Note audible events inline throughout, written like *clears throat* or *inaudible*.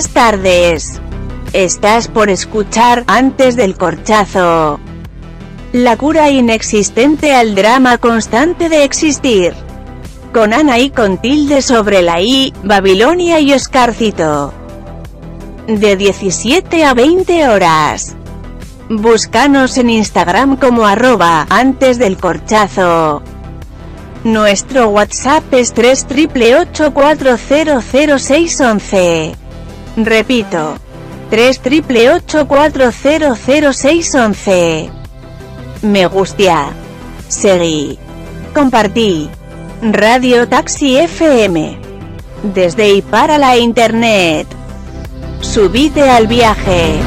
Buenas tardes. Estás por escuchar Antes del Corchazo. La cura inexistente al drama constante de existir. Con Ana y con tilde sobre la I, Babilonia y Oscarcito. De 17 a 20 horas. Búscanos en Instagram como arroba antes del corchazo. Nuestro WhatsApp es 388-4000611. Repito. 388-4000611. Me gusta. Seguí. Compartí. Radio Taxi FM. Desde y para la Internet. Subite al viaje.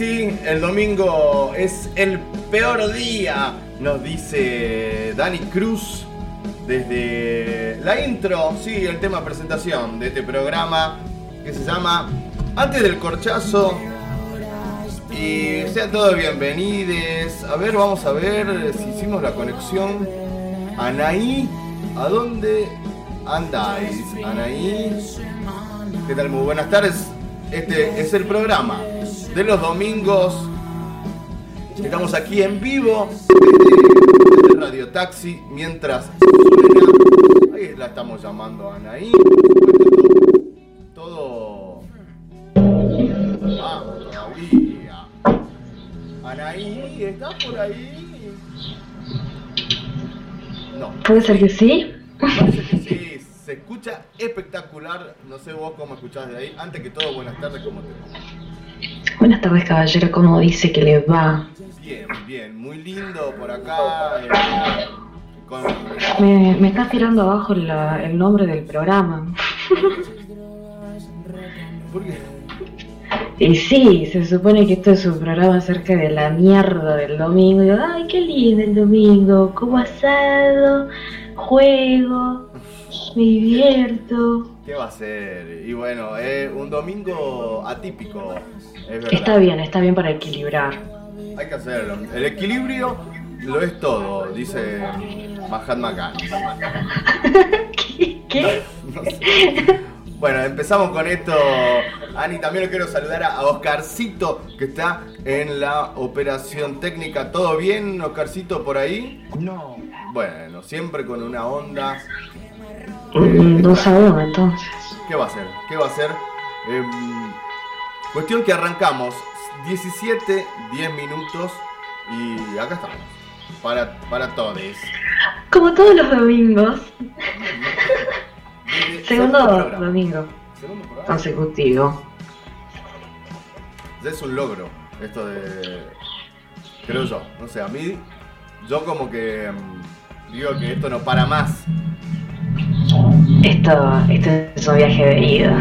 Sí, el domingo es el peor día, nos dice Dani Cruz desde la intro, sí, el tema presentación de este programa que se llama Antes del Corchazo. Y sean todos bienvenidos. A ver, vamos a ver si hicimos la conexión. Anaí, ¿a dónde andáis? Anaí, ¿qué tal? Muy buenas tardes. Este es el programa de los domingos. Estamos aquí en vivo desde Radio Taxi mientras suena. Ahí la estamos llamando a Anaí. Todo. Vamos todavía. Anaí, ¿estás por ahí? No. Puede ser que sí. Parece que sí, se escucha espectacular. No sé vos cómo escuchás de ahí. Antes que todo, buenas tardes, ¿cómo te va? Buenas tardes, caballero. ¿Cómo dice que le va? Bien, bien, muy lindo por acá. eh, con- Me, me está tirando abajo la- el nombre del programa. ¿Por qué? Y sí, se supone que esto es un programa acerca de la mierda del domingo. Y ay, qué lindo el domingo. Como asado, juego, me divierto. ¿Qué va a ser? Y bueno, es un domingo atípico, es. Está bien, está bien para equilibrar. Hay que hacerlo. El equilibrio lo es todo, dice Mahatma Gandhi. ¿Qué? ¿Qué? No sé. Bueno, empezamos con esto. Ani, también lo quiero saludar a Oscarcito, que está en la operación técnica. ¿Todo bien, Oscarcito, por ahí? No. Bueno, siempre con una onda. Dos a uno, entonces. ¿Qué va a hacer? ¿Qué va a hacer? Em, cuestión que arrancamos. 17, 10 minutos y acá estamos. Para, para todos. Como todos los domingos. Segundo domingo Segundo consecutivo. Ya es un logro esto de. Creo yo. No sé, a mí. Yo como que. mm, digo que esto no para más. Esto, esto es un viaje de ida.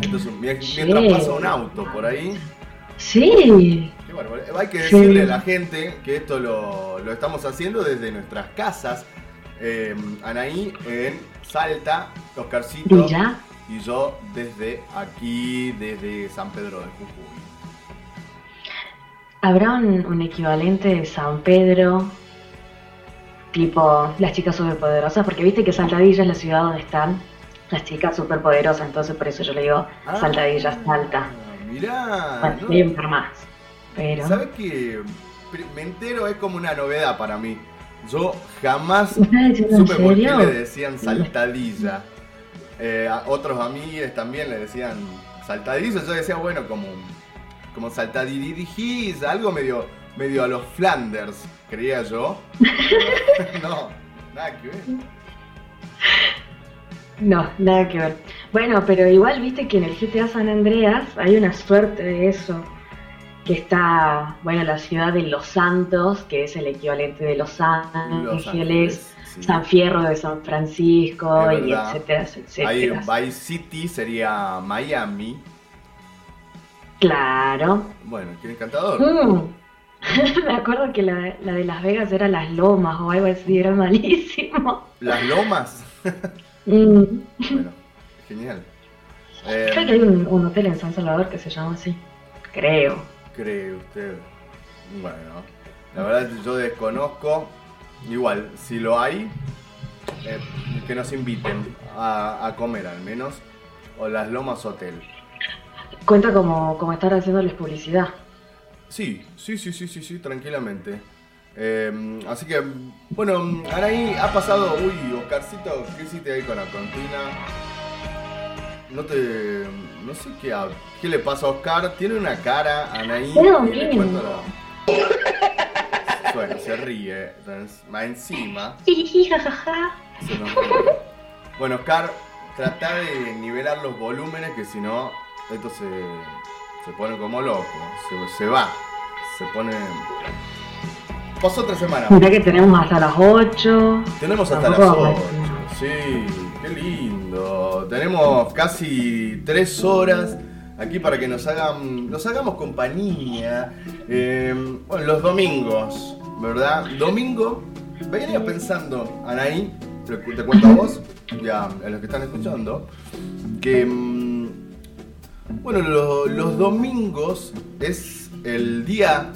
Esto es un- mientras Sí. pasa un auto por ahí. Sí. Qué bárbaro. Hay que Sí. decirle a la gente que esto lo, lo estamos haciendo desde nuestras casas. Eh, Anaí en Salta, Oscarcito ¿Y ya? y yo desde aquí, desde San Pedro de Jujuy. ¿Habrá un, un equivalente de San Pedro? Tipo, las chicas superpoderosas, porque viste que Saltadilla es la ciudad donde están las chicas superpoderosas, entonces por eso yo le digo Ah, Saltadilla, Salta. Mirá, Bueno, no- más. Pero. ¿Sabes que Me entero, es como una novedad para mí. Yo jamás ¿Me estás diciendo en supe por qué le decían saltadilla. Eh, a otros amigos también le decían saltadilla. Yo decía, bueno, como, como algo medio, medio a los Flanders, creía yo. *laughs* no, nada que ver. No, nada que ver. Bueno, pero igual viste que en el GTA San Andreas hay una suerte de eso. Que está, bueno, la ciudad de Los Santos, que es el equivalente de Los Los Ángeles, sí. San Fierro de San Francisco, y etcétera, Ahí etcétera. Vice City sería Miami. Claro. Bueno, qué encantador. Mm. *laughs* Me acuerdo que la, la de Las Vegas era Las Lomas o algo así, era malísimo. Las lomas. *laughs* Mm. Bueno, genial. Eh, Creo que hay un, un hotel en San Salvador que se llama así. Creo. ¿Cree usted? Bueno, la verdad yo desconozco. Igual, si lo hay, eh, que nos inviten a, a comer al menos. O las Lomas Hotel. Cuenta como, como estar haciéndoles publicidad. Sí, sí, sí, sí, sí, sí, tranquilamente. Eh, así que, bueno, Anaí ha pasado. Uy, Oscarcito, ¿qué hiciste ahí con la contina? No te. No sé qué, ha- qué le pasa a Oscar. Tiene una cara, Anaí. No, y le bien. cuento la- Bueno, se ríe. Más encima. Se nos ríe. Bueno, Oscar, trata de nivelar los volúmenes que si no, esto se, se pone como loco. Se, se va. Se pone. Pasó otra semana. Mirá que tenemos hasta las 8. Tenemos hasta las Tampoco 8. Sí, qué lindo. Tenemos casi 3 horas aquí para que nos hagan. Nos hagamos compañía. Eh, bueno, los domingos, ¿verdad? Domingo. Venía pensando, Anaí, te te cuento a vos, ya a los que están escuchando, que. Bueno, lo- los domingos es el día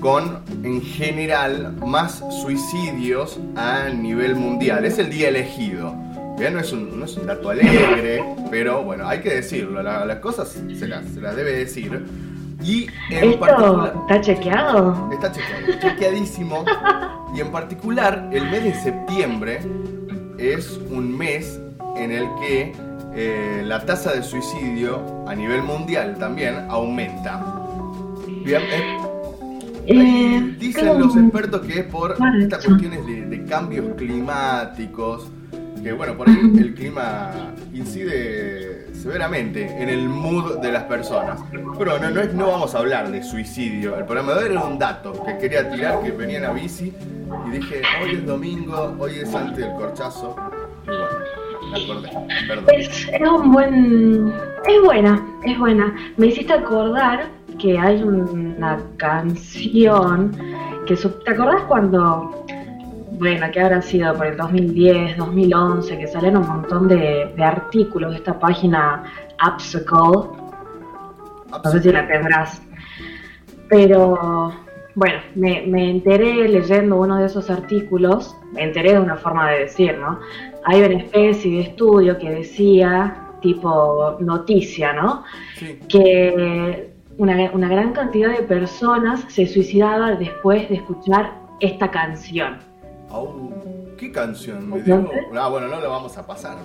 con, en general, más suicidios a nivel mundial. Es el día elegido. Bien, no es un, no es un dato alegre, pero bueno, hay que decirlo. la- las cosas se las, se las debe decir. Y en particular. ¿Esto está chequeado? Está chequeado, chequeadísimo. Y en particular, el mes de septiembre es un mes en el que eh, la tasa de suicidio a nivel mundial también aumenta. Bien, eh, Eh, dicen creo- los expertos que es por estas cuestiones de, de cambios climáticos, que bueno, por ahí el clima incide severamente en el mood de las personas. Pero no, no, es- no vamos a hablar de suicidio. El programa de hoy era un dato que quería tirar, que venía en la bici y dije, hoy es domingo, hoy es antes del corchazo. Y bueno, me acordé, perdón. Es, es un buen. Es buena, es buena. Me hiciste acordar que hay una canción que. ¿Te acordás cuando.? Bueno, que habrá sido por el 2010, 2011, que salen un montón de, de artículos de esta página Upsicle. No sé si la tendrás. Pero bueno, me, me enteré leyendo uno de esos artículos, me enteré de una forma de decir, ¿no? Hay una especie de estudio que decía, tipo noticia, ¿no? Sí, Que una, una gran cantidad de personas se suicidaban después de escuchar esta canción. Au, ¿qué canción. Ah, bueno, no la vamos a pasar,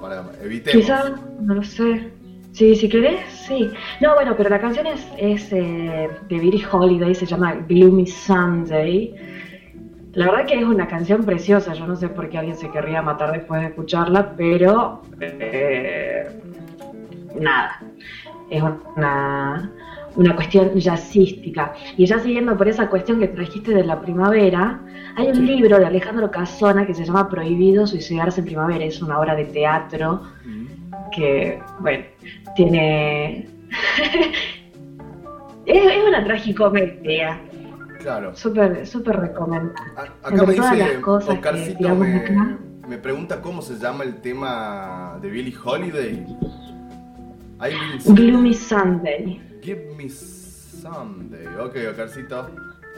para evitemos. Quizá, no lo sé. Sí, si querés, sí. No, bueno, pero la canción es, es eh, de Billie Holiday, se llama Gloomy Sunday. La verdad que es una canción preciosa, yo no sé por qué alguien se querría matar después de escucharla, pero eh, nada, es una, una cuestión jazzística. Y ya siguiendo por esa cuestión que trajiste de la primavera, hay un libro de Alejandro Casona que se llama Prohibido suicidarse en primavera, es una obra de teatro Mm. que, bueno, tiene... *laughs* es, es una tragicomedia, Claro. súper súper recomendable. Acá Entre me todas dice las cosas que me, acá. me pregunta cómo se llama el tema de Billie Holiday. Gloomy Sunday. Give me Sunday. Ok, Oscarcito,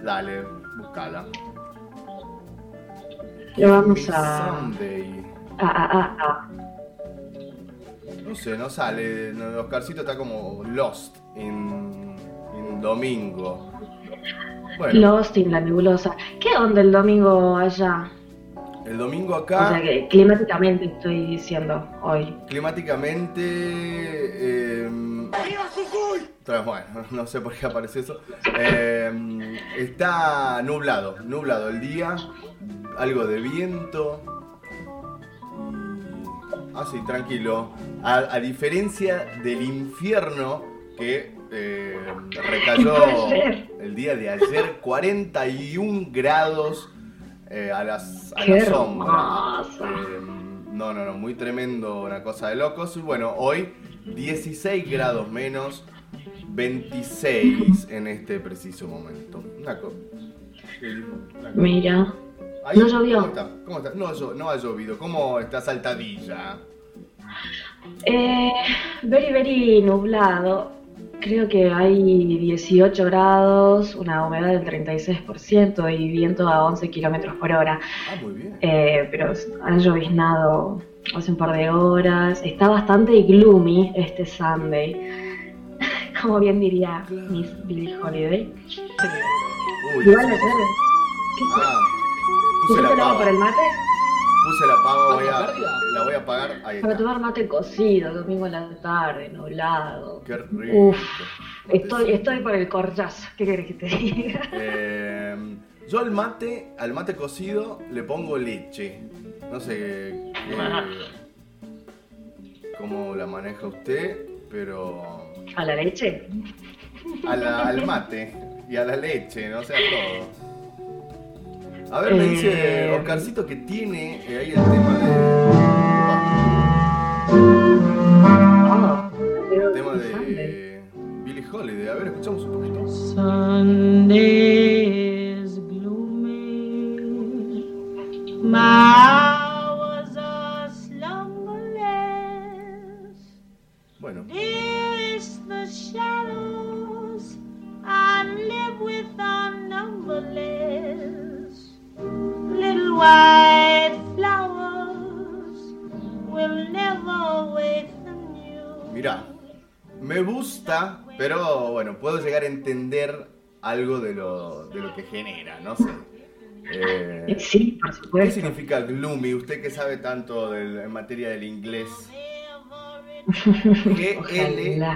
dale, buscala. Lo vamos a- Sunday. Ah, ah, ah, ah. No sé, no sale. Oscarcito está como lost en, en domingo. Bueno, Lost in la nebulosa. ¿Qué onda el domingo allá? el domingo O acá. sea que climáticamente estoy diciendo hoy. Climáticamente. Eh, tra- bueno, *laughs* no sé por qué apareció eso. Eh, está nublado, nublado el día, algo de viento. Ah, sí, tranquilo. A, a diferencia del infierno que eh, *laughs* recayó el día de ayer, 41 grados eh, a, las, a la sombra. Eh, no, no, no, muy tremendo, una cosa de locos. Y bueno, hoy 16 grados menos, 26 en este preciso momento. Una una Mira. Ahí, ¿No llovió? ¿Cómo está? ¿Cómo está? No ha llovido. ¿Cómo está Saltadilla? Eh, very, very nublado. Creo que hay 18 grados, una humedad del 36% y viento a 11 kilómetros por hora. Ah, muy bien. Eh, pero ha lloviznado hace un par de horas. Está bastante gloomy este Sunday. *laughs* Como bien diría Miss Billie Holiday. Uy, Igual ayer. ¿Qué fue? Ah, puse la ¿Pusiste el agua pava. para el mate? Puse la pava, voy a, la voy a apagar. Ahí Para está. tomar mate cocido, domingo a la tarde, nublado. Qué rico. Uf, Estoy, estoy por el corchazo. ¿Qué querés que te diga? Eh, yo al mate, al mate cocido le pongo leche. No sé eh, cómo la maneja usted, pero ¿A la leche? a la- al mate y a la leche, no sé, a todo. A ver, me eh, dice eh, Oscarcito que tiene eh, ahí el tema de. Ah. el tema de Billy Holiday. A ver, escuchamos un poquito. Sunday is gloomy. My hours are slumberless. Bueno. Is the shadows I live with are numberless. Mira, me gusta, pero bueno, puedo llegar a entender algo de lo, de lo que genera, no sé. Eh, Sí, por ¿Qué supuesto. significa gloomy? Usted que sabe tanto del- en materia del inglés. *laughs* G-L-O-O-M-I.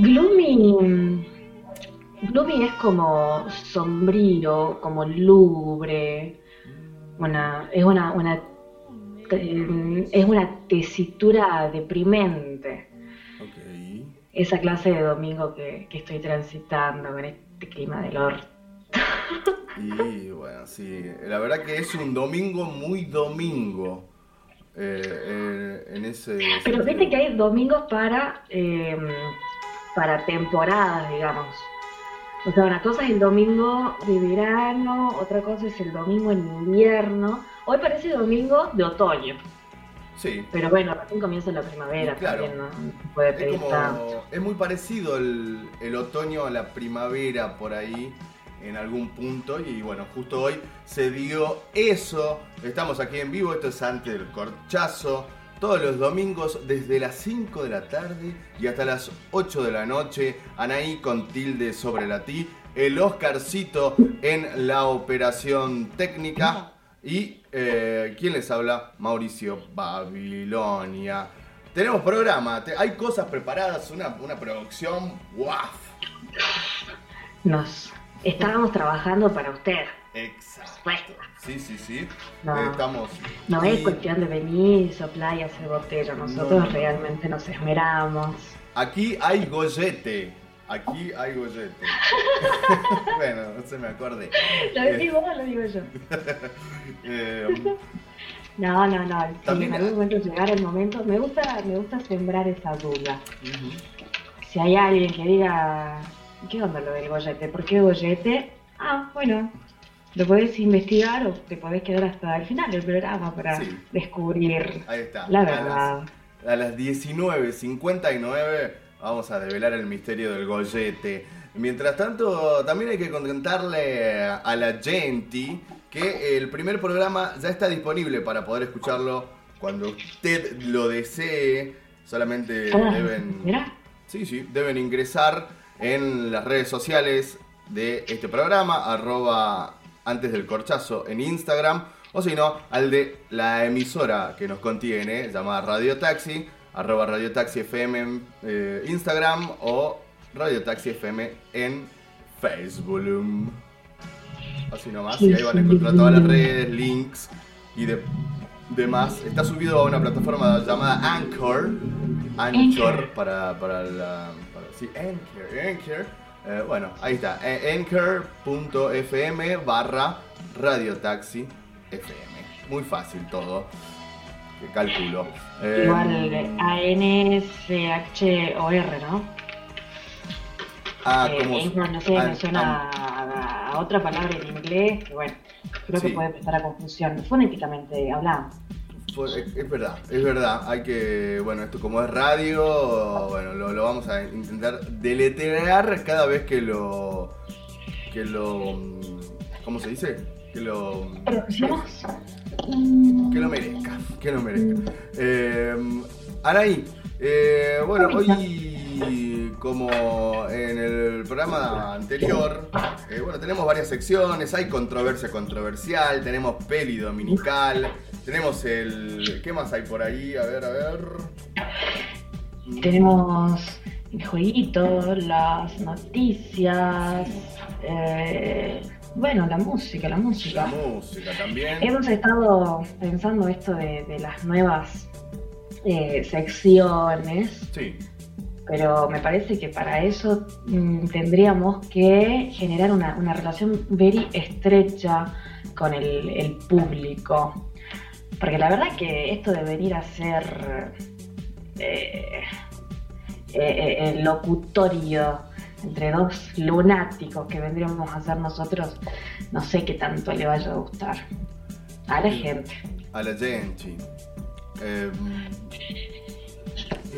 Gloomy. Gloomy es como sombrío, como lúgubre. Una, es una, una eh, es una tesitura deprimente. Ok. Esa clase de domingo que, que estoy transitando con este clima del orto. Y bueno, sí, la verdad que es un domingo muy domingo. eh, eh, en ese Pero sentido. viste que hay domingos para, eh, para temporadas, digamos. O sea, una cosa es el domingo de verano, otra cosa es el domingo en invierno. Hoy parece domingo de otoño, Sí, pero bueno, recién comienza la primavera, Claro. también no se puede es pedir tanto. como. Es muy parecido el, el otoño a la primavera por ahí. En algún punto, y bueno, justo hoy se dio eso. Estamos aquí en vivo, esto es antes del corchazo. Todos los domingos desde las 5 de la tarde y hasta las 8 de la noche. Anaí con tilde sobre la ti. El Oscarcito en la operación técnica. Y eh, ¿quién les habla? Mauricio Babilonia. Tenemos programa, te- hay cosas preparadas, una, una producción. ¡Guaf! Nos estábamos trabajando para usted. Exacto. Supuesto. Sí, sí, sí. No. Eh, Estamos. No es cuestión de venir, soplar y hacer botella. Nosotros No. realmente nos esmeramos. Aquí hay gollete. Aquí hay gollete. *laughs* bueno, no se me acordé. ¿Lo decís vos o lo digo yo? *laughs* Eh, No, no, no. En algún momento llegara el momento, me gusta, me gusta sembrar esa duda. Si hay alguien que diga, ¿qué onda lo del gollete? ¿Por qué gollete? Ah, bueno, lo podés investigar o te podés quedar hasta el final del programa para Sí. descubrir Ahí está. la A las- verdad. A las 19.59 vamos a develar el misterio del gollete. Mientras tanto, también hay que contentarle a la gente que el primer programa ya está disponible para poder escucharlo cuando usted lo desee. Solamente Ah, deben, sí, sí, deben ingresar en las redes sociales de este programa, arroba antes del corchazo en Instagram, o si no, al de la emisora que nos contiene, llamada Radio Taxi, arroba Radio Taxi FM en eh, Instagram o Radio Taxi FM en Facebook. Así nomás, y ahí van a encontrar todas las redes, links y de, demás. Está subido a una plataforma llamada Anchor. Anchor para, para la. Para, sí, Anchor. Anchor. Eh, bueno, ahí está. eh, Anchor.fm barra Radio Taxi FM. Muy fácil todo. Que calculo. Eh, Igual A-N-C-H-O-R, ¿no? ah, Eh, como. Anchor, no sé, me suena a, a otra palabra en inglés que, bueno, creo Sí. que puede prestar a confusión. Fonéticamente hablando. Pues, es, es verdad, es verdad. Hay que, bueno, esto como es radio, bueno, lo, lo vamos a intentar deletrear cada vez que lo, que lo, mm, ¿cómo se dice? Que lo, que lo merezca, que lo merezca. Eh, Anaí, eh, bueno, hoy como en el programa anterior, eh, bueno, tenemos varias secciones, hay controversia controversial, tenemos peli dominical, tenemos el... ¿Qué más hay por ahí? A ver, a ver. Tenemos el jueguito, las noticias, eh, bueno, la música, la La música. música también. Hemos estado pensando esto de, de las nuevas eh, secciones, Sí, pero me parece que para eso mm, tendríamos que generar una, una relación very estrecha con el, el público. Porque la verdad que esto de venir a ser eh, eh, eh, el locutorio entre dos lunáticos que vendríamos a ser nosotros, no sé qué tanto le vaya a gustar a la gente. a la gente. Eh,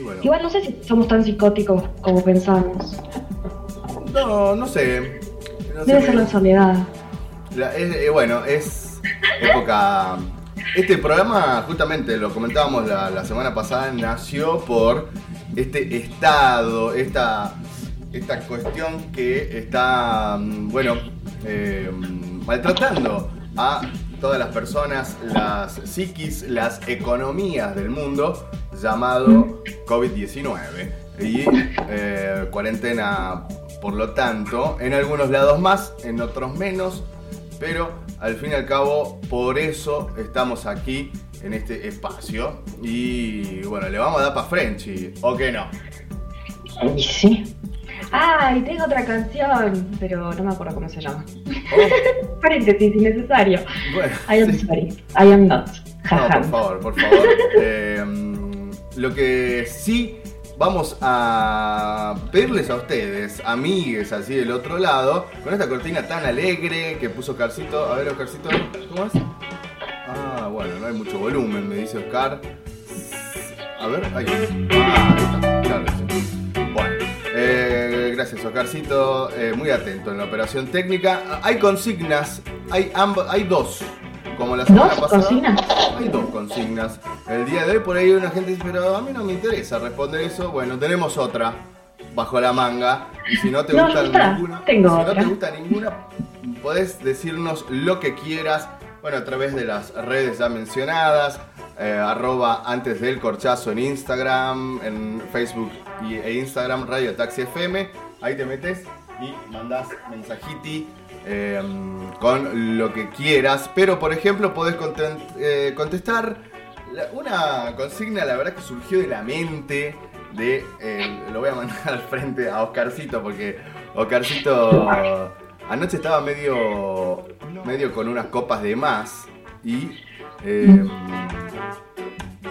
bueno. Igual no sé si somos tan psicóticos como pensamos. No, no sé. No sé, Debe me- ser la soledad. La- es- eh, bueno, es época. Este programa, justamente lo comentábamos la, la semana pasada, nació por este estado, esta, esta cuestión que está, mm, bueno, eh, maltratando a todas las personas, las psiquis, las economías del mundo, llamado COVID-19. Y eh, cuarentena, por lo tanto, en algunos lados más, en otros menos, pero al fin y al cabo, por eso estamos aquí en este espacio. Y bueno, le vamos a dar para Frenchy, ¿o qué no? Sí. Ah, y tengo otra canción, pero no me acuerdo cómo se llama. Oh, *laughs* Paréntesis, innecesario. bueno, I am sí. sorry. I am not. No, por favor, por favor. *laughs* Eh, lo que sí vamos a pedirles a ustedes, amigues así del otro lado, con esta cortina tan alegre que puso Oscarcito. A ver, Oscarcito, ¿cómo es? Ah, bueno, no hay mucho volumen, me dice Oscar. A ver, ahí. Ah, ahí está, claro, sí. Bueno, eh, gracias Oscarcito, eh, muy atento en la operación técnica. Hay consignas, hay, hay dos, como la semana ¿Dos pasada. consignas? Hay dos consignas. El día de hoy por ahí una gente dice, pero a mí no me interesa responder eso. Bueno, tenemos otra bajo la manga. Y si no te No, gusta está. ninguna, Tengo si no te gusta ninguna, podés decirnos lo que quieras. Bueno, a través de las redes ya mencionadas. eh, arroba antes del corchazo en Instagram, en Facebook y, e Instagram, Radio Taxi FM. Ahí te metes y mandás mensajiti eh, con lo que quieras. Pero, por ejemplo, podés eh, contestar una consigna, la verdad que surgió de la mente de... eh, lo voy a mandar *laughs* al frente a Oscarcito porque Oscarcito anoche estaba medio, medio con unas copas de más y... eh,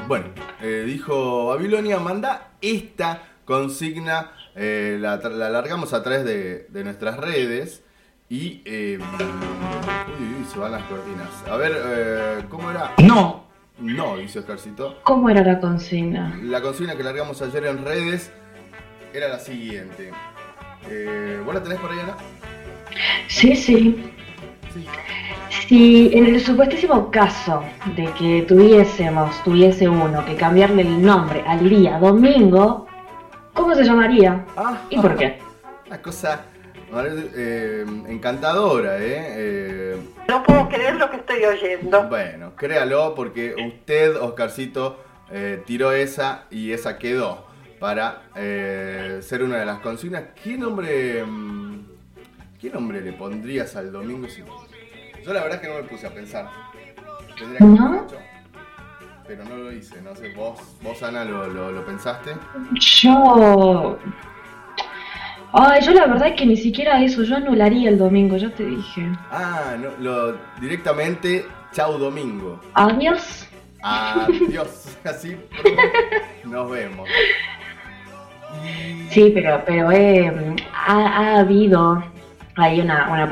bueno, eh, dijo Babilonia, manda esta consigna, eh, la, la largamos a través de, de nuestras redes y... eh, uy, uy, se van las cortinas. A ver, eh, ¿cómo era? No. No, dice Oscarcito. ¿Cómo era la consigna? La consigna que largamos ayer en redes era la siguiente. Eh, ¿Vos la tenés por ahí, Ana? Sí, sí. Sí. Si en el supuestísimo caso de que tuviésemos, tuviese uno que cambiarle el nombre al día domingo, ¿cómo se llamaría? Ah, ¿Y por qué? *laughs* Una cosa eh, encantadora, ¿eh? Eh, No puedo creer lo que estoy oyendo. Bueno, créalo porque usted, Oscarcito, eh, tiró esa y esa quedó para eh, ser una de las consignas. ¿Qué nombre, mm, ¿Qué nombre le pondrías al domingo? si- Yo la verdad es que no me puse a pensar. Tendría que ¿No? Pero no lo hice. No sé, vos, vos Ana, lo, lo- lo pensaste. Yo... Ay, yo la verdad es que ni siquiera eso, yo anularía el domingo, ya te dije. Ah, no, lo, directamente, chau domingo. Adiós. Adiós. *laughs* Así nos vemos. Sí, pero, pero eh, ha, ha habido ahí una, una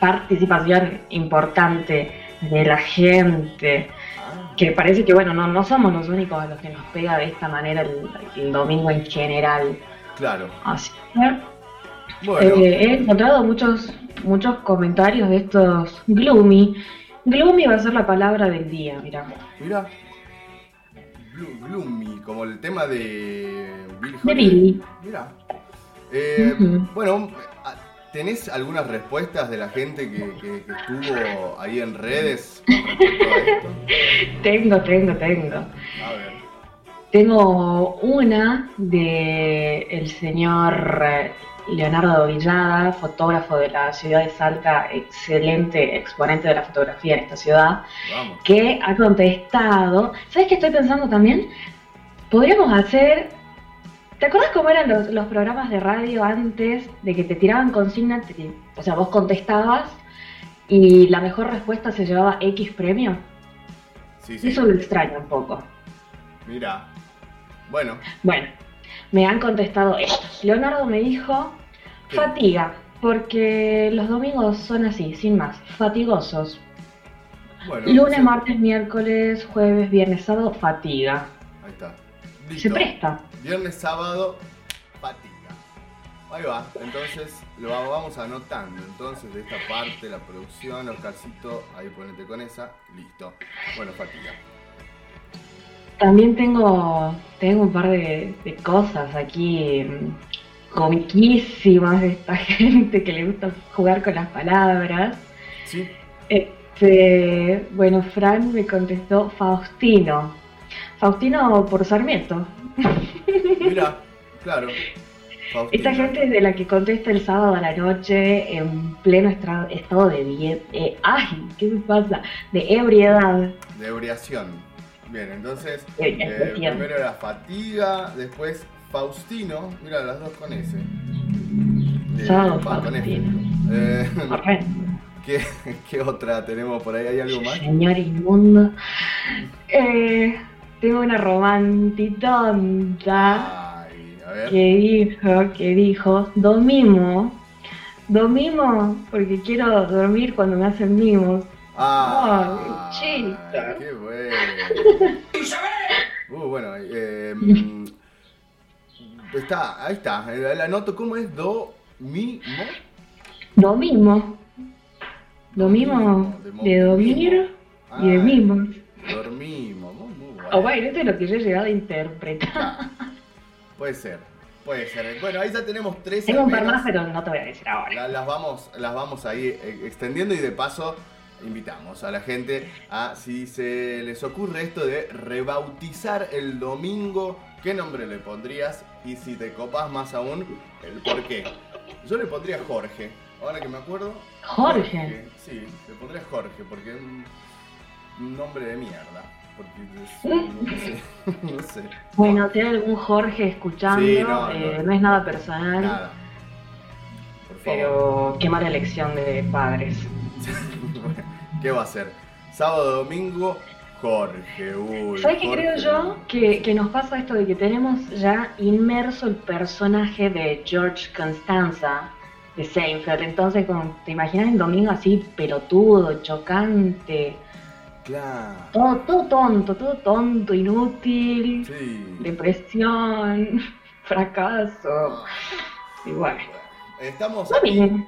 participación importante de la gente, que parece que bueno, no, no somos los únicos a los que nos pega de esta manera el, el domingo en general. claro. Así que Bueno. eh, he encontrado muchos, muchos comentarios de estos gloomy. Gloomy va a ser la palabra del día, mira. Mira. Gloomy, como el tema de Billie De. Billy. Mira. Eh, Ujú. Bueno, ah, ¿tenés algunas respuestas de la gente que, que- que estuvo ahí en redes con respecto a esto? *laughs* Tengo, tengo, tengo. A ver. Tengo una de el señor eh, Leonardo Villada, fotógrafo de la ciudad de Salta, excelente exponente de la fotografía en esta ciudad, Vamos. que ha contestado. ¿Sabes qué estoy pensando también? Podríamos hacer. ¿Te acuerdas cómo eran los, los programas de radio antes de que te tiraban consignas? te- O sea, vos contestabas y la mejor respuesta se llevaba X premio. Sí, sí. Eso lo extraño un poco. Mira. Bueno. Bueno, me han contestado esto. Leonardo me dijo ¿Qué? fatiga, porque los domingos son así, sin más, fatigosos. Bueno. Lunes, sí. martes, miércoles, jueves, viernes, sábado, fatiga. Ahí está. Se presta. Viernes, sábado, fatiga. ahí va. Entonces lo va- vamos anotando. Entonces de esta parte, la producción, Oscarcito, ahí ponete con esa. Listo. Bueno, fatiga. También tengo, tengo un par de, de cosas aquí mm, comiquísimas de esta *laughs* gente que le gusta jugar con las palabras. ¿Sí? Este, bueno, Fran me contestó Faustino. Faustino por Sarmiento. Mira, claro. Faustina. Esta gente es de la que contesta el sábado a la noche en pleno estado de eh, ay, ¿qué me pasa? De ebriedad. De ebriación. Bien, entonces, Eh, primero era fatiga, después Faustino, mira las dos con S. Sábado va, con. Faustino. Eh. *laughs* ¿qué, qué otra tenemos por ahí? ¿Hay algo más? Señor inmundo. Eh, tengo una romantitonta Ay, a ver. que dijo, que dijo, domimo. Domimo porque quiero dormir cuando me hacen mimos. Ah, chica. qué bueno. *laughs* Uh, bueno, eh, mm, está, ahí está. La anoto, ¿cómo es? Do, mi, mo. Domimo. Domimo De dormir y de Ah, mimos. Dormimos. O bueno, esto es lo que yo he llegado a interpretar. *laughs* Puede ser, puede ser. Bueno, ahí ya tenemos tres. Tengo un par más, pero no te voy a decir ahora. La- las, vamos, las vamos ahí eh, extendiendo y de paso invitamos a la gente a si se les ocurre esto de rebautizar el domingo, ¿qué nombre le pondrías? Y si te copas más aún, el por qué. Yo le pondría Jorge, ahora que me acuerdo. Jorge. Sí, le pondría Jorge porque es un, un nombre de mierda. Porque no sé, *laughs* no sé. Bueno, si hay algún Jorge escuchando, Sí, no, eh, no. no es nada personal, Nada. Por favor. pero qué mala elección de padres. *laughs* ¿Qué va a ser? Sábado, domingo, Jorge. Uy, ¿Sabes qué creo yo? Que, que nos pasa esto de que tenemos ya inmerso el personaje de George Constanza de Seinfeld. Entonces, como te imaginas el domingo así, pelotudo, chocante, Claro. todo, todo tonto, todo tonto, inútil, Sí. depresión, *laughs* fracaso. Y bueno, Estamos está aquí bien.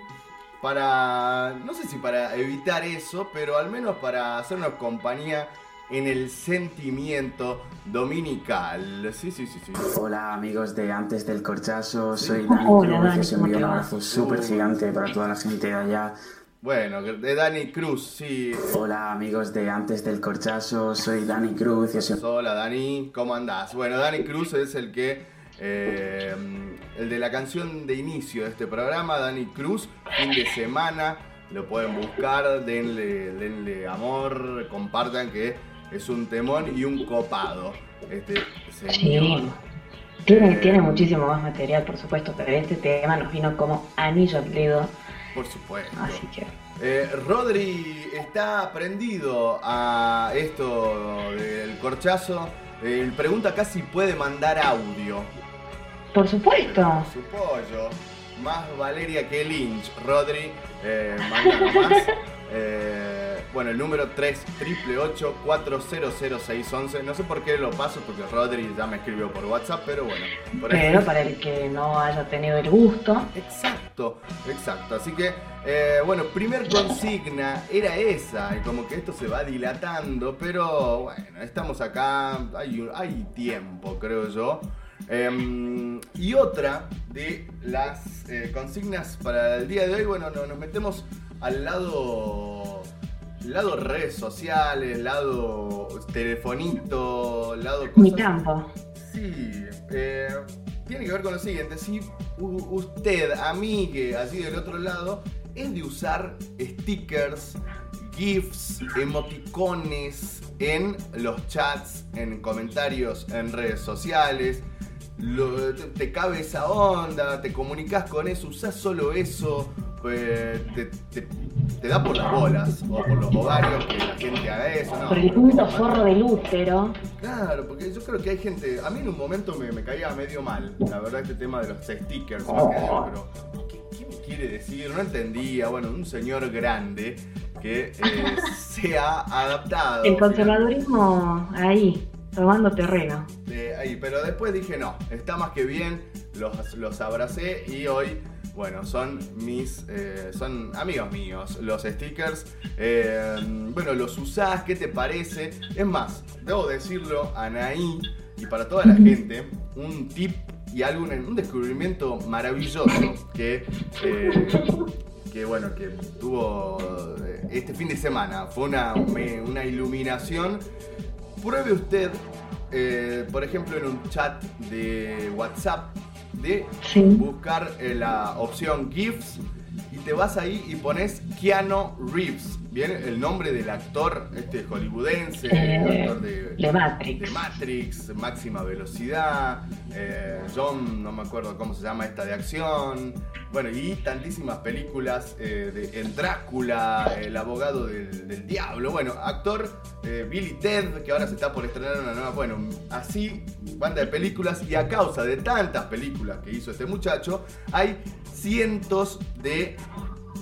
para, no sé si para evitar eso, pero al menos para hacernos compañía en el sentimiento dominical. Sí, sí, sí, sí. Hola amigos de Antes del Corchazo, soy Dani Hola, Cruz y Dani, os ¿cómo envío un abrazo súper gigante para toda la gente de allá. Bueno, de Dani Cruz, sí. Hola amigos de Antes del Corchazo, soy Dani Cruz y os Hola Dani, ¿cómo andás? Bueno, Dani Cruz es el que, eh, el de la canción de inicio de este programa, Dani Cruz, fin de semana, lo pueden buscar, denle, denle amor, compartan que es un temón y un copado. Este señor. Sí. Tiene, Eh, tiene muchísimo más material, por supuesto, pero este tema nos vino como anillo al dedo, Por supuesto. así que... Eh, Rodri está prendido a esto del corchazo. Eh, pregunta acá si puede mandar audio. Por supuesto. Su pollo. Más Valeria que Lynch. Rodri, eh, manda nomás. *laughs* Eh, bueno, el número 3 400 No sé por qué lo paso, porque Rodri ya me escribió por WhatsApp, pero bueno. Por Pero para el que no haya tenido el gusto, Exacto, exacto. Así que, eh, bueno, primer consigna era esa, y como que esto se va dilatando, pero bueno, estamos acá, hay, hay tiempo, creo yo. Em, y otra de las eh, consignas para el día de hoy, bueno, no- nos metemos al lado, lado redes sociales, lado telefonito, lado mi campo. Sí, eh, tiene que ver con lo siguiente. Si usted, amigue, allí del otro lado, es de usar stickers, GIFs, emoticones en los chats, en comentarios, en redes sociales. lo- te, te cabe esa onda, te comunicas con eso, usás solo eso, pues, te, te- te da por las bolas o por los ovarios que la gente haga eso. No, Por el punto forro del útero. Claro, porque yo creo que hay gente. A mí en un momento me, me caía medio mal, la verdad, este tema de los stickers. pero, ¿qué, qué me quiere decir? No entendía. Bueno, un señor grande que eh, *laughs* se ha adaptado. El conservadurismo ahí, tomando terreno. Eh, ahí, pero después dije no, está más que bien, los, los abracé y hoy, bueno, son mis, eh, son amigos míos, los stickers. Eh, bueno, los usás, ¿qué te parece? Es más, debo decirlo, Anaí, y para toda la gente, un tip y algo, un descubrimiento maravilloso que, eh, que bueno, que tuvo este fin de semana. Fue una, una iluminación. Pruebe usted, por ejemplo, en un chat de WhatsApp, de Sí. buscar eh, la opción GIFs y te vas ahí y pones Keanu Reeves. Bien, el nombre del actor este hollywoodense, Eh, actor de, de Matrix. de Matrix, máxima velocidad, eh, John, no me acuerdo cómo se llama esta de acción, bueno, y tantísimas películas eh, de, en Drácula, El abogado del, del diablo, bueno, actor Billy Ted, que ahora se está por estrenar una nueva, bueno, así, banda de películas, y a causa de tantas películas que hizo este muchacho, hay cientos de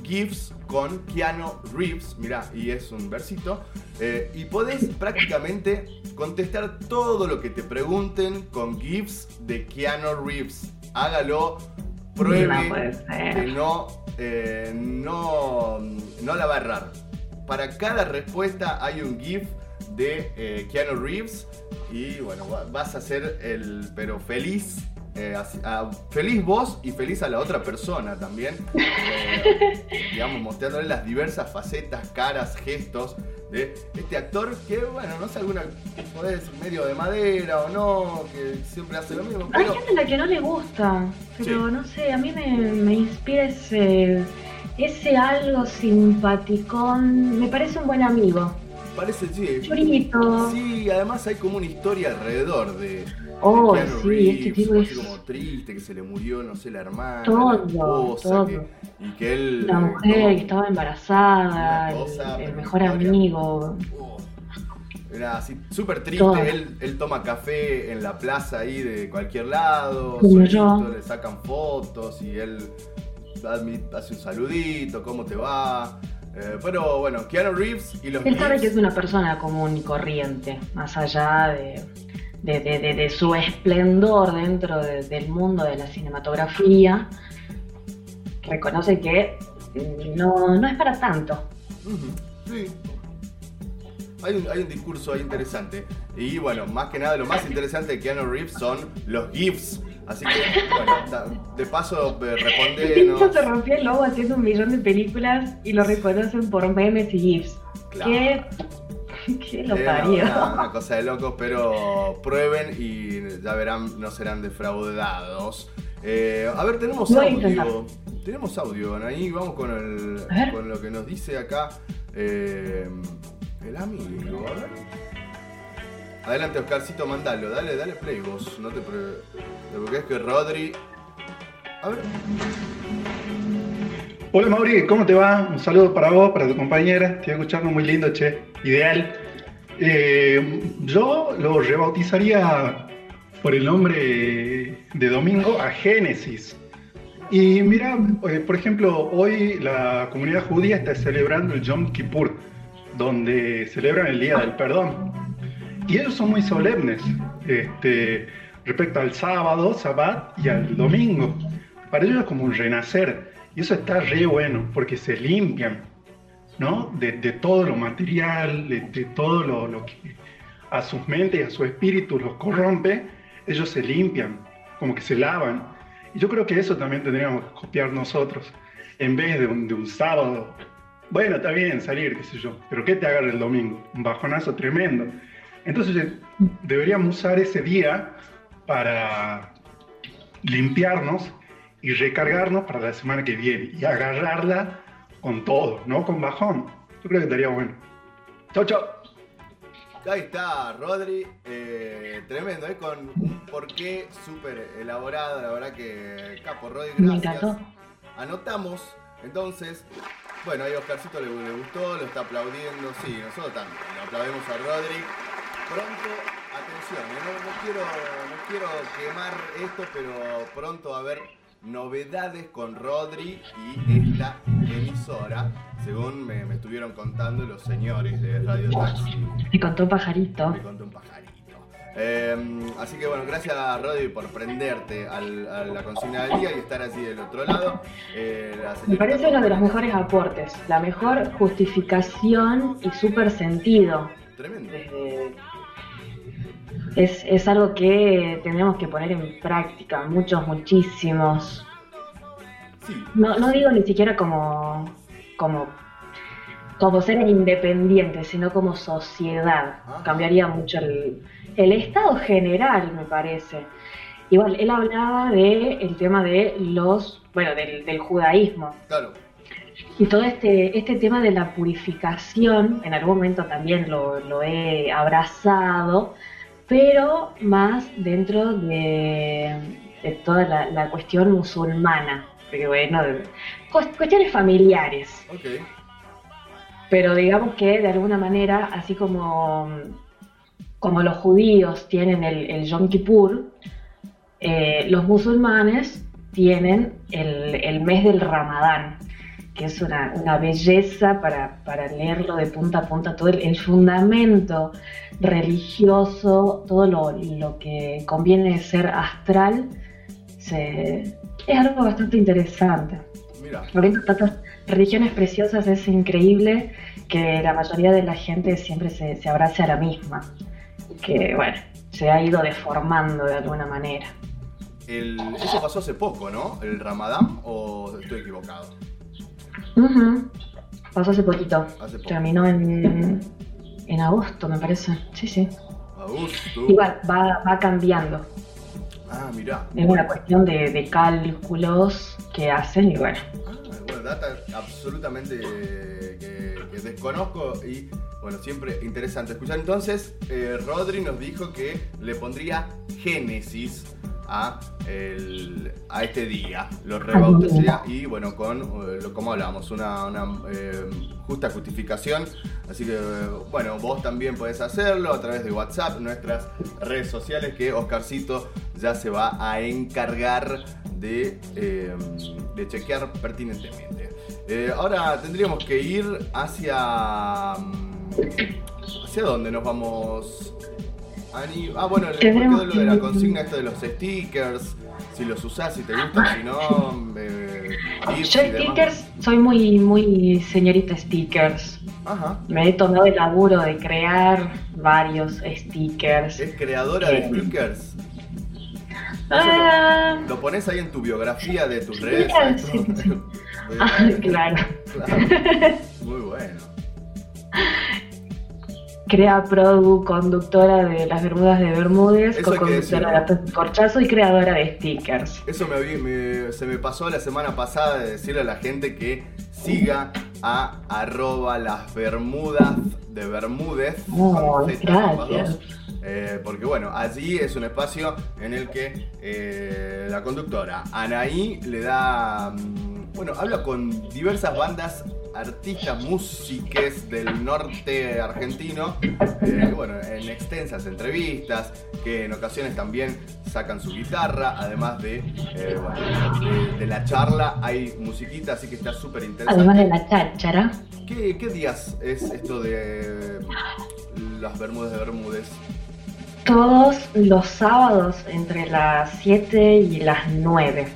GIFs con Keanu Reeves, mirá, y es un versito, eh, y podés prácticamente contestar todo lo que te pregunten con GIFs de Keanu Reeves. Hágalo, pruebe No que no, eh, no, no la va a errar. Para cada respuesta hay un GIF de eh, Keanu Reeves y bueno, va- vas a ser el, pero feliz. Eh, así- a- feliz vos y feliz a la otra persona también. *laughs* Eh, digamos, mostrándole las diversas facetas, caras, gestos de este actor que, bueno, no sé, alguna podés medio de madera o no, que siempre hace lo mismo, Hay gente a la que no le gusta, pero Sí. no sé, a mí me, me inspira ese, ese algo simpaticón. Me parece un buen amigo. parece, sí. Chorito. Sí, además hay como una historia alrededor de, Oh, Keanu sí, Reeves, este tipo es- como triste, que se le murió, no sé, la hermana, Todo, la esposa, todo. que- y que él... La eh, mujer que estaba embarazada, cosa, el, el mejor amigo. Oh, Era así, súper triste. Él, él toma café en la plaza ahí de cualquier lado. Como solito, yo. Le sacan fotos y él hace un saludito, ¿cómo te va? Eh, pero bueno, Keanu Reeves y los Él sabe que es una persona común y corriente, más allá de, de- de- de- su esplendor dentro de- del mundo de la cinematografía. Reconoce que no, no es para tanto. Sí. Hay un, hay un discurso ahí interesante. Y bueno, más que nada, lo más interesante de Keanu Reeves son los GIFs. Así que, bueno, de paso, eh, respondenos. Pinto se rompió el logo haciendo un millón de películas y lo reconocen por memes y GIFs. Claro. ¿Qué, qué lo parió? Una, una cosa de locos, pero prueben y ya verán, no serán defraudados. Eh, a ver, tenemos Voy audio. Tenemos audio, ahí vamos con, el, lo que nos dice acá eh, el amigo. A ver. Adelante, Oscarcito, mandalo. Dale, dale play vos. No te, pre... Porque es que Rodri. A ver. Hola Mauri, ¿cómo te va? Un saludo para vos, para tu compañera. Estoy escuchando muy lindo, che. Ideal. Eh, yo lo rebautizaría por el nombre de domingo a Génesis. Y mira, eh, por ejemplo, hoy la comunidad judía está celebrando el Yom Kippur, donde celebran el Día del Perdón. Y ellos son muy solemnes este, respecto al sábado, sabbat y al domingo. Para ellos es como un renacer. Y eso está re bueno, porque se limpian, ¿no? De, de todo lo material, de, de todo lo, lo que a sus mentes y a su espíritu los corrompe, ellos se limpian, como que se lavan. Y yo creo que eso también tendríamos que copiar nosotros. En vez de un, de un sábado, bueno, está bien salir, qué sé yo, pero ¿qué te agarra el domingo? Un bajonazo tremendo. Entonces deberíamos usar ese día para limpiarnos y recargarnos para la semana que viene y agarrarla con todo, no con bajón. Yo creo que estaría bueno. Chau, chau. Ahí está, Rodri. eh, tremendo, ¿eh? Con un porqué súper elaborado. La verdad que capo, Rodri, Me gracias. encantó. Anotamos. Entonces, bueno, ahí Oscarcito le, le gustó, lo está aplaudiendo. Sí, nosotros también. Le aplaudimos a Rodri. Pronto, atención, ¿eh? no, no quiero, no quiero quemar esto, pero pronto va a haber novedades con Rodri y esta emisora, según me, me estuvieron contando los señores de Radio Taxi. Me contó pajarito. Me contó un pajarito. Eh, así que bueno, gracias Rodri por prenderte al- a la consigna del día y estar así del otro lado. Eh, Me parece uno de los mejores aportes, la mejor justificación y súper sentido. Tremendo. Desde- Es, es algo que tenemos que poner en práctica, muchos, muchísimos. Sí, No, no digo ni siquiera como, como, como seres independientes, sino como sociedad. Ajá. Cambiaría mucho el, el estado general, me parece. Igual, él hablaba del el tema de los, bueno, del, del judaísmo. claro. Y todo este, este tema de la purificación, en algún momento también lo, lo he abrazado, pero más dentro de, de toda la, la cuestión musulmana, porque bueno, de- cues- cuestiones familiares. Pero digamos que de alguna manera, así como, como los judíos tienen el, el Yom Kippur, eh, los musulmanes tienen el, el mes del Ramadán, que es una, una belleza para, para leerlo de punta a punta, todo el, el fundamento religioso, todo lo, lo que conviene ser astral, se- es algo bastante interesante. Mira, Habiendo tantas religiones preciosas, es increíble que la mayoría de la gente siempre se, se abrace a la misma. Que, bueno, se ha ido deformando de alguna manera. el, eso pasó hace poco, ¿no? ¿El Ramadán o estoy equivocado? Ujú. Pasó hace poquito. Hace poco. Terminó en, en agosto, me parece. Sí, sí. Agosto. Igual, va, va cambiando. Ah, mirá. Es una cuestión de, de cálculos que hacen y bueno. Ah, bueno, data absolutamente que, que desconozco y bueno, siempre interesante escuchar. Entonces, eh, Rodri nos dijo que le pondría Génesis a, el- a este día, lo rebautizaría y bueno, con, eh, lo, como hablamos, una, una, eh, justa justificación. Así que eh, bueno, vos también podés hacerlo a través de WhatsApp, nuestras redes sociales que Oscarcito ya se va a encargar de, eh, de chequear pertinentemente. Eh, ahora tendríamos que ir hacia... ¿Hacia dónde nos vamos? Ani? Ah, bueno, le Tendremos quedó lo de la consigna esto de los stickers, si los usás, si te gustan, si no... eh, Yo stickers, soy muy, muy señorita stickers. Ajá. Me he tomado el laburo de crear varios stickers. Es creadora de stickers. Ah, Lo pones ahí en tu biografía de tus redes. Ah, sí, sí. Ah, claro. *laughs* Muy bueno. Crea Produ, conductora de las Bermudas de Bermúdez, co-conductora de Corchazo y creadora de stickers. Eso me, se me pasó la semana pasada de decirle a la gente que siga a arroba las bermudas de Bermúdez. Oh, gracias. Eh, porque bueno, allí es un espacio en el que eh, la conductora Anaí le da, mm, bueno, habla con diversas bandas, artistas, músiques del norte argentino, eh, bueno, en extensas entrevistas, que en ocasiones también sacan su guitarra, además de, eh, bueno, de, de la charla hay musiquita, así que está súper interesante. Además de la cháchara. ¿Qué, qué días es esto de las Bermudas de Bermúdez? Todos los sábados entre las 7 y las 9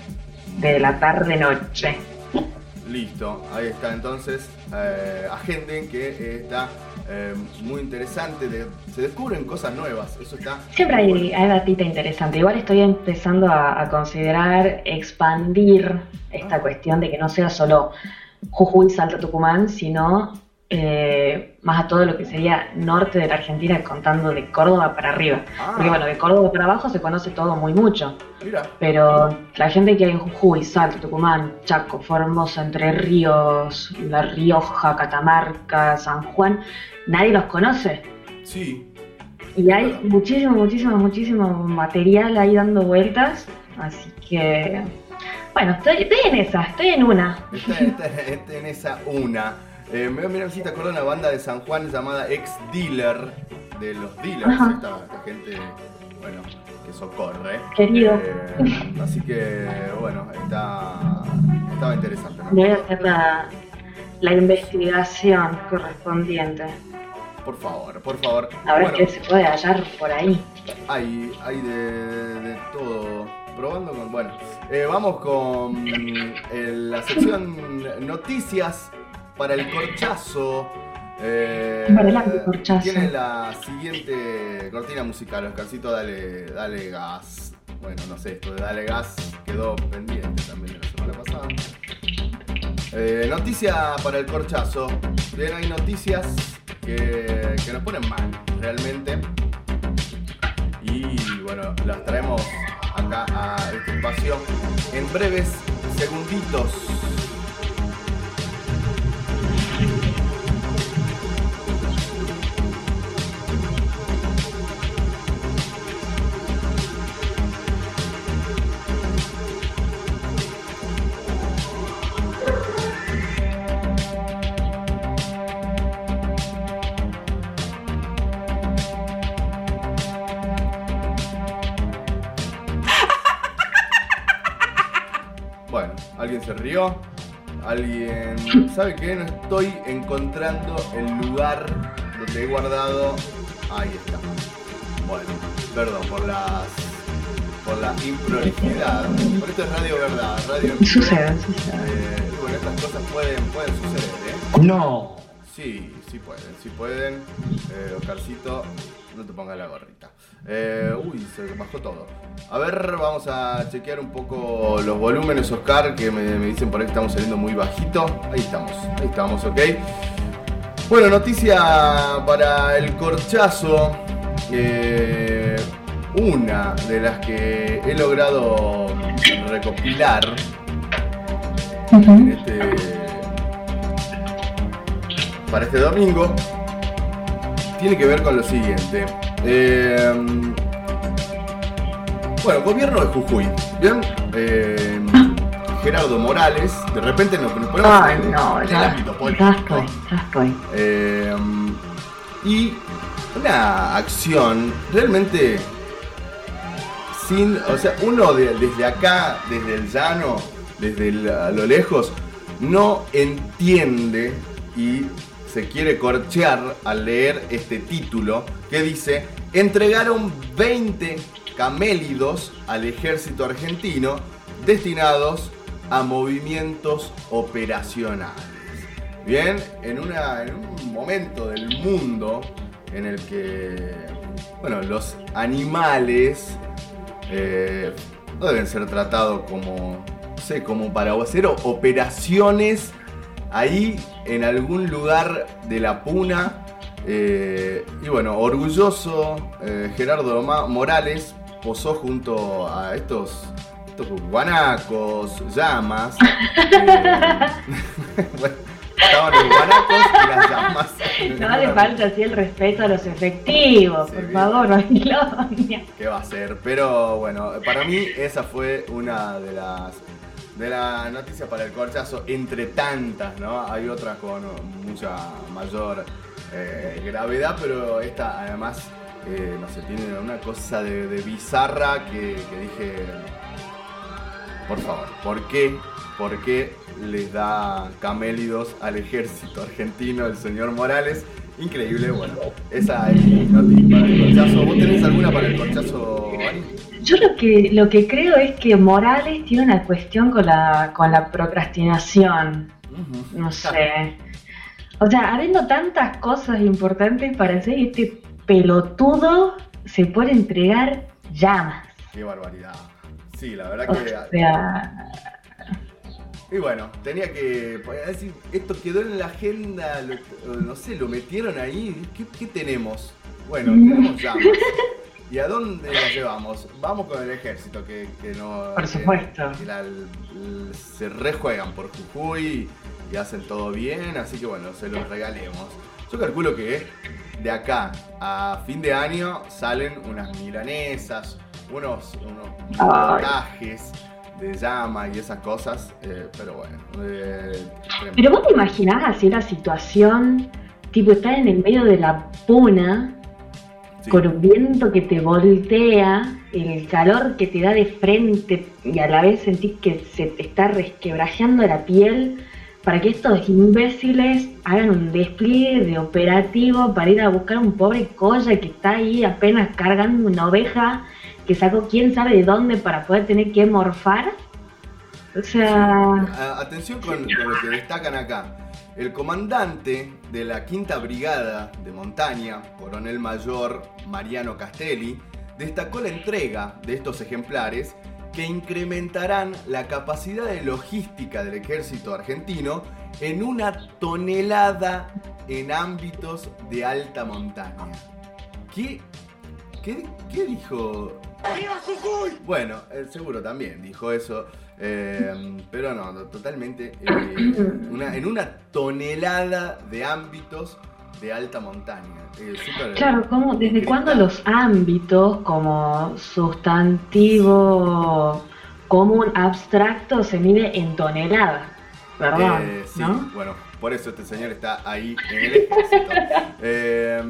de la tarde-noche. Listo, ahí está entonces. Eh, agenden que está eh, muy interesante. de- se descubren cosas nuevas, eso está. Siempre hay, bueno. hay datita interesante. Igual estoy empezando a, a considerar expandir esta Ah. cuestión de que no sea solo Jujuy, Salta, Tucumán, sino eh, más a todo lo que sería norte de la Argentina, contando de Córdoba para arriba. Ah. Porque bueno, de Córdoba para abajo se conoce todo muy mucho. Mira, Pero la gente que hay en Jujuy, Salta, Tucumán, Chaco, Formosa, Entre Ríos, La Rioja, Catamarca, San Juan, nadie los conoce. sí. Y hay muchísimo, muchísimo, muchísimo material ahí dando vueltas. Así que, bueno, estoy, estoy en esa, estoy en una. Está- está en esa una. Eh, me voy a mirar si te acuerdas de una banda de San Juan llamada Ex Dealer, de los dealers, esta, esta gente, bueno, que socorre. Querido. Eh, así que, bueno, está, estaba interesante. ¿no? Voy a hacer la, la investigación correspondiente. por favor, por favor. A ver Bueno, qué se puede hallar por ahí. hay, hay de, de todo. Probando con. Bueno, eh, vamos con eh, la sección noticias para el corchazo. Eh, Adelante, corchazo. Tiene la siguiente cortina musical, Oscarcito, dale, dale gas. Bueno, no sé, esto de dale gas quedó pendiente también de la semana pasada. Eh, noticia para el corchazo. Bien, hay noticias que, que nos ponen mal, realmente. Y bueno, las traemos acá a este espacio en breves segunditos. Alguien. ¿Sabe qué? No estoy encontrando el lugar donde he guardado. Ahí está. Bueno, perdón por las. por la improlijidad. Por esto es radio verdad, radio. Sucede, sucede. Eh, bueno, estas cosas pueden, pueden suceder, ¿eh? No. Sí, sí pueden, sí pueden. Eh, Oscarcito, no te pongas la gorrita. Eh, uy, se bajó todo. A ver, vamos a chequear un poco los volúmenes, Oscar, que me, me dicen por ahí que estamos saliendo muy bajito. Ahí estamos, ahí estamos, ok. Bueno, noticia para el corchazo. Eh, una de las que he logrado recopilar en este, para este domingo tiene que ver con lo siguiente. Eh, bueno, gobierno de Jujuy. ¿Bien? Eh, *coughs* Gerardo Morales, de repente nos, nos ponemos Ay, en, no, en el ya, ámbito ya político. estoy, ya estoy. Eh, y una acción realmente sin, o sea, uno de- desde acá, desde el llano, desde el- a lo lejos, no entiende y se quiere corchear al leer este título que dice, entregaron 20 camélidos al ejército argentino destinados a movimientos operacionales. Bien, en, una, en un momento del mundo en el que, bueno, los animales eh, no deben ser tratados como, sé, como para hacer operaciones ahí en algún lugar de la puna. eh, y bueno, orgulloso, eh, Gerardo Morales posó junto a estos, estos guanacos, llamas. eh, *laughs* bueno, estaban los guanacos y las llamas. No le falta así el respeto a los efectivos, Sí, por bien. favor, Babilonia. ¿Qué va a ser? Pero bueno, para mí esa fue una de las de la noticia para el corchazo, entre tantas, ¿no? Hay otras con mucha mayor eh, gravedad, pero esta además, eh, no sé, tiene una cosa de, bizarra que, que dije, por favor, ¿por qué? ¿Por qué les da camélidos al ejército argentino el señor Morales? Increíble, bueno, esa es mi noticia para el corchazo. ¿Vos tenés alguna para el corchazo, Ari? Yo lo que, lo que creo es que Morales tiene una cuestión con la, con la procrastinación. No sé. O sea, habiendo tantas cosas importantes para hacer, este pelotudo se puede entregar llamas. Qué barbaridad. Sí, la verdad O que. sea, Y bueno, tenía que. decir, esto quedó en la agenda, lo- no sé, lo metieron ahí. ¿Qué, qué tenemos? Bueno, tenemos llamas. ¿Y a dónde las llevamos? Vamos con el ejército, que, que no. Por supuesto. que la- se rejuegan por Jujuy y hacen todo bien, así que bueno, se los regalemos. Yo calculo que de acá a fin de año salen unas milanesas, unos, unos montajes de llama y esas cosas, eh, pero bueno. eh, pero vos te imaginás así la situación, tipo estar en el medio de la puna, Sí. con un viento que te voltea, el calor que te da de frente y a la vez sentís que se te está resquebrajeando la piel para que estos imbéciles hagan un despliegue de operativo para ir a buscar a un pobre colla que está ahí apenas cargando una oveja que sacó quién sabe de dónde para poder tener que morfar. O sea, Atención con, con lo que destacan acá. El comandante de la quinta brigada de montaña, coronel mayor Mariano Castelli, destacó la entrega de estos ejemplares que incrementarán la capacidad de logística del ejército argentino en una tonelada en ámbitos de alta montaña. ¿Qué, qué, qué dijo? Bueno, eh, seguro también dijo eso, eh, pero no, no, totalmente. eh, *coughs* una- en una tonelada de ámbitos de alta montaña. eh, claro, ¿cómo, ¿desde cuándo los ámbitos como sustantivo común abstracto se mide en toneladas? ¿Verdad? Sí, ¿No? bueno, por eso este señor está ahí en el ejército. *laughs* Eh,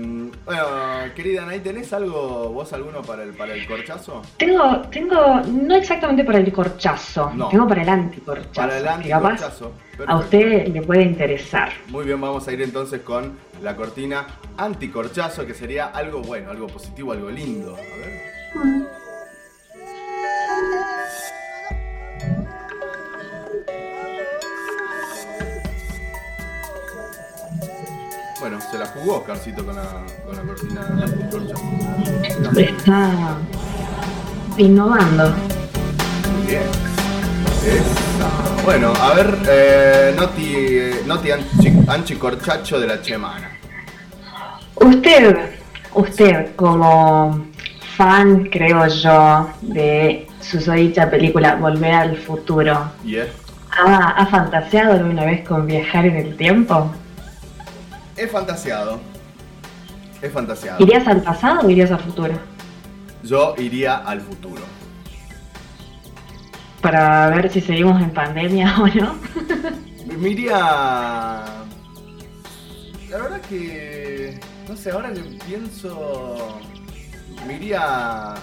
bueno, querida Anaí, ¿tenés algo, vos alguno para el, para el corchazo? Tengo, tengo, no exactamente para el corchazo, No. tengo para el anticorchazo. Para el anticorchazo. a usted le puede interesar. Muy bien, vamos a ir entonces con la cortina anticorchazo, que sería algo bueno, algo positivo, algo lindo. A ver. Bueno, se la jugó Oscarcito con la, con la cortina anticorchazo. Está innovando. Muy bien. Esa. Bueno, a ver, eh, Noti, eh, Noti Anchi, Anchi Corchacho de la Chemana. Usted, usted como fan, creo yo, de susodicha película Volver al Futuro, Y es, ¿ha, ha fantaseado alguna vez con viajar en el tiempo? Es fantaseado. Es fantaseado. ¿Irías al pasado o irías al futuro? Yo iría al futuro. Para ver si seguimos en pandemia *laughs* o no. Me iría. La verdad que. No sé, ahora que pienso. Me iría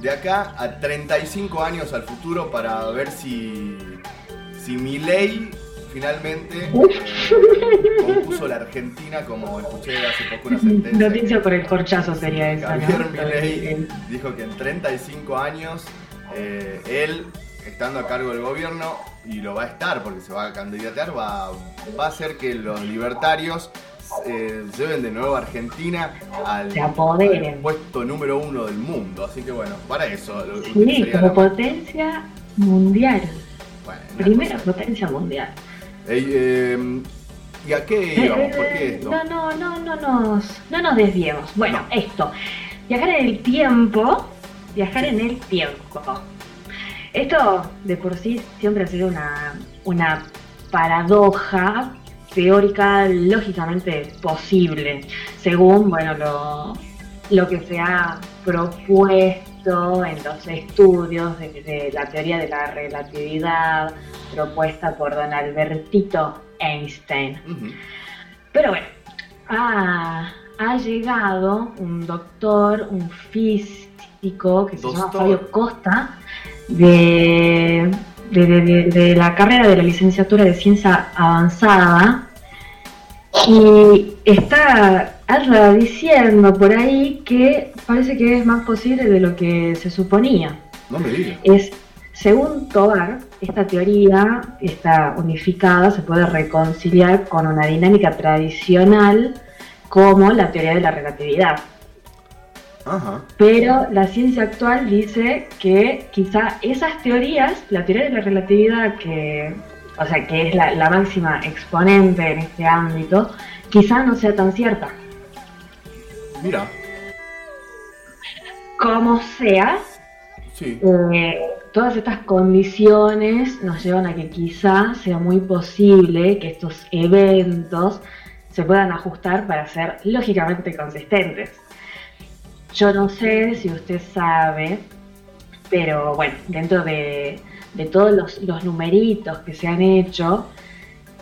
de acá a 35 años al futuro para ver si. Si mi ley finalmente *laughs* compuso la Argentina como escuché hace poco una sentencia. Noticia por el corchazo sería esa. Javier Milei dijo que en 35 años eh, él, estando a cargo del gobierno, y lo va a estar porque se va a candidatear, va, va a hacer que los libertarios eh, lleven de nuevo a Argentina al, puesto número uno del mundo. Así que bueno, para eso. lo- Sí, como la- potencia mundial. bueno, Primera potencia mundial. Eh, ¿Y a qué íbamos? ¿Por qué esto? No, no, no, no nos, no nos desviemos. Bueno, No. esto. Viajar en el tiempo. Viajar en el tiempo. Esto de por sí siempre ha sido una, una paradoja teórica lógicamente posible, según bueno lo, lo que se ha propuesto en los estudios de, de la teoría de la relatividad propuesta por don Albertito Einstein. Pero bueno, ha, ha llegado un doctor, un físico que se llama. Fabio Costa, de- de- de la carrera de la licenciatura de ciencia avanzada, y está anda diciendo por ahí que parece que es más posible de lo que se suponía No me digas. es, según Tovar, esta teoría está unificada, se puede reconciliar con una dinámica tradicional como la teoría de la relatividad. Ajá. Pero la ciencia actual dice que quizá esas teorías, la teoría de la relatividad que, o sea, que es la, la máxima exponente en este ámbito, quizá no sea tan cierta. Mira. Como sea, Sí. Eh, todas estas condiciones nos llevan a que quizá sea muy posible que estos eventos se puedan ajustar para ser lógicamente consistentes. Yo no sé si usted sabe, pero bueno, dentro de, de todos los, los numeritos que se han hecho,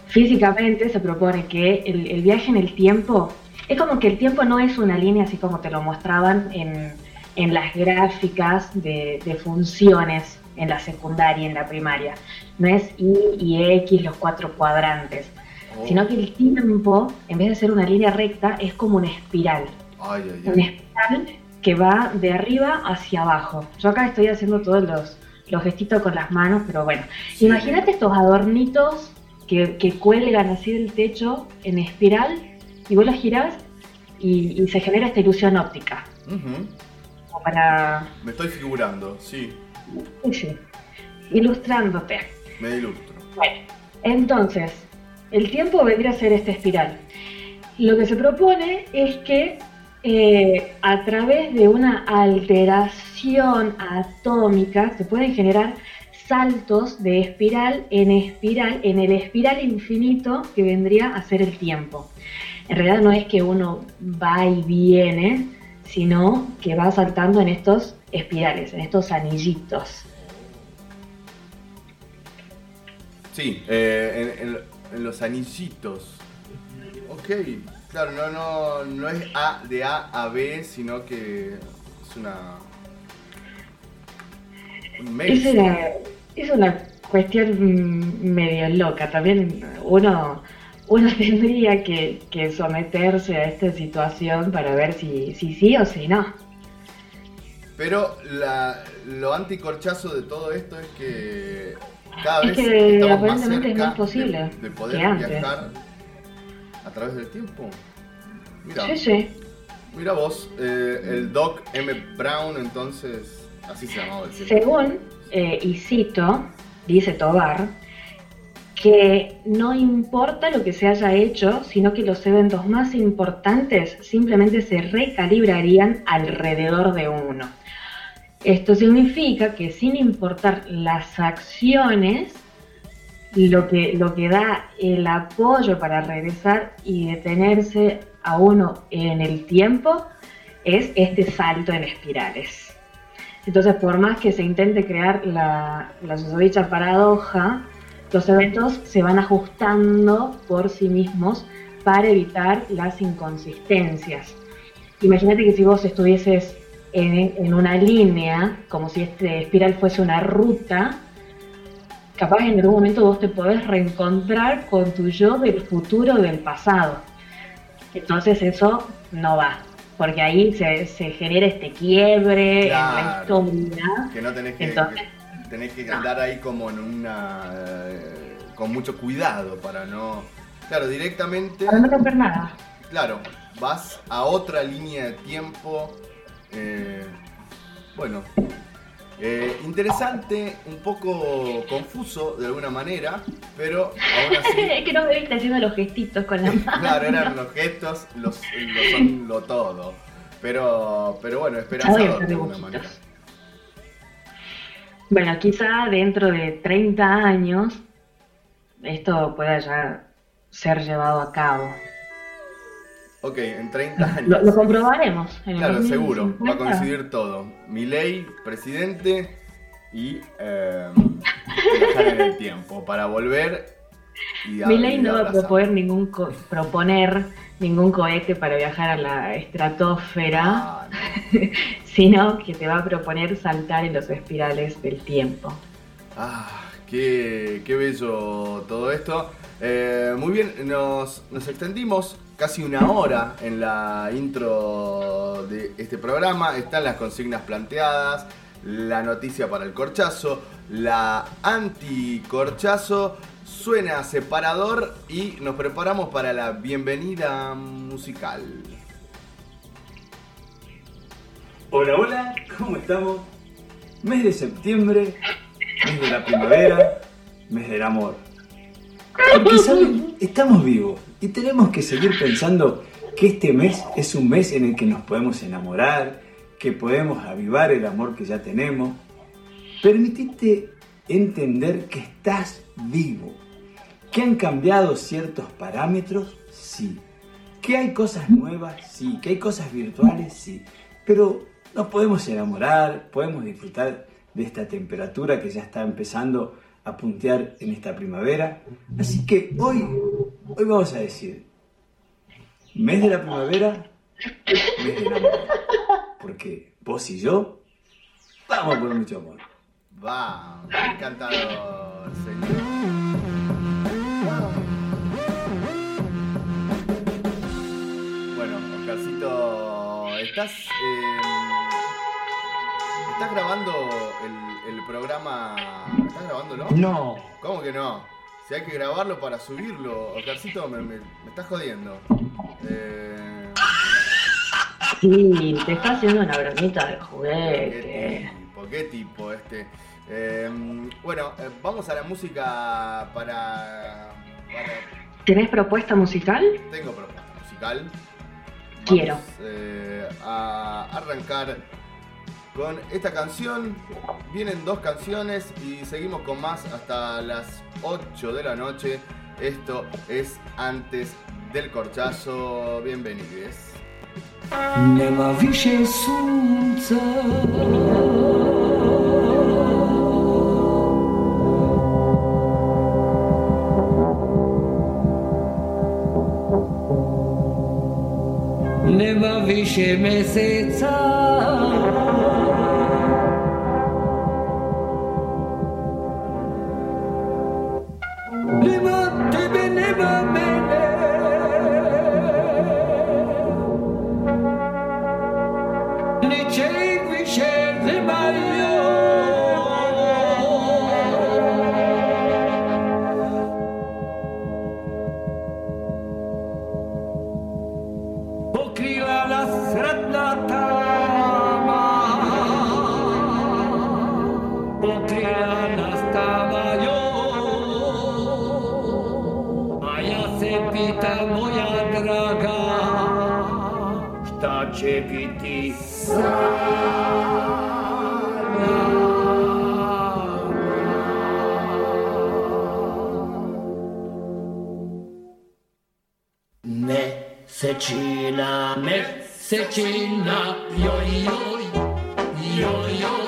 físicamente se propone que el, el viaje en el tiempo, es como que el tiempo no es una línea así como te lo mostraban en, en las gráficas de, de funciones en la secundaria, en la primaria. No es Y y X los cuatro cuadrantes, Oh. sino que el tiempo, en vez de ser una línea recta, es como una espiral. Ay, ay, Una espiral que va de arriba hacia abajo. Yo acá estoy haciendo todos los, los gestitos con las manos, pero bueno. Sí. Imagínate estos adornitos que, que cuelgan así del techo en espiral y vos los girás y, y se genera esta ilusión óptica. Como para Me estoy figurando, sí, sí, sí, ilustrándote. me ilustro. Bueno, entonces, el tiempo vendría a ser esta espiral. Lo que se propone es que eh, a través de una alteración atómica se pueden generar saltos de espiral en espiral, en el espiral infinito que vendría a ser el tiempo. En realidad no es que uno va y viene, sino que va saltando en estos espirales, en estos anillitos. Sí, eh, en, en- en los anillitos. Ok, claro, no, no, no es A de A a B, sino que es una. Un. Es una, es una cuestión medio loca. También uno, uno *laughs* tendría que, que someterse a esta situación para ver si, si sí o si no. Pero la, lo anticorchazo de todo esto es que cada Es vez que estamos más aparentemente es cerca más posible de, de poder que antes. viajar a través del tiempo. Mira, Sí, sí. mira vos, eh, el Doc M. Brown, entonces, así se llamaba el científico. Según, eh, y cito, dice Tobar, que no importa lo que se haya hecho, sino que los eventos más importantes simplemente se recalibrarían alrededor de uno. Esto significa que sin importar las acciones, lo que, lo que da el apoyo para regresar y detenerse a uno en el tiempo es este salto en espirales. Entonces, por más que se intente crear la, la susodicha paradoja, los eventos se van ajustando por sí mismos para evitar las inconsistencias. Imagínate que si vos estuvieses en, en una línea, como si este espiral fuese una ruta, capaz en algún momento vos te podés reencontrar con tu yo del futuro del pasado. Entonces eso no va, porque ahí se, se genera este quiebre en la Claro. historia. Que no tenés que, Entonces- que tenés que andar ahí como en una. eh, con mucho cuidado para no. Claro, directamente. Para no romper nada. Claro, vas a otra línea de tiempo. eh, bueno, eh, interesante, un poco confuso de alguna manera, pero aún así. *laughs* es que no me viste haciendo los gestitos con la *laughs* mano. Claro, eran los gestos, los, lo son lo todo. Pero, pero bueno, esperanzador de alguna manera. Bueno, quizá dentro de 30 años esto pueda ya ser llevado a cabo. Ok, en 30 años. Lo, lo comprobaremos. En el Claro, seguro, va a 2050. coincidir todo. Milei, presidente y eh, viajar en el tiempo para volver y a- Milei y no va a proponer ningún, co- proponer ningún cohete para viajar a la estratosfera, Ah, *laughs* no. sino que te va a proponer saltar en los espirales del tiempo. Ah, qué, qué bello todo esto. Eh, muy bien, nos, nos extendimos casi una hora en la intro de este programa. Están las consignas planteadas, la noticia para el corchazo, la anti-corchazo, suena separador y nos preparamos para la bienvenida musical. Hola, hola, ¿cómo estamos? Mes de septiembre, mes de la primavera, mes del amor. Porque, ¿saben? Estamos vivos y tenemos que seguir pensando que este mes es un mes en el que nos podemos enamorar, que podemos avivar el amor que ya tenemos. Permitite entender que estás vivo, que han cambiado ciertos parámetros, sí. Que hay cosas nuevas, sí. Que hay cosas virtuales, sí. Pero nos podemos enamorar, podemos disfrutar de esta temperatura que ya está empezando a puntear en esta primavera. Así que hoy, hoy vamos a decir, mes de la primavera, mes del amor. Porque vos y yo vamos por mucho amor. Va, encantador, señor. Bueno, Oscarcito, ¿estás, eh, ¿estás grabando el, el programa? ¿Estás grabándolo? No. ¿Cómo que no? Si hay que grabarlo para subirlo, Oscarcito, me, me, me estás jodiendo. Eh, Sí, te está haciendo una bromita de ¿qué juguete. tipo? ¿Qué tipo este? Eh, bueno, eh, vamos a la música para, para- ¿Tenés propuesta musical? Tengo propuesta musical. Vamos, Quiero. eh, a arrancar con esta canción. Vienen dos canciones y seguimos con más hasta las 8 de la noche. Esto es antes del corchazo. Bienvenidos. never made Secina, me, secina, yo, yo, yo, yo.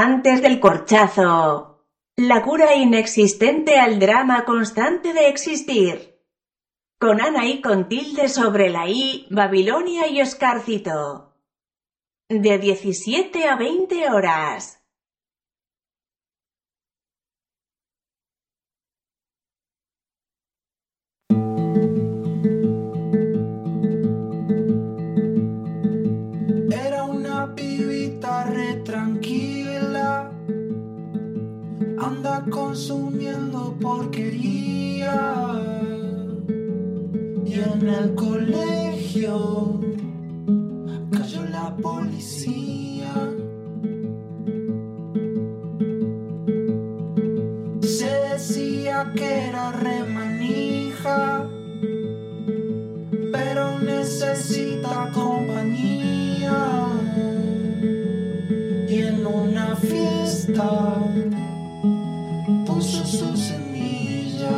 Antes del corchazo. La cura inexistente al drama constante de existir. Con Ana y con tilde sobre la I, Babilonia y Oscarcito. De 17 a 20 horas. Consumiendo porquería. Y en el colegio cayó la policía. Se decía que era re manija pero necesita compañía. Y en una fiesta puso su semilla,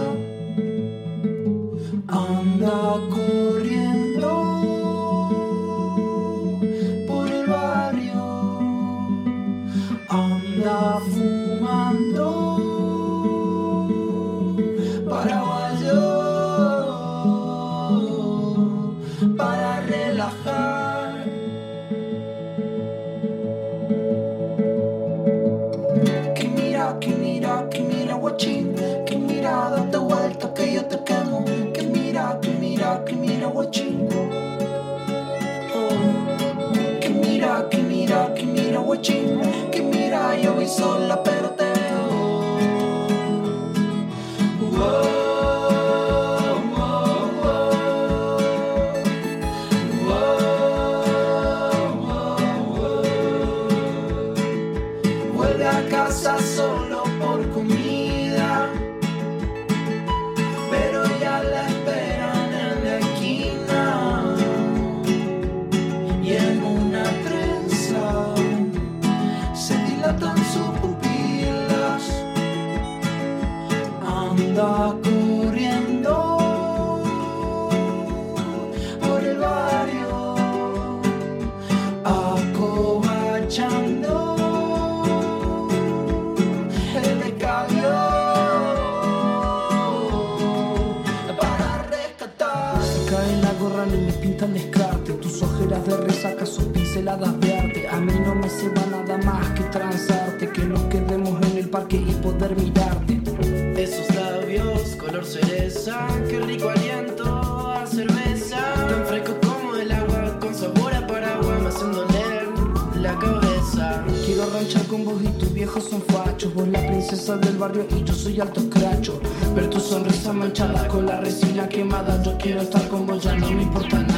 de arte A mí no me se va nada más que transarte Que nos quedemos en el parque y poder mirarte. Esos labios color cereza, qué rico aliento a cerveza. Tan fresco como el agua, con sabor a paraguas, me hacen doler la cabeza. Quiero ranchar con vos y tus viejos son fachos. Vos la princesa del barrio y yo soy alto escracho Ver tu sonrisa manchada con la resina quemada. Yo quiero estar con vos, ya no me importa nada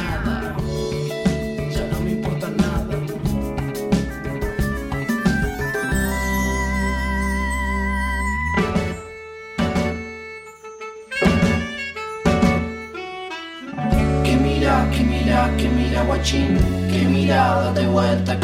mira, guachín. Que mira, date vuelta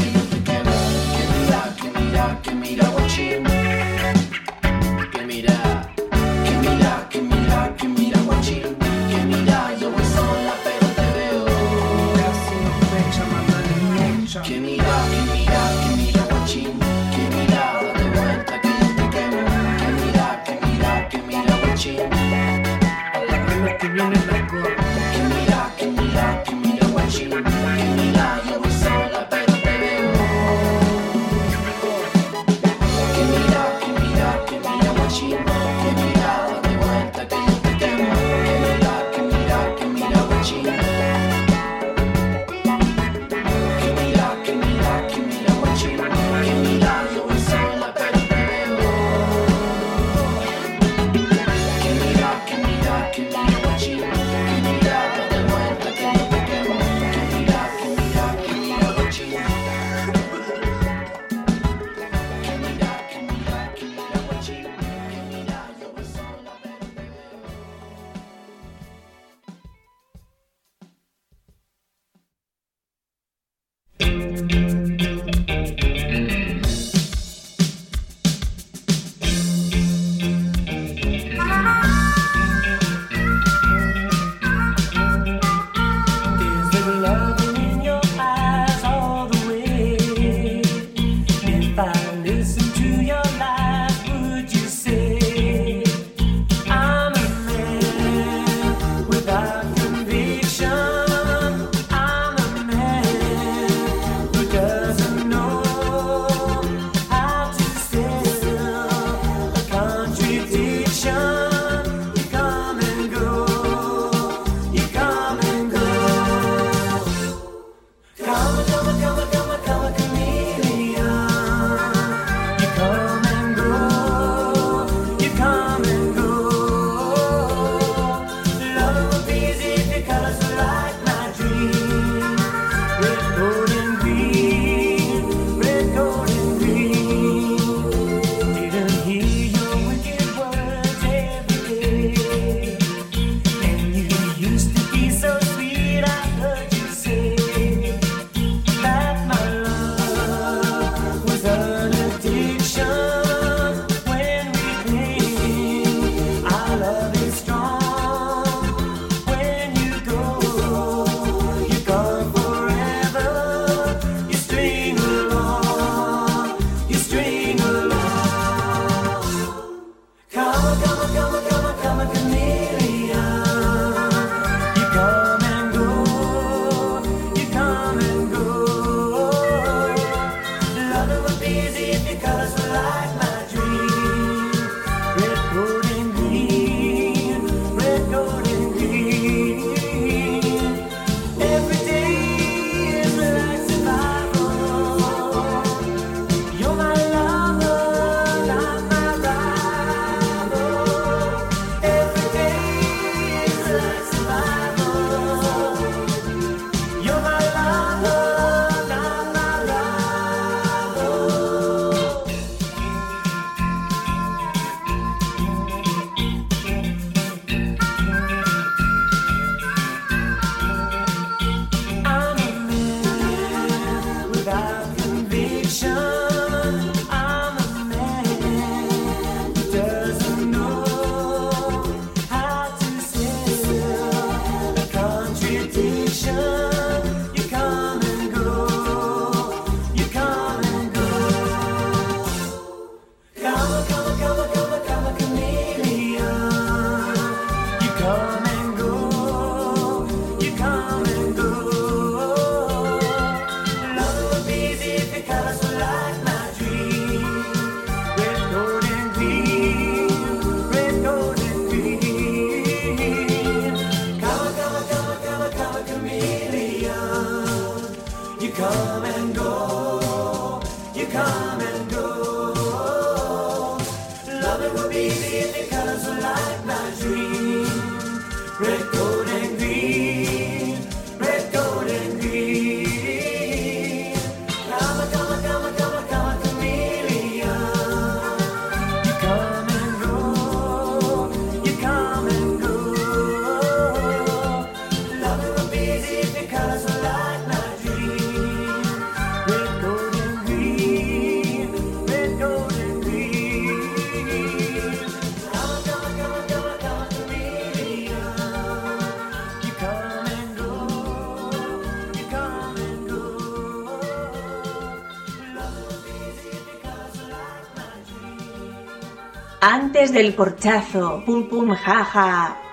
del corchazo, pum pum jaja. Continuamos,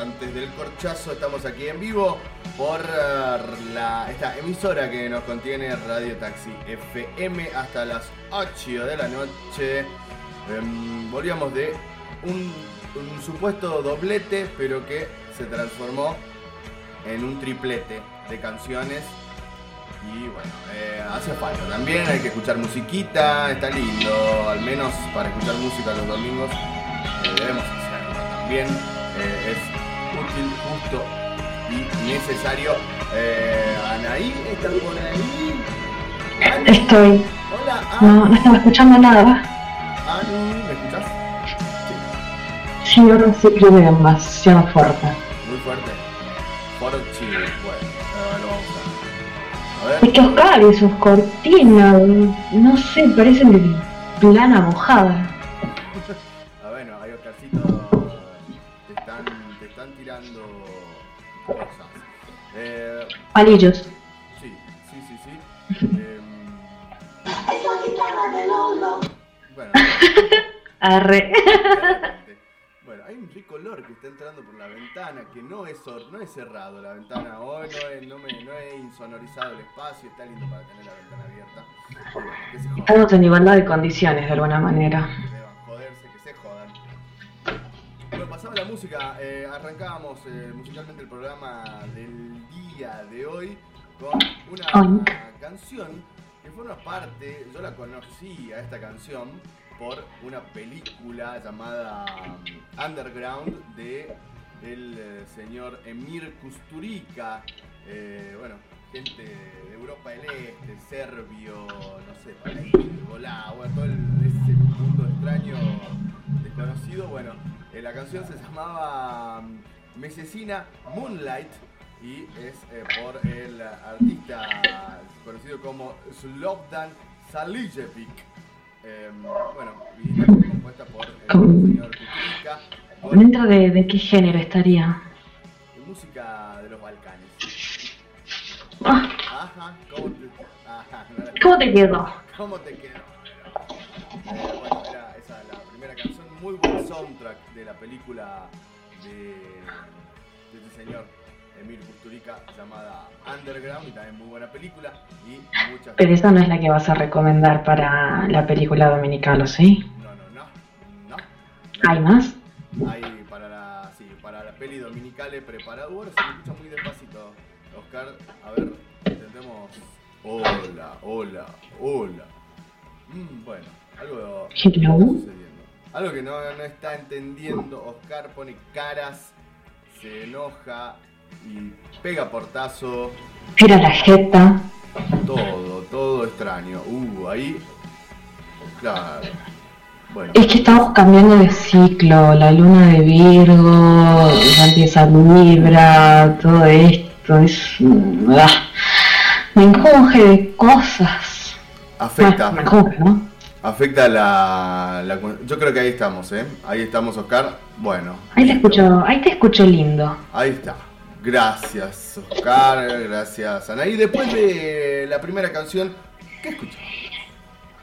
antes del corchazo, estamos aquí en vivo por eh, la, esta emisora que nos contiene Radio Taxi FM hasta las 8 de la noche. Em, volvíamos de un, supuesto doblete, pero que se transformó en un triplete de canciones. Y bueno, eh, hace falta también, hay que escuchar musiquita, está lindo, al menos para escuchar música los domingos eh, debemos hacerlo también. eh, es justo y necesario. Eh, Anaí, ¿estás ahí? Anu, Estoy. Hola, No, no estaba escuchando nada. Anu, ¿me escuchás? Sí, ahora sí que demasiado fuerte. Muy fuerte. Chile, bueno, lo vamos a ver. Es que Oscar y sus cortinas, no sé, parecen de plana mojada. Ah, bueno, hay Oscarcito, te están, te están tirando. Eh, Palillos. sí, sí, sí, sí. Em, bueno, *laughs* Arre. bueno, hay un rico olor que está entrando por la ventana, que no es, no es cerrado la ventana hoy, no, es- no, me, no he insonorizado el espacio, está lindo para tener la ventana abierta. Bueno. Estamos en igualdad de condiciones de alguna manera. Pasaba la música, eh, arrancábamos eh, musicalmente el programa del día de hoy con una canción que forma parte, yo la conocí a esta canción por una película llamada um, Underground de el eh, señor Emir Kusturica, eh, bueno, gente de Europa del Este, serbio, no sé, volá, bueno, todo el- ese mundo extraño, desconocido, bueno, eh, la canción se llamaba um, Mesesina Moonlight y es eh, por el artista conocido como Slobodan Salijevic. Eh, bueno, y compuesta por el señor Kukuryka, ¿Dentro de, de qué género estaría? música de los Balcanes. Ah, Ajá, ¿cómo te, ajá, ¿Cómo te quedó? ¿Cómo te quedó? Soundtrack de la película de, de este señor Emil Kusturica llamada Underground y también muy buena película y muchas Pero esa no es la que vas a recomendar para la película dominical, ¿o sí? No, no, no, no. ¿Hay más? Hay para la, sí, para la peli dominicales preparado. Bueno, se me escucha muy despacito. Oscar, a ver, intentemos. Hola, hola, hola. Mm, bueno, algo Hello. Algo que no, no está entendiendo. Oscar pone caras, se enoja y pega portazo. Era la jeta. Todo, todo extraño. Uh, ahí. Claro. Bueno. Es que estamos cambiando de ciclo, la luna de Virgo, ya empieza Libra, todo esto, es... ah, me encoge de cosas. Afecta. Ah, me encoge, ¿no? Afecta la, la- Yo creo que ahí estamos, ¿eh? Ahí estamos, Oscar. Bueno, Ahí te escucho, ahí te escucho lindo. ahí está. Gracias, Oscar. Gracias, Anaí. Después de la primera canción, ¿qué escuchamos?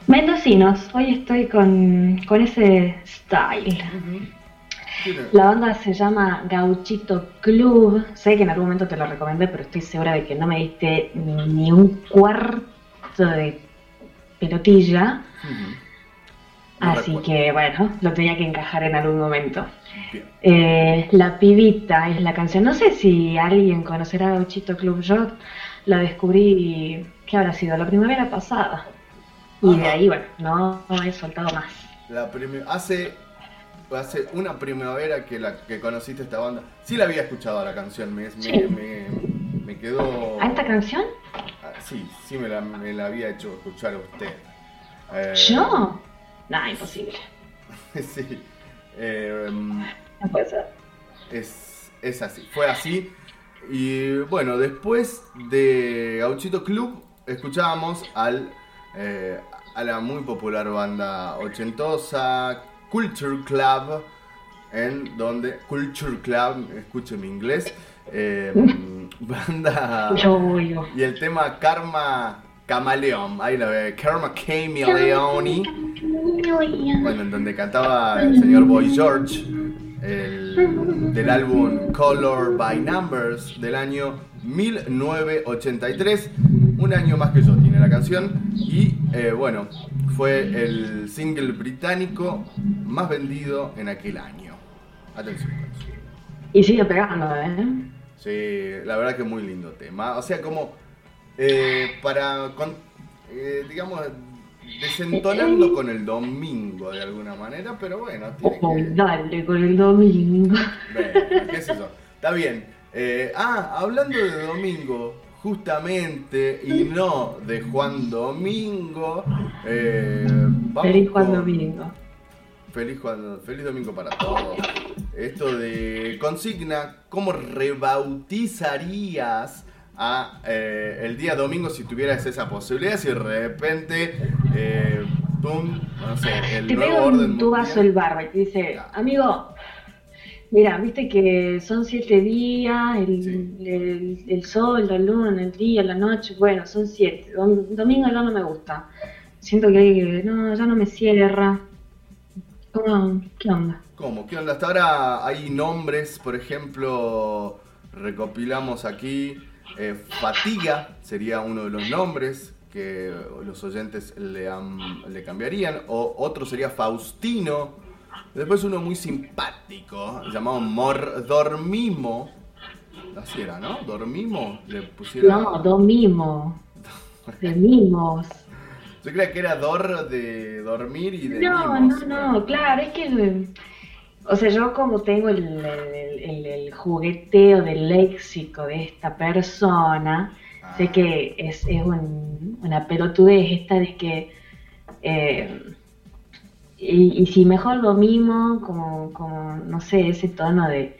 Mendocinos, hoy estoy con, con ese style. La banda se llama Gauchito Club. Sé que en algún momento te lo recomendé, pero estoy segura de que no me diste ni un cuarto de pelotilla. No Así recuerdo. que bueno, lo tenía que encajar en algún momento. Eh, la pibita es la canción. No sé si alguien conocerá Gauchito Club. Yo la descubrí, ¿qué habrá sido? La primavera pasada. Y de Ajá. ahí, bueno, no, no he soltado más. La hace, hace una primavera que, la, que conociste esta banda. Sí la había escuchado la canción, me, me, me quedó... ¿A esta canción? Sí, sí me la, me la había hecho escuchar a usted. Eh, ¿Yo? No, imposible. *laughs* sí. Eh, No puede ser. es, es así, fue así. Y bueno, después de Gauchito Club, escuchábamos al, eh, a la muy popular banda ochentosa Culture Club, en donde Culture Club, escuchen mi inglés, eh, *laughs* banda Yo y el tema Karma Camaleón, ahí lo ve, Karma Camaleoni. Bueno, en donde cantaba el señor Boy George, el- del álbum Color by Numbers del año 1983, un año más que yo tiene la canción, y eh, bueno, fue el single británico más vendido en aquel año. Atención. Y sigue pegando, ¿eh? Sí, la verdad que muy lindo tema. O sea, como eh, para, con- eh, digamos, desentonando con el domingo de alguna manera, pero bueno, tiene que... dale, con el domingo. Bueno, qué sé yo. Está bien. Eh, ah, hablando de domingo, justamente, y no de Juan Domingo, eh, vamos Feliz Juan con- Domingo. Feliz, Juan- feliz domingo para todos. Esto de consigna, ¿cómo rebautizarías a eh, el día domingo si tuvieras esa posibilidad? Si de repente, eh, pum, no sé, el Te nuevo pega orden el barba y te dice, amigo, mira, viste que son siete días, el, Sí. el, el sol, la luna, el día, la noche, bueno, son siete. Dom- domingo ya no me gusta. Siento que hay que- no, ya no me cierra. ¿Cómo, ¿Qué onda? ¿Cómo? ¿Qué onda? Hasta ahora hay nombres, por ejemplo, recopilamos aquí, eh, Fatiga sería uno de los nombres que los oyentes le, le cambiarían, o otro sería Faustino, después uno muy simpático, llamado Mordormimo, así era, ¿no? Dormimo, le pusieron... No, domimo. *laughs* De mimos. Yo creía que era Dor de dormir y de No, mimos. no, no, claro, es que, o sea, yo como tengo el, el- el- el jugueteo del léxico de esta persona, sé Ah. que es, es un- una pelotudez esta de que, eh, y, y si mejor lo mimo, como, como, no sé, ese tono de,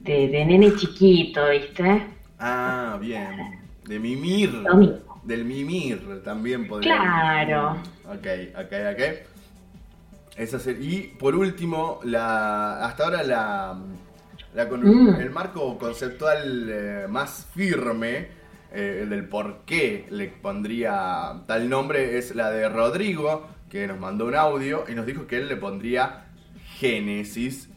de, de nene chiquito, ¿viste? Ah, bien. De mimir. Lo mismo. del mimir también podría. Claro. Ok, ok, ok. Esa y por último, la, hasta ahora la, la con- Mm. el marco conceptual eh, más firme eh, el del por qué le pondría tal nombre es la de Rodrigo, que nos mandó un audio y nos dijo que él le pondría Génesis.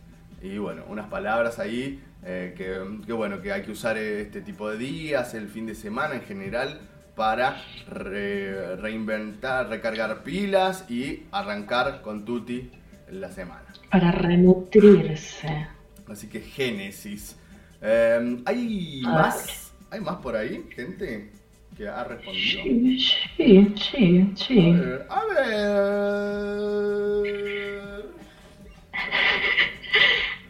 Y bueno, unas palabras ahí eh, que, que bueno, que hay que usar este tipo de días, el fin de semana en general, para re- reinventar, recargar pilas y arrancar con Tutti la semana. Para renutrirse. Así que Génesis. Eh, ¿Hay más? ¿Hay más por ahí, gente? Que ha respondido. Sí, sí, sí, sí. A ver, a ver. *laughs*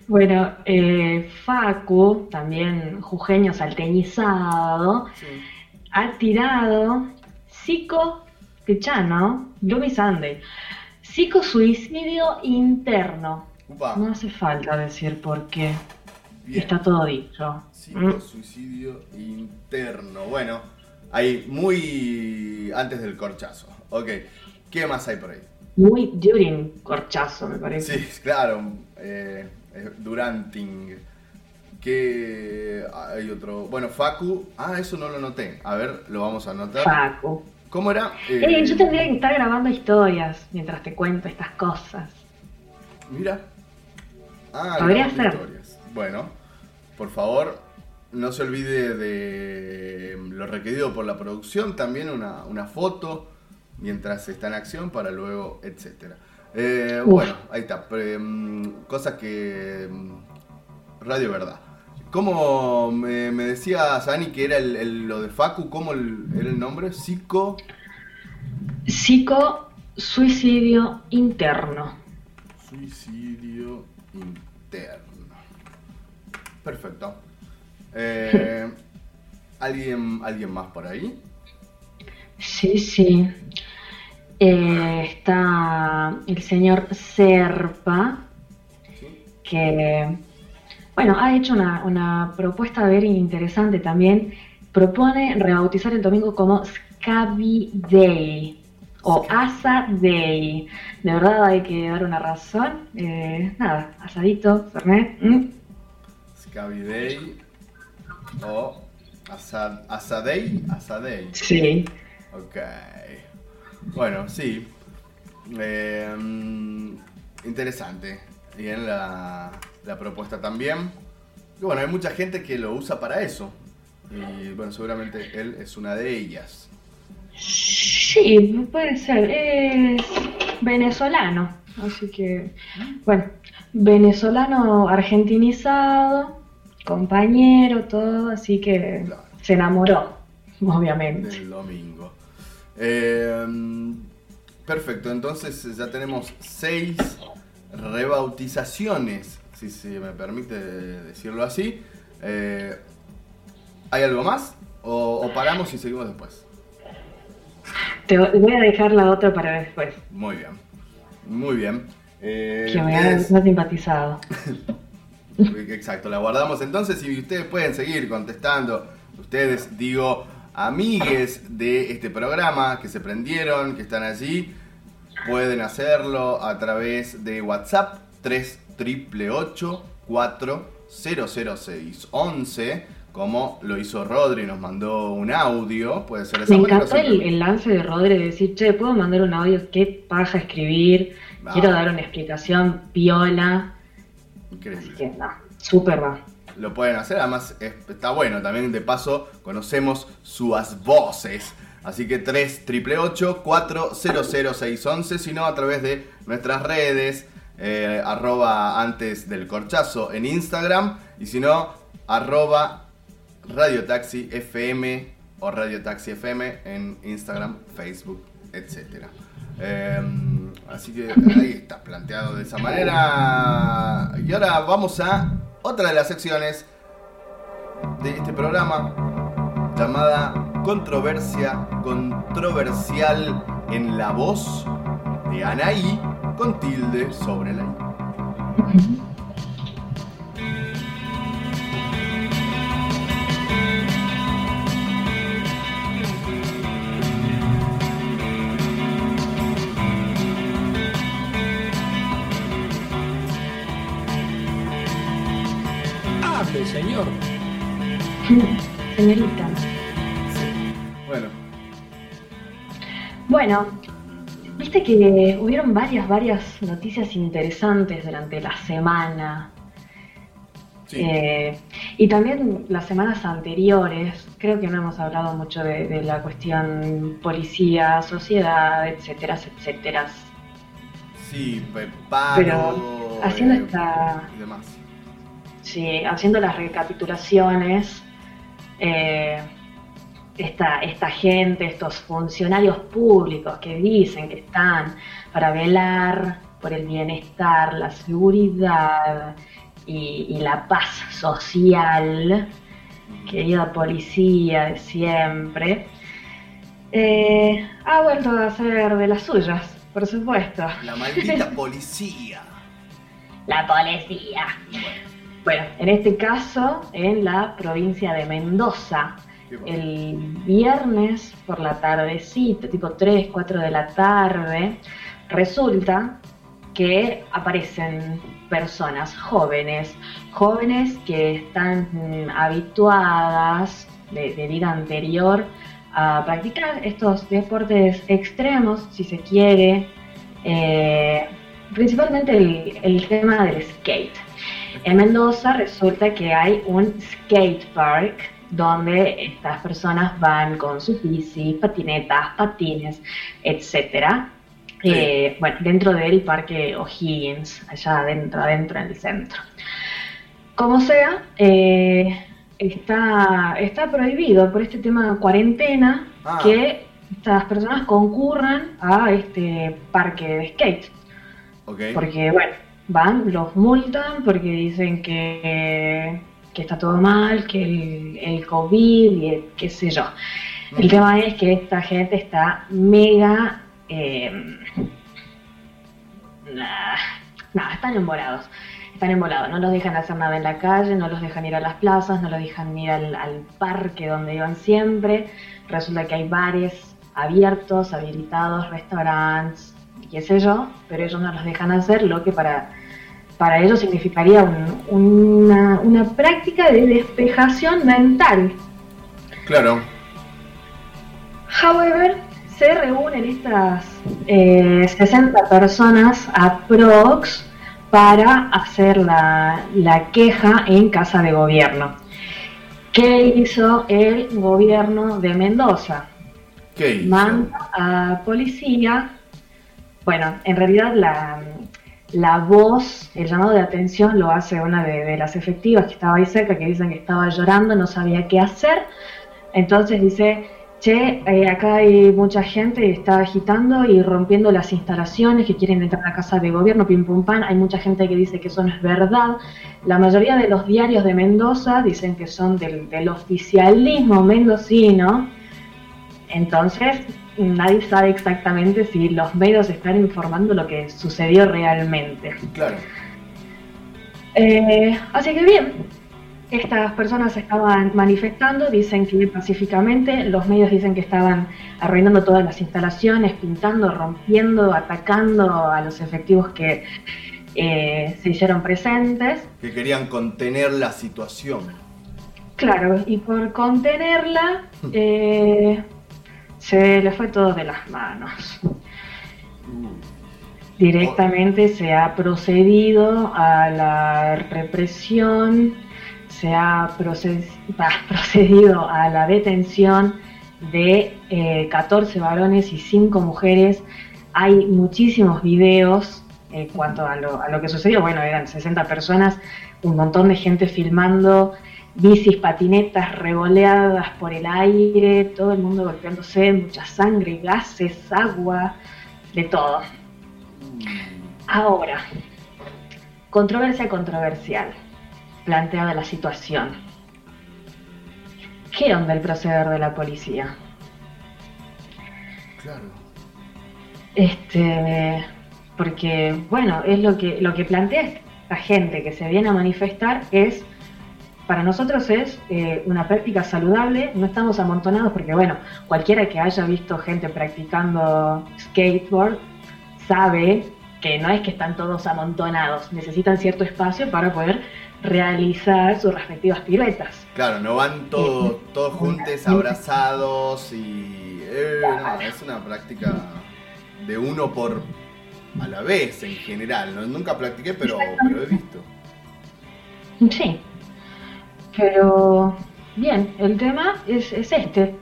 Bueno, eh, Facu, también jujeño salteñizado, ha tirado psico, Techano, Gloomy Sunday, psicosuicidio interno. Upa. No hace falta decir por qué. Bien. Está todo dicho. Psico, suicidio interno. Bueno, ahí, muy antes del corchazo. Ok, ¿qué más hay por ahí? Muy during corchazo, me parece. Sí, *laughs* claro, eh, eh, Duranting. ¿Qué hay otro? Bueno, Facu. Ah, eso no lo noté. A ver, lo vamos a anotar. Facu. ¿Cómo era? Eh, Eh, yo tendría que estar grabando historias mientras te cuento estas cosas. Mira. Ah, Podría ser. historias. Bueno, por favor, no se olvide de lo requerido por la producción, también una, una foto mientras está en acción para luego, etcétera. Eh, bueno, ahí está. Mm, cosas que... mm, Radio Verdad. ¿Cómo me, me decía Sani que era el, el- lo de Facu? ¿Cómo el- era el nombre? Psico... Psico suicidio interno. Suicidio interno. Perfecto. Eh, *laughs* ¿alguien, ¿Alguien más por ahí? Sí, sí. Eh, está el señor Serpa, que, bueno, ha hecho una, una propuesta very interesante también. Propone rebautizar el domingo como Scabby Day o Asa Day. De verdad hay que dar una razón. Eh, nada, asadito, Fernet. mm. Scabby Day o Asad, Asadei. Asadei. Sí. Ok. Bueno, sí. Eh, mm, interesante. Bien la, la propuesta también. Y bueno, hay mucha gente que lo usa para eso. Y bueno, seguramente él es una de ellas. Sí, puede ser. Es venezolano. Así que, bueno, venezolano argentinizado, compañero, todo. Así que se enamoró, obviamente. del domingo. Eh, perfecto, entonces ya tenemos seis rebautizaciones, si se me permite decirlo así. Eh, ¿Hay algo más? ¿O, o paramos y seguimos después? Te voy a dejar la otra para después, Muy bien, muy bien. Eh, que me ha, ustedes- me ha simpatizado. *laughs* Exacto, la guardamos entonces y ustedes pueden seguir contestando. Ustedes, digo, amigues de este programa que se prendieron, que están allí, pueden hacerlo a través de WhatsApp 3888 400611 como lo hizo Rodri, nos mandó un audio, puede ser esa Me encantó el, lance de Rodri de decir, che, ¿puedo mandar un audio? ¿Qué paja escribir? Ah. Quiero dar una explicación piola. Increíble. Que no, súper va. lo pueden hacer. Además, es- está bueno. También de paso conocemos sus voces. Así que 3 400611 sino a través de nuestras redes, eh, arroba antes del corchazo en Instagram, y si no, arroba Radio Taxi FM o Radio Taxi FM en Instagram, Facebook, etc. así que ahí está planteado de esa manera. Y ahora vamos a otra de las secciones de este programa llamada Controversia Controversial en la voz de Anaí con tilde sobre la I. Hable, señor. Señorita. Bueno. Bueno, viste que hubieron varias, varias noticias interesantes durante la semana. sí. Eh, y también las semanas anteriores, creo que no hemos hablado mucho de, de la cuestión policía, sociedad, etcétera, etcétera. sí, paro. Pero haciendo eh, esta, y demás. sí, haciendo las recapitulaciones, eh, esta, esta gente, estos funcionarios públicos que dicen que están para velar por el bienestar, la seguridad y, y la paz social, querida policía de siempre, eh, ha vuelto a hacer de las suyas, por supuesto. La maldita policía. *laughs* La policía. Bueno, en este caso, en la provincia de Mendoza. El viernes por la tardecita, tipo 3, 4 de la tarde, resulta que aparecen personas jóvenes, jóvenes que están mm, habituadas de, vida anterior a practicar estos deportes extremos, si se quiere, eh, principalmente el, el tema del skate. En Mendoza resulta que hay un skate park donde estas personas van con sus bicis, patinetas, patines, etcétera. Sí. Eh, bueno, dentro del parque O'Higgins, allá adentro, adentro en el centro. Como sea, eh, está, está prohibido por este tema de cuarentena Ah. que estas personas concurran a este parque de skate. Ok. Porque, bueno, van, los multan porque dicen que, que está todo mal, que el, el COVID y el qué sé yo. El Mm. tema es que esta gente está mega... Eh, nah, nah, están embolados. Están embolados, no los dejan hacer nada en la calle, no los dejan ir a las plazas, no los dejan ir al, al parque donde iban siempre. Resulta que hay bares abiertos, habilitados, restaurantes, qué sé yo, pero ellos no los dejan hacer, lo que para, para ellos significaría un- una, una práctica de despejación mental. Claro. However, se reúnen estas eh, 60 personas aprox para hacer la, la queja en casa de gobierno. ¿Qué hizo el gobierno de Mendoza? ¿Qué hizo? manda a policía. Bueno, en realidad la, la voz, el llamado de atención lo hace una de, de las efectivas que estaba ahí cerca, que dicen que estaba llorando, no sabía qué hacer. Entonces dice, che, eh, acá hay mucha gente que está agitando y rompiendo las instalaciones, que quieren entrar a casa de gobierno, pim pum pan. Hay mucha gente que dice que eso no es verdad. La mayoría de los diarios de Mendoza dicen que son del, del oficialismo mendocino. Entonces, nadie sabe exactamente si los medios están informando lo que sucedió realmente. Claro. Eh, así que bien, estas personas estaban manifestando, dicen que pacíficamente, los medios dicen que estaban arruinando todas las instalaciones, pintando, rompiendo, atacando a los efectivos que eh, se hicieron presentes. Que querían contener la situación. Claro, y por contenerla, *laughs* eh, se le fue todo de las manos. Directamente se ha procedido a la represión, se ha *laughs* procedido a la detención de eh, 14 varones y 5 mujeres. Hay muchísimos videos en cuanto a lo, a lo que sucedió. Bueno, eran 60 personas, un montón de gente filmando, bicis, patinetas revoleadas por el aire, todo el mundo golpeándose, mucha sangre, gases, agua, de todo. Ahora, controversia controversial, planteada la situación. ¿Qué onda el proceder de la policía? Claro. Este, porque, bueno, es lo que, lo que plantea esta gente que se viene a manifestar es, para nosotros es eh, una práctica saludable, no estamos amontonados porque, bueno, cualquiera que haya visto gente practicando skateboard sabe que no es que están todos amontonados, necesitan cierto espacio para poder realizar sus respectivas piruetas. Claro, no van todos, todos juntos, abrazados y... eh, no, es una práctica de uno por a la vez en general. ¿no? Nunca practiqué, pero, pero he visto. Sí. Pero, bien, el tema es, es este.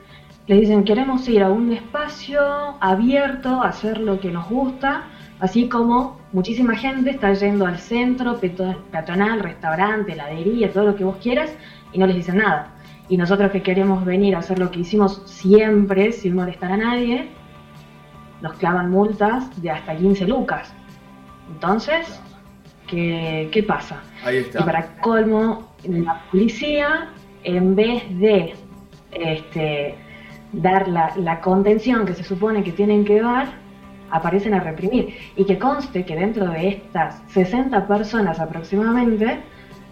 Le dicen, queremos ir a un espacio abierto, hacer lo que nos gusta, así como muchísima gente está yendo al centro, peatonal, restaurante, heladería, todo lo que vos quieras, y no les dicen nada. Y nosotros que queremos venir a hacer lo que hicimos siempre, sin molestar a nadie, nos clavan multas de hasta 15 lucas. Entonces, ¿qué, qué pasa? Ahí Y está. para colmo, la policía, en vez de este, dar la, la contención que se supone que tienen que dar, aparecen a reprimir. Y que conste que dentro de estas 60 personas aproximadamente,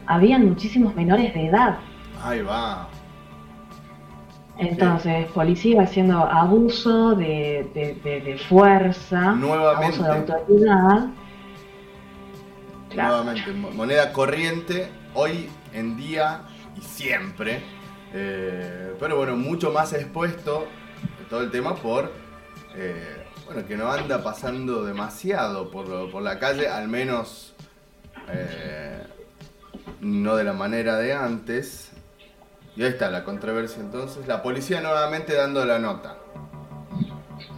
habían muchísimos menores de edad. Ahí va. Entonces, policía haciendo abuso de, de- de- de fuerza, Nuevamente. abuso de autoridad. Claro. Nuevamente, mo- moneda corriente hoy en día y siempre. Eh, pero bueno, mucho más expuesto todo el tema por eh, bueno que no anda pasando demasiado por, por la calle, al menos eh, no de la manera de antes. Y ahí está la controversia entonces. La policía nuevamente dando la nota.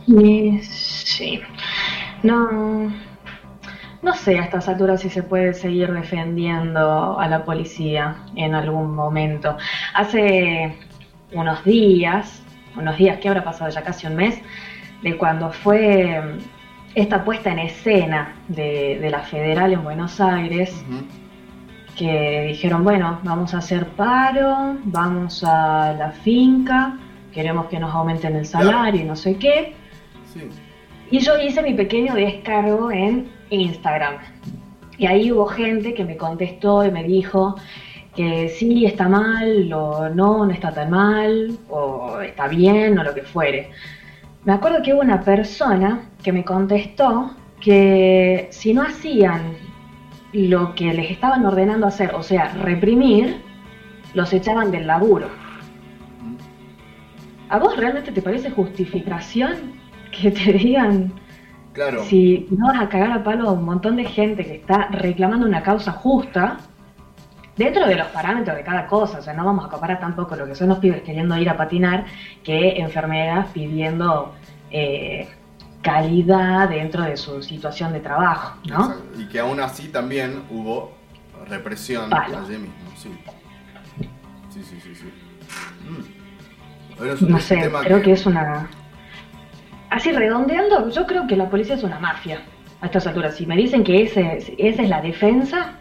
Sí. No. No sé a estas alturas si se puede seguir defendiendo a la policía en algún momento. Hace unos días, unos días que habrá pasado ya casi un mes, de cuando fue esta puesta en escena de, de la federal en Buenos Aires, que dijeron, bueno, vamos a hacer paro, vamos a la finca, queremos que nos aumenten el salario y no sé qué. Sí. Y yo hice mi pequeño descargo en Instagram. Y ahí hubo gente que me contestó y me dijo que sí, está mal, o no, no está tan mal, o está bien, o lo que fuere. Me acuerdo que hubo una persona que me contestó que si no hacían lo que les estaban ordenando hacer, o sea, reprimir, los echaban del laburo. ¿A vos realmente te parece justificación que te digan Claro. si no vas a cagar a palo a un montón de gente que está reclamando una causa justa, dentro de los parámetros de cada cosa, o sea, no vamos a comparar tampoco lo que son los pibes queriendo ir a patinar que enfermeras pidiendo eh, calidad dentro de su situación de trabajo, ¿no? Exacto. Y que aún así también hubo represión Palo. allí mismo, sí. Sí, sí, sí, sí. Mm. Bueno, No sé, creo que es una... Así redondeando, yo creo que la policía es una mafia a estas alturas. Si me dicen que ese, esa es la defensa,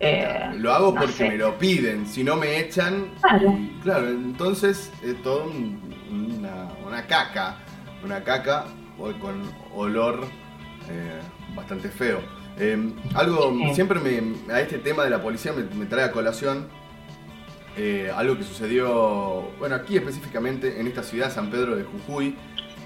eh, Lo hago no porque sé. me lo piden, si no me echan. Claro. y, claro, entonces es todo un- una, una caca. Una caca con olor eh, bastante feo. Eh, algo, Sí. siempre me, a este tema de la policía me, me trae a colación eh, algo que sucedió, bueno, aquí específicamente en esta ciudad, San Pedro de Jujuy,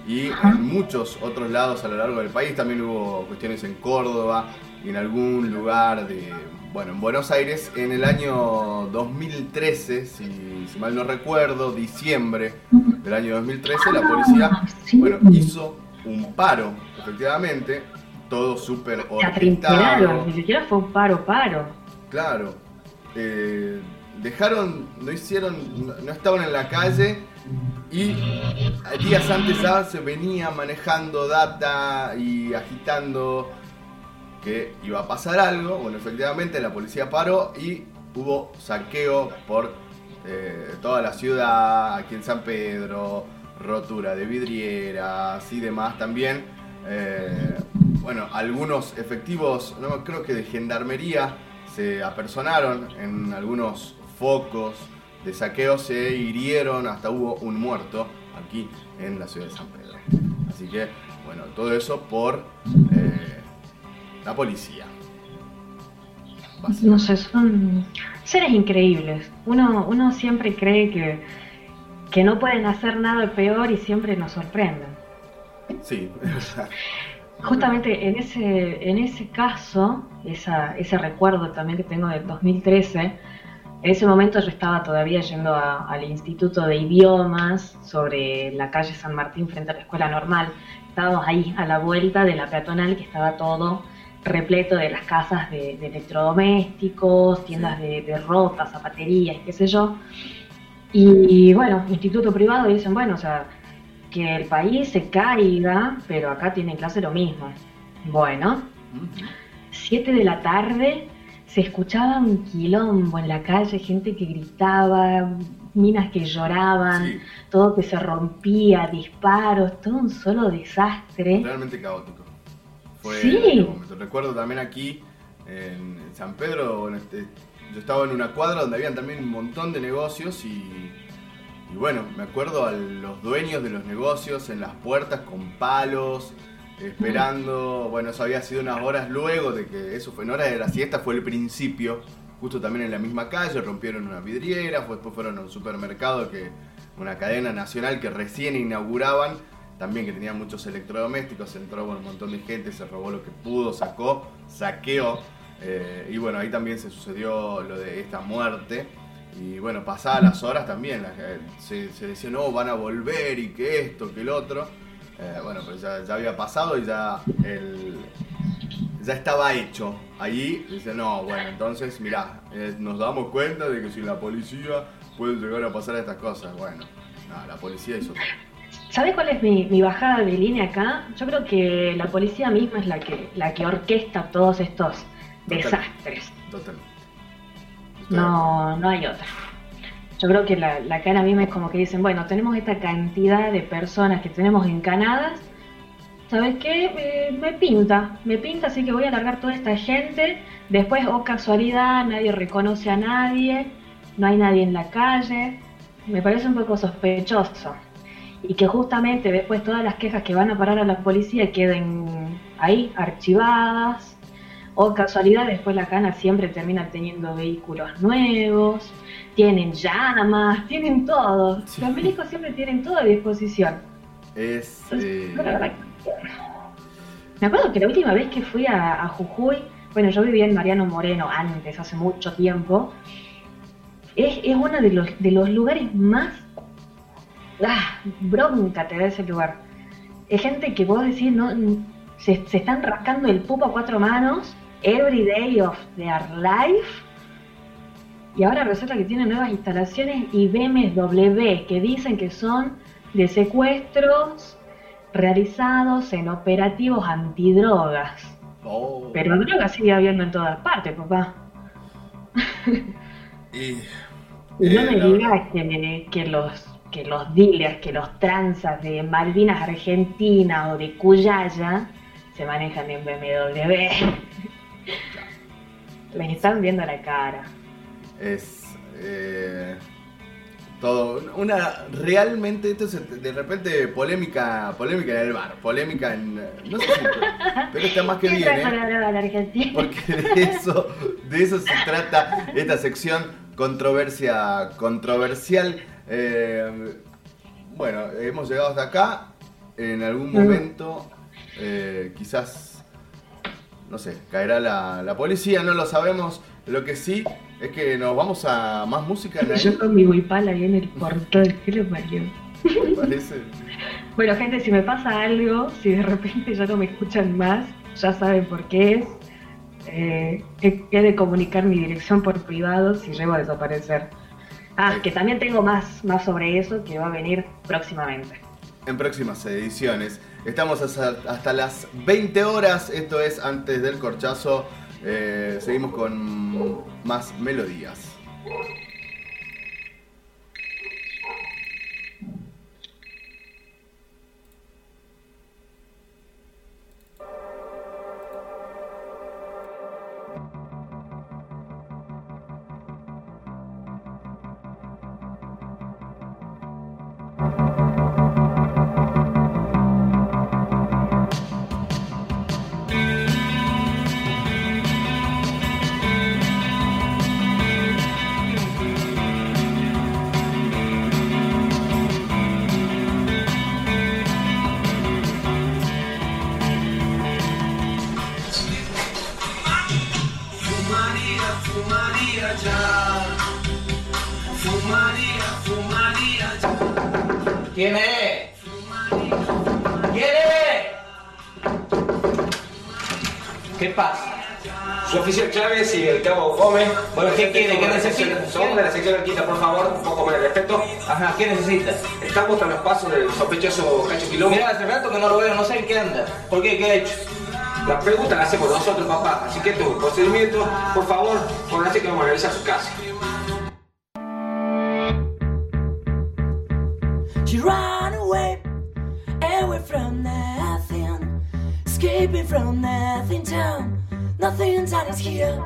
y en muchos otros lados a lo largo del país. También hubo cuestiones en Córdoba y en algún lugar de, bueno, en Buenos Aires en el año 2013, si, si mal no recuerdo, diciembre del año 2013, la policía Ah, bueno, hizo un paro, efectivamente, todo súper orquestado. ni siquiera fue un paro paro. Claro. Eh, dejaron, no hicieron, no, no estaban en la calle y días antes ya se venía manejando data y agitando que iba a pasar algo. Bueno, efectivamente la policía paró y hubo saqueo por eh, toda la ciudad, aquí en San Pedro, rotura de vidrieras y demás también. Eh, bueno, algunos efectivos, no creo que de gendarmería, se apersonaron en algunos focos de saqueo, se hirieron, hasta hubo un muerto aquí en la ciudad de San Pedro. Así que, bueno, todo eso por eh, la policía. No sé, son seres increíbles. Uno, uno siempre cree que, que no pueden hacer nada peor y siempre nos sorprenden. Sí, *laughs* Justamente en ese, en ese caso, esa, ese recuerdo también que tengo del 2013, En ese momento yo estaba todavía yendo a- al Instituto de Idiomas sobre la calle San Martín frente a la escuela normal. Estábamos ahí a la vuelta de la peatonal que estaba todo repleto de las casas de, de electrodomésticos, tiendas de, de ropa, zapaterías, qué sé yo. Y bueno, instituto privado dicen, bueno, o sea, que el país se caiga, pero acá tienen clase lo mismo. Bueno, 7 de la tarde se escuchaba un quilombo en la calle, gente que gritaba, minas que lloraban, todo que se rompía, disparos, todo un solo desastre. Realmente caótico. Fue Sí. Recuerdo también aquí en San Pedro, este- yo estaba en una cuadra donde habían también un montón de negocios y, y bueno, me acuerdo a los dueños de los negocios en las puertas con palos, esperando, bueno, eso había sido unas horas luego de que eso fue en hora de la siesta, fue el principio, justo también en la misma calle, rompieron una vidriera, fue- después fueron a un supermercado que, una cadena nacional que recién inauguraban, también que tenía muchos electrodomésticos, entró bueno, un montón de gente, se robó lo que pudo, sacó, saqueó, eh, y bueno, ahí también se sucedió lo de esta muerte. Y bueno, pasadas las horas también, eh, se, se decía, no, van a volver y que esto, que el otro. Eh, bueno, pero ya, ya había pasado y ya el, ya estaba hecho. Ahí dice, no, bueno, entonces, mirá, eh, nos damos cuenta de que si la policía puede llegar a pasar estas cosas. Bueno, no, la policía hizo todo. ¿Sabes cuál es mi, mi bajada de línea acá? Yo creo que la policía misma es la que, la que orquesta todos estos desastres. Totalmente. No, no hay otra. Yo creo que la, la cara misma es como que dicen, bueno, tenemos esta cantidad de personas que tenemos encanadas, ¿sabes qué? Eh, me pinta, me pinta, así que voy a largar toda esta gente. Después, oh casualidad, nadie reconoce a nadie, no hay nadie en la calle. Me parece un poco sospechoso. Y que justamente después todas las quejas que van a parar a la policía queden ahí, archivadas. O casualidad, después la cana siempre termina teniendo vehículos nuevos, tienen llamas, tienen todo. Los milicos siempre tienen todo a disposición. Es. eh, Me acuerdo que la última vez que fui a, a Jujuy, bueno, yo vivía en Mariano Moreno antes, hace mucho tiempo, es, es uno de los, de los lugares más ah, bronca te da ese lugar. Es gente que vos decís, no, se, se están rascando el pupo a cuatro manos, every day of their life, y ahora resulta que tienen nuevas instalaciones y BMW que dicen que son de secuestros realizados en operativos antidrogas. oh, Pero drogas sigue habiendo en todas partes, papá. y, *laughs* Y no eh, me digas que, que los que los dealers, que los tranzas de Malvinas Argentina o de Cuyaya se manejan en BMW. Les *laughs* están viendo la cara. Es eh, todo. Una realmente esto es de repente polémica polémica en el bar polémica en no sé si pero está más que ¿Quién bien ¿eh? porque de eso de eso se trata esta sección controversia controversial. Eh, bueno hemos llegado hasta acá. En algún momento eh, quizás no sé, caerá la, la policía, no lo sabemos. Lo que sí es que nos vamos a más música ahí, Yo con mi huipala ahí en el portón, ¿qué le parió? parece. Bueno, gente, si me pasa algo, si de repente ya no me escuchan más, ya saben por qué es. Eh, he, he de comunicar mi dirección por privado si llego a desaparecer. Ah, que también tengo más, más sobre eso que va a venir próximamente. En próximas ediciones. Estamos hasta, hasta las 20 horas, esto es antes del corchazo. Eh, seguimos con más melodías. Sección- Somos de la sección Arquita, por favor, un poco más de respeto. Ajá, ¿qué necesita? Estamos tras los pasos del sospechoso Cacho Quilombo. Mira, hace rato que no lo veo, no sé en qué anda. ¿Por qué? ¿Qué ha hecho? La pregunta la hacemos nosotros, papá. Así que tu procedimiento, por favor, por así que vamos a revisar su casa. She ran away, away from nothing, escaping from nothing town. Nothing inside is here.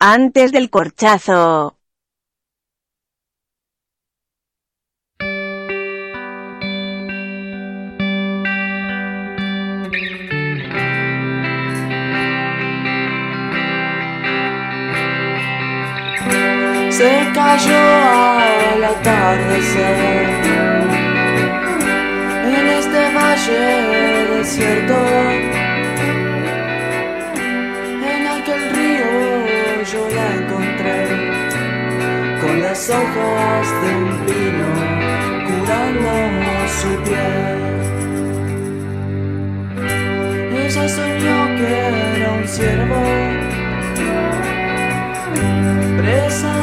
Antes del corchazo. se cayó al atardecer en este valle desierto las hojas de un pino curando su piel. Ella soñó que era un ciervo presa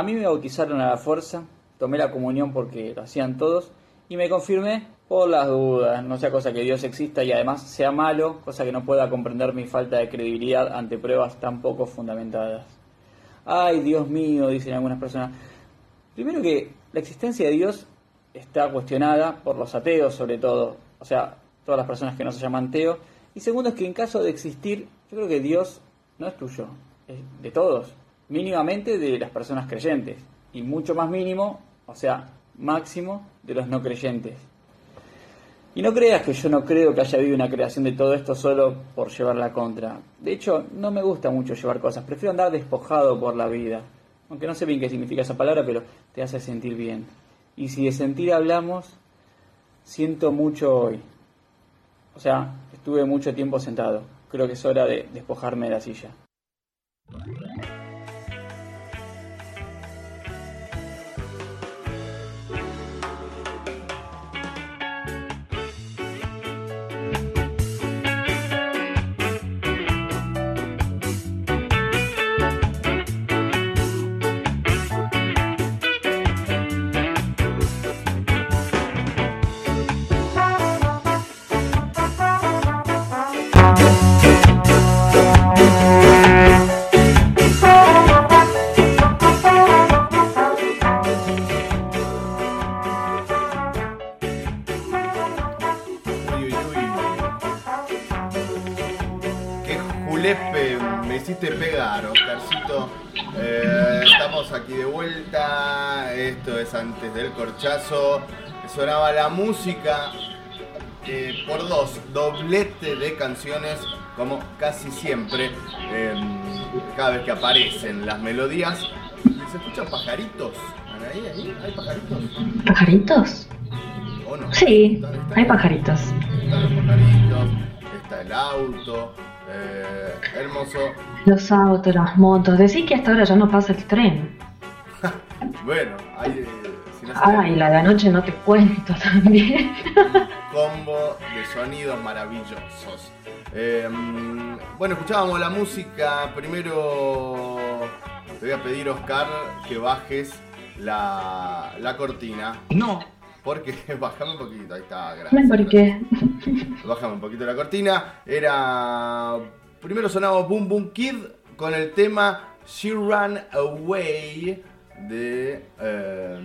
A mí me bautizaron a la fuerza, tomé la comunión porque lo hacían todos y me confirmé por las dudas, no sea cosa que Dios exista y además sea malo, cosa que no pueda comprender mi falta de credibilidad ante pruebas tan poco fundamentadas. Ay, Dios mío, dicen algunas personas. Primero que la existencia de Dios está cuestionada por los ateos sobre todo, o sea, todas las personas que no se llaman ateo. Y segundo es que en caso de existir, yo creo que Dios no es tuyo, es de todos, mínimamente de las personas creyentes y mucho más mínimo, o sea, máximo de los no creyentes. Y no creas que yo no creo que haya habido una creación de todo esto solo por llevar la contra. De hecho, no me gusta mucho llevar cosas, prefiero andar despojado por la vida. Aunque no sé bien qué significa esa palabra, pero te hace sentir bien. Y si de sentir hablamos, siento mucho hoy. O sea, estuve mucho tiempo sentado. Creo que es hora de despojarme de la silla. Música eh, por dos, doblete de canciones, como casi siempre. eh, cada vez que aparecen las melodías. ¿Se escuchan pajaritos? ¿Ahí, ahí? ¿Hay pajaritos? ¿Pajaritos? ¿O no? Sí, hay pajaritos. Están los pajaritos, está el auto, eh, hermoso. Los autos, las motos. Decís que hasta ahora ya no pasa el tren. *laughs* Bueno, hay, eh, Ah, y la de anoche no te cuento *laughs* también. combo de sonidos maravillosos. Eh, mm, bueno, escuchábamos la música. Primero te voy a pedir, Oscar, que bajes la, la cortina. No. Porque *laughs* bajame un poquito, ahí está, No, gracias. ¿por qué? Bajame un poquito la cortina. Era. Primero sonaba Boom Boom Kid con el tema She Ran Away de. eh,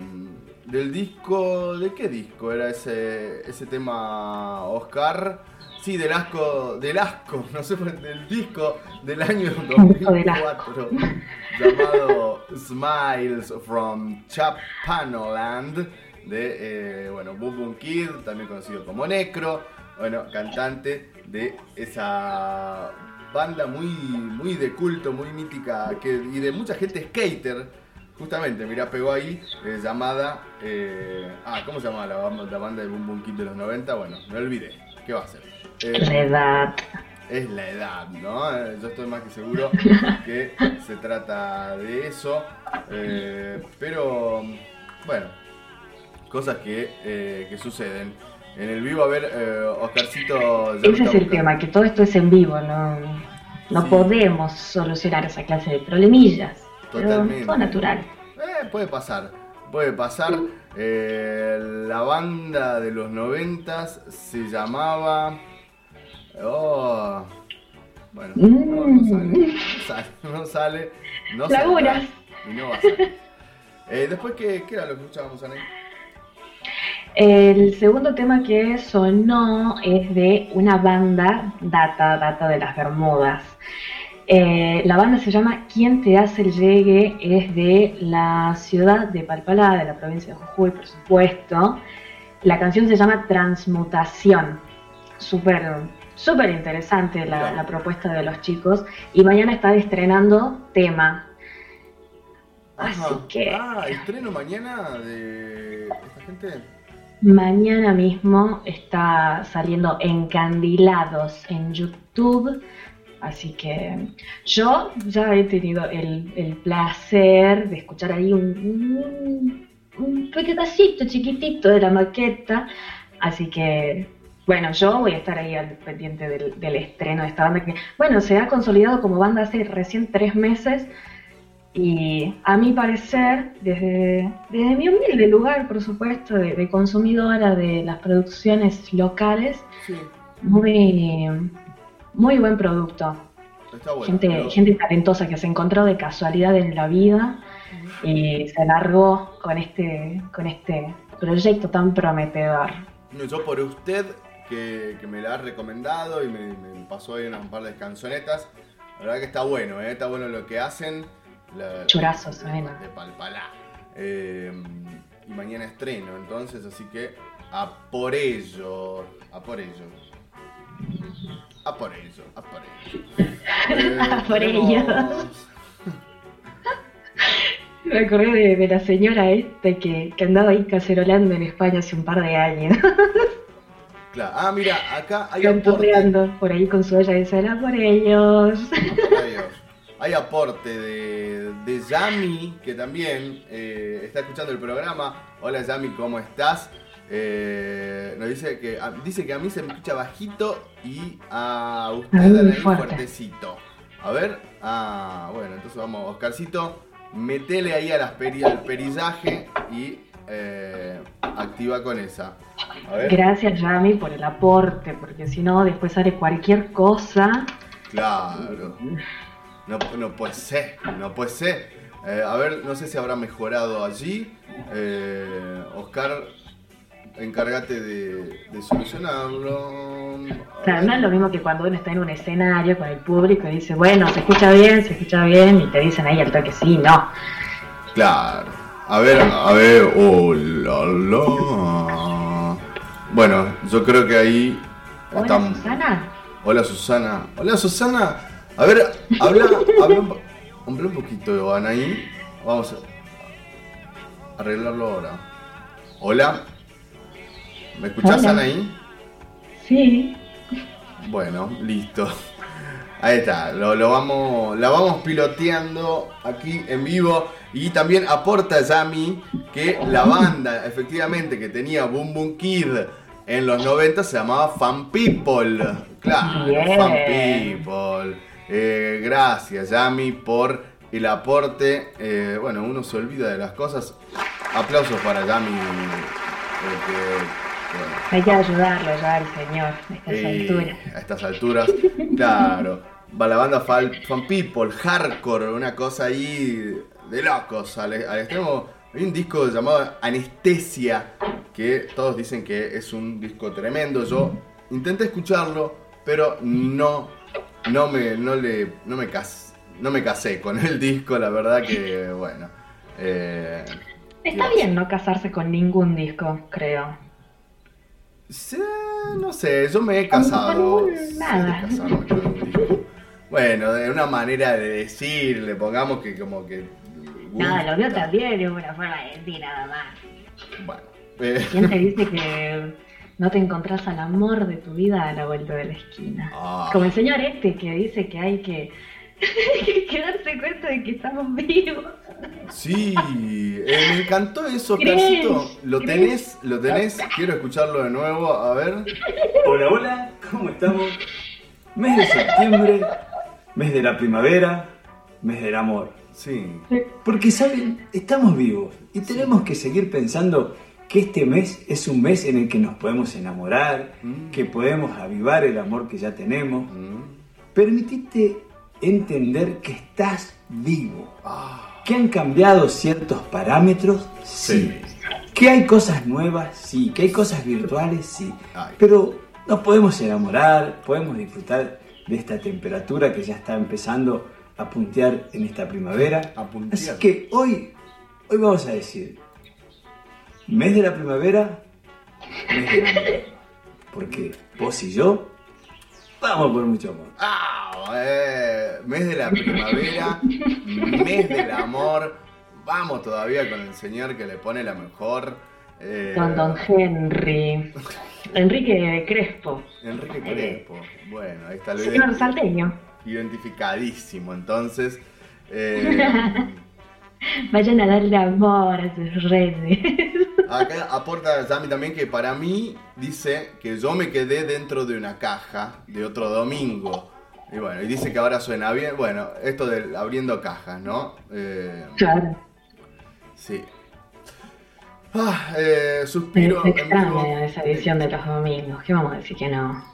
del disco. ¿De qué disco era ese, ese tema, Oscar? Sí, del asco. Del asco, *laughs* no sé, del disco del año disco del 2004 *laughs* llamado Smiles from Chapanoland de, eh, bueno, Boom Boom Kid, también conocido como Necro, bueno, cantante de esa banda muy, muy de culto, muy mítica que, y de mucha gente skater. Justamente, mira, pegó ahí, eh, llamada. eh, ah, ¿cómo se llamaba la, banda- la banda de Boom Boom Kid de los 90? Bueno, me olvidé. ¿Qué va a ser? Eh, La edad. es la edad, ¿no? Eh, Yo estoy más que seguro *laughs* que se trata de eso. eh, pero, bueno, cosas que, eh, que suceden. En el vivo, a ver, eh, Oscarcito... Ese es el tema, que todo esto es en vivo, no, no Sí. podemos solucionar esa clase de problemillas. Totalmente. todo natural. Eh, puede pasar, puede pasar. Eh, la banda de los noventas se llamaba... Oh, bueno, no, no sale, no sale, no sale, no. Lagunas. Y no va a salir. Eh, después, ¿qué, ¿qué era lo que escuchábamos, Ana? El segundo tema que sonó es de una banda, data, data de las Bermudas. Eh, la banda se llama ¿Quién te hace el llegue? Es de la ciudad de Palpalá, de la provincia de Jujuy, por supuesto. La canción se llama Transmutación. Súper, súper interesante la, la propuesta de los chicos. Y mañana está estrenando tema. Así que Ah, estreno mañana de esta gente. Mañana mismo está saliendo Encandilados en YouTube. Así que yo ya he tenido el, el placer de escuchar ahí un, un, un pedacito chiquitito de la maqueta. Así que, bueno, yo voy a estar ahí al pendiente del, del estreno de esta banda que, bueno, se ha consolidado como banda hace recién tres meses. Y a mi parecer, desde, desde mi humilde lugar, por supuesto, de, de consumidora de las producciones locales, muy, muy buen producto. Está bueno. gente, pero- gente talentosa que se encontró de casualidad en la vida y se largó con este, con este proyecto tan prometedor. Yo por usted, que, que me la ha recomendado y me, me pasó ahí unas un par de canzonetas, la verdad que está bueno, ¿eh? está bueno lo que hacen. La- Churazo suena. De Palpalá. Eh, y mañana estreno, entonces, así que a por ello, a por ello. A por ello, a por ello. Eh, A por tenemos- ello. *laughs* Me acordé de, de la señora este que, que andaba ahí cacerolando en España hace un par de años, *laughs* Claro. Ah, mira, acá hay aporte. por ahí con su olla de sala por ellos. Adiós. *laughs* Hay aporte de, de Yami, que también eh, está escuchando el programa. Hola Yami, ¿cómo estás? Eh, nos dice que, a, dice que a mí se me escucha bajito y a usted Anaí, fuerte. fuertecito. A ver, ah, bueno, entonces vamos, Oscarcito, metele ahí a las peri- al perillaje y eh, activa con esa. A ver. Gracias, Yami, por el aporte, porque si no, después sale cualquier cosa. Claro. No, no puede ser, no puede ser. Eh, a ver, no sé si habrá mejorado allí. Oscar, encárgate de, de solucionarlo. Claro, no es lo mismo que cuando uno está en un escenario con el público y dice, bueno, se escucha bien, se escucha bien, y te dicen ahí al toque sí, no. Claro. A ver, a ver. Hola, la. Bueno, yo creo que ahí Hola, estamos. Susana. Hola Susana. Hola Susana. A ver, habla, habla un, habla un poquito, Anaí. Vamos a arreglarlo ahora. Hola. ¿Me escuchás, Hola. Anaí? Sí. Bueno, listo. Ahí está, lo, lo vamos, la vamos piloteando aquí en vivo. Y también aporta Yami que la banda, efectivamente, que tenía Boom Boom Kid en los 90 se llamaba Fan People. Claro. Fan People. Eh, gracias, Yami, por el aporte. Eh, bueno, uno se olvida de las cosas. Aplausos para Yami. eh, que, bueno, Hay que ayudarlo ya al señor a estas eh, alturas. a estas alturas, claro. Va la banda Fan, People, hardcore, una cosa ahí de locos al, al extremo. Hay un disco llamado Anestesia, que todos dicen que es un disco tremendo. Yo intenté escucharlo, pero no, no me, no le, no me cas- no me casé con el disco, la verdad que, bueno. eh, Está bien no casarse con ningún disco, creo. Sí, no sé, yo me he casado. Nada. Sí, disco. Bueno, de una manera de decirle, pongamos que como que. No, lo mío también es una forma de decir nada más. Bueno. eh, ¿Quién te dice *laughs* que no te encontrás al amor de tu vida a la vuelta de la esquina? Ah. Como el señor este que dice que hay que, *laughs* que darse cuenta de que estamos vivos. Sí, eh, me encantó eso, Carcito. ¿Lo tenés? ¿Lo tenés? Quiero escucharlo de nuevo, a ver. Hola, hola, ¿cómo estamos? Mes de septiembre, mes de la primavera, mes del amor. Sí. Porque, ¿saben? Estamos vivos y tenemos que seguir pensando que este mes es un mes en el que nos podemos enamorar, que podemos avivar el amor que ya tenemos. Permitite entender que estás vivo. Que han cambiado ciertos parámetros, sí. Que hay cosas nuevas, sí. Que hay cosas virtuales, sí. Pero nos podemos enamorar, podemos disfrutar de esta temperatura que ya está empezando a puntear en esta primavera. Así que hoy, hoy vamos a decir, mes de la primavera, mes del amor. *laughs* Porque vos y yo vamos por mucho amor. Ah, eh, mes de la primavera, mes del amor. Vamos todavía con el señor que le pone la mejor. eh, Con Don Henry. Enrique Crespo. Enrique Crespo. Bueno, ahí está el Señor salteño. Identificadísimo, entonces. eh, *laughs* Vayan a darle amor a sus redes. Acá aporta Sammy también que para mí dice que yo me quedé dentro de una caja de otro domingo. Y bueno, y dice que ahora suena bien. Bueno, esto de abriendo cajas, ¿no? Eh, Claro. sí. Ah, eh, suspiro. Vivo. extraña esa edición de los domingos. ¿Qué vamos a decir que no?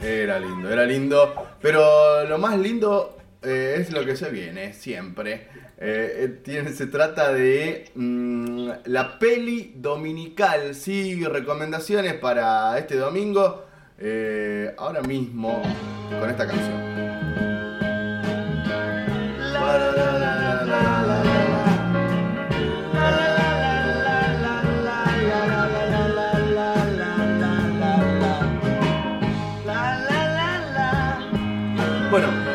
Era lindo, era lindo. Pero lo más lindo eh, es lo que se viene, siempre. Eh, eh, tiene, se trata de mm, la peli dominical. Sí, recomendaciones para este domingo. eh, ahora mismo con esta canción. Bueno,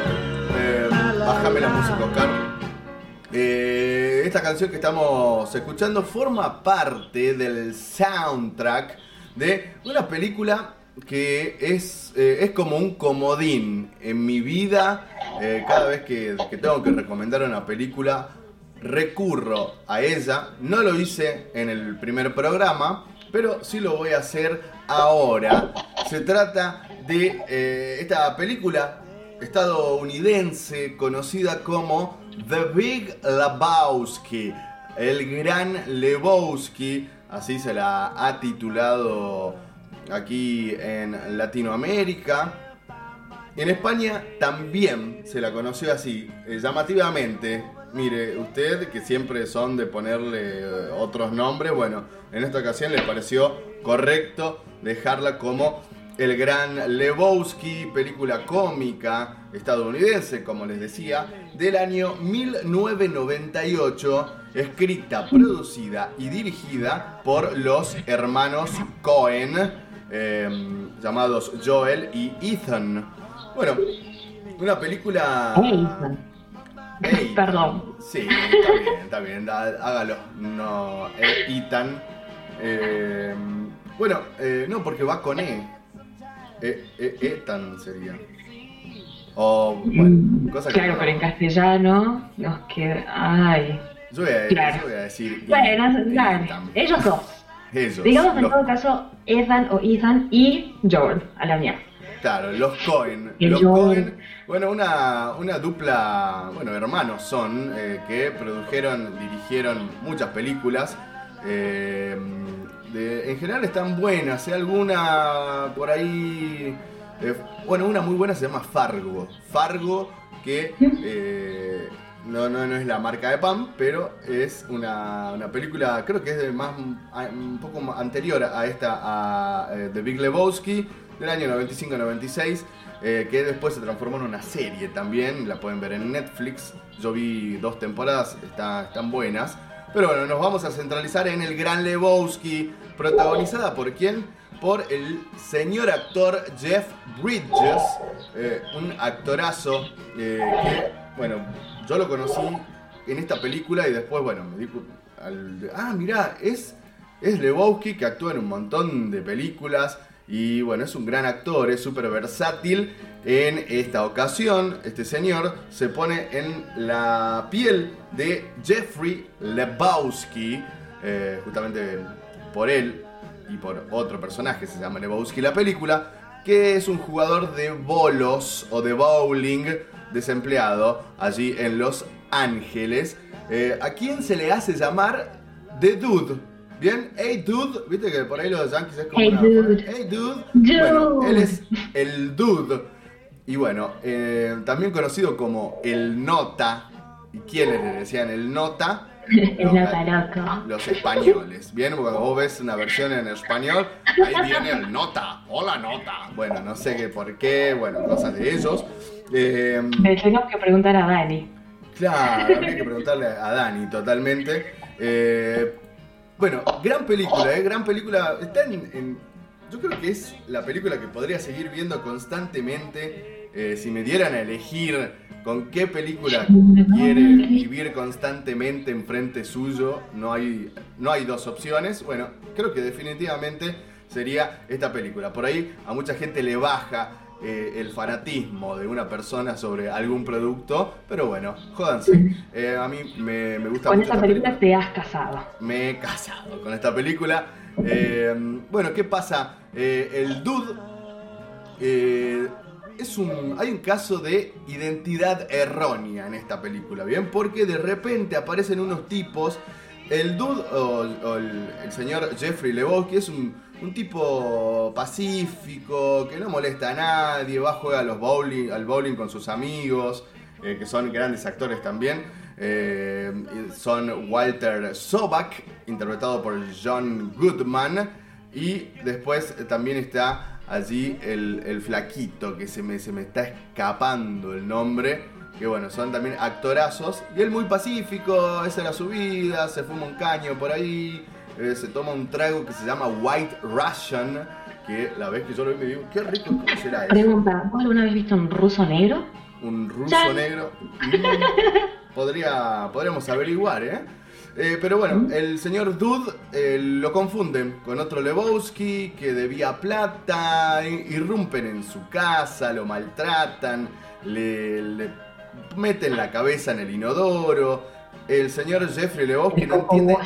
Eh, esta canción que estamos escuchando forma parte del soundtrack de una película que es, eh, es como un comodín en mi vida. Eh, cada vez que, tengo que recomendar una película, recurro a ella. No lo hice en el primer programa, pero sí lo voy a hacer ahora. Se trata de esta película estadounidense conocida como The Big Lebowski. El gran Lebowski, así se la ha titulado aquí en Latinoamérica. En España también se la conoció así, eh, llamativamente. Mire, usted que siempre son de ponerle eh, otros nombres, bueno, en esta ocasión le pareció correcto dejarla como El Gran Lebowski, película cómica estadounidense, como les decía, del año 1998, escrita, producida y dirigida por los hermanos Cohen, eh, llamados Joel y Ethan. Bueno, una película... Ethan. Perdón. Sí, está bien, está bien, há- hágalo. No, eh, Ethan. Eh, bueno, eh, no, porque va con E. Eh, eh, Ethan sería. O, bueno, cosa que. Claro, pero en castellano nos queda. Ay. Yo voy a, Claro. yo voy a decir. Bueno, dale. Ellos dos. Ellos. Digamos en los- todo caso Ethan o Ethan y Joel a la mierda. Claro, los Cohen. El Los Joel. Cohen, bueno, una, una dupla, bueno, hermanos son, eh, que produjeron, dirigieron muchas películas. eh, en general están buenas, hay alguna por ahí... eh, bueno, una muy buena se llama Fargo. Fargo que eh, no, no, no es la marca de pan, pero es una, una película, creo que es de más, un poco anterior a esta, a eh, The Big Lebowski, del año 95-96, eh, que después se transformó en una serie también, la pueden ver en Netflix, yo vi dos temporadas, está- están buenas, pero bueno, nos vamos a centralizar en el Gran Lebowski, protagonizada por quién? por el señor actor Jeff Bridges, eh, un actorazo eh, que, bueno, yo lo conocí en esta película y después, bueno, me dijo, al- ah, mirá, es, es Lebowski que actúa en un montón de películas y bueno, es un gran actor, es súper versátil. En esta ocasión, este señor se pone en la piel de Jeffrey Lebowski, eh, justamente por él y por otro personaje, se llama Lebowski la película, que es un jugador de bolos o de bowling desempleado allí en Los Ángeles, eh, a quien se le hace llamar The Dude. Bien, hey dude, viste que por ahí los yankees es como Hey, una- dude. Hey dude. Dude. Bueno, él es el dude. Y bueno, eh, también conocido como el nota. ¿Y quiénes le decían el nota? *laughs* El No, nota loco. *laughs* Los españoles. Bien, cuando vos ves una versión en español, ahí viene el nota. Hola nota. Bueno, no sé qué por qué, bueno, cosas de ellos. Eh, tenemos que preguntar a Dani. Claro, habría que preguntarle a Dani totalmente. Eh, bueno, gran película, ¿eh? Gran película. Está en, en- Yo creo que es la película que podría seguir viendo constantemente. eh, si me dieran a elegir con qué película *laughs* quiere vivir constantemente enfrente suyo, no hay, no hay dos opciones. Bueno, creo que definitivamente sería esta película. Por ahí a mucha gente le baja eh, el fanatismo de una persona sobre algún producto, pero bueno, jódanse. Eh, a mí me, me gusta Con mucho esta esta película te has casado. me he casado con esta película. Eh, bueno, ¿qué pasa? El dude eh, es un. Hay un caso de identidad errónea en esta película, ¿bien? Porque de repente aparecen unos tipos. El dude o, o el, el señor Jeffrey Lebowski es un, un tipo pacífico, que no molesta a nadie, va a jugar bowling, al bowling con sus amigos, eh, que son grandes actores también. Eh, son Walter Sobak, interpretado por John Goodman, y después también está allí el, el flaquito, que se me, se me está escapando el nombre, que bueno, son también actorazos, y él muy pacífico, esa era su vida, se fuma un caño por ahí, eh, se toma un trago que se llama White Russian, que la vez que yo lo vi me digo, qué rico, ¿cómo será eso? Pregunta, ¿vos alguna vez viste un ruso negro? un ruso negro. Mm, podría, podríamos averiguar, ¿eh? Eh, pero bueno, el señor Dude eh, lo confunden con otro Lebowski que debía plata, irrumpen en su casa, lo maltratan, le, le meten la cabeza en el inodoro. El señor Jeffrey Lebowski no entiende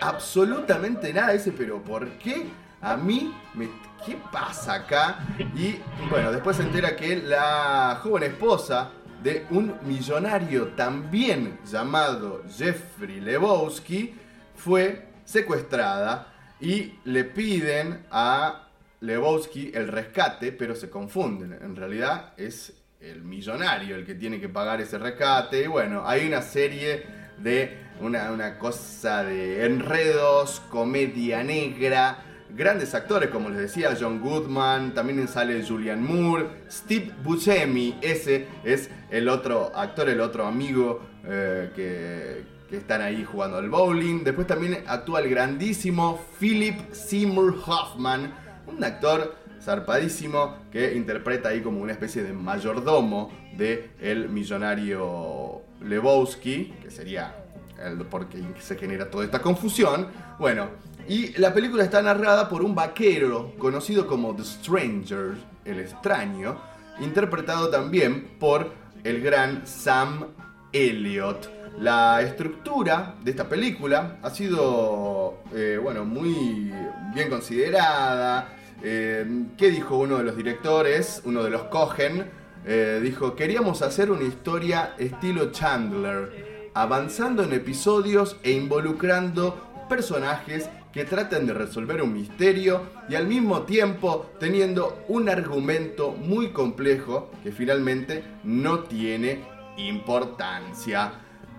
absolutamente nada. Dice, pero ¿por qué a mí me... ¿Qué pasa acá? Y bueno, después se entera que la joven esposa de un millonario también llamado Jeffrey Lebowski fue secuestrada y le piden a Lebowski el rescate, pero se confunden. En realidad es el millonario el que tiene que pagar ese rescate. Y bueno, hay una serie de una, una cosa de enredos, comedia negra. Grandes actores, como les decía, John Goodman, también sale Julian Moore, Steve Buscemi, ese es el otro actor, el otro amigo eh, que, que están ahí jugando al bowling. Después también actúa el grandísimo Philip Seymour Hoffman, un actor zarpadísimo que interpreta ahí como una especie de mayordomo de el millonario Lebowski, que sería el por qué se genera toda esta confusión. Bueno, y la película está narrada por un vaquero conocido como The Stranger, el extraño, interpretado también por el gran Sam Elliott. La estructura de esta película ha sido, eh, bueno, muy bien considerada. Eh, ¿Qué dijo uno de los directores, uno de los Cohen? Eh, dijo, queríamos hacer una historia estilo Chandler, avanzando en episodios e involucrando personajes que traten de resolver un misterio y al mismo tiempo teniendo un argumento muy complejo que finalmente no tiene importancia.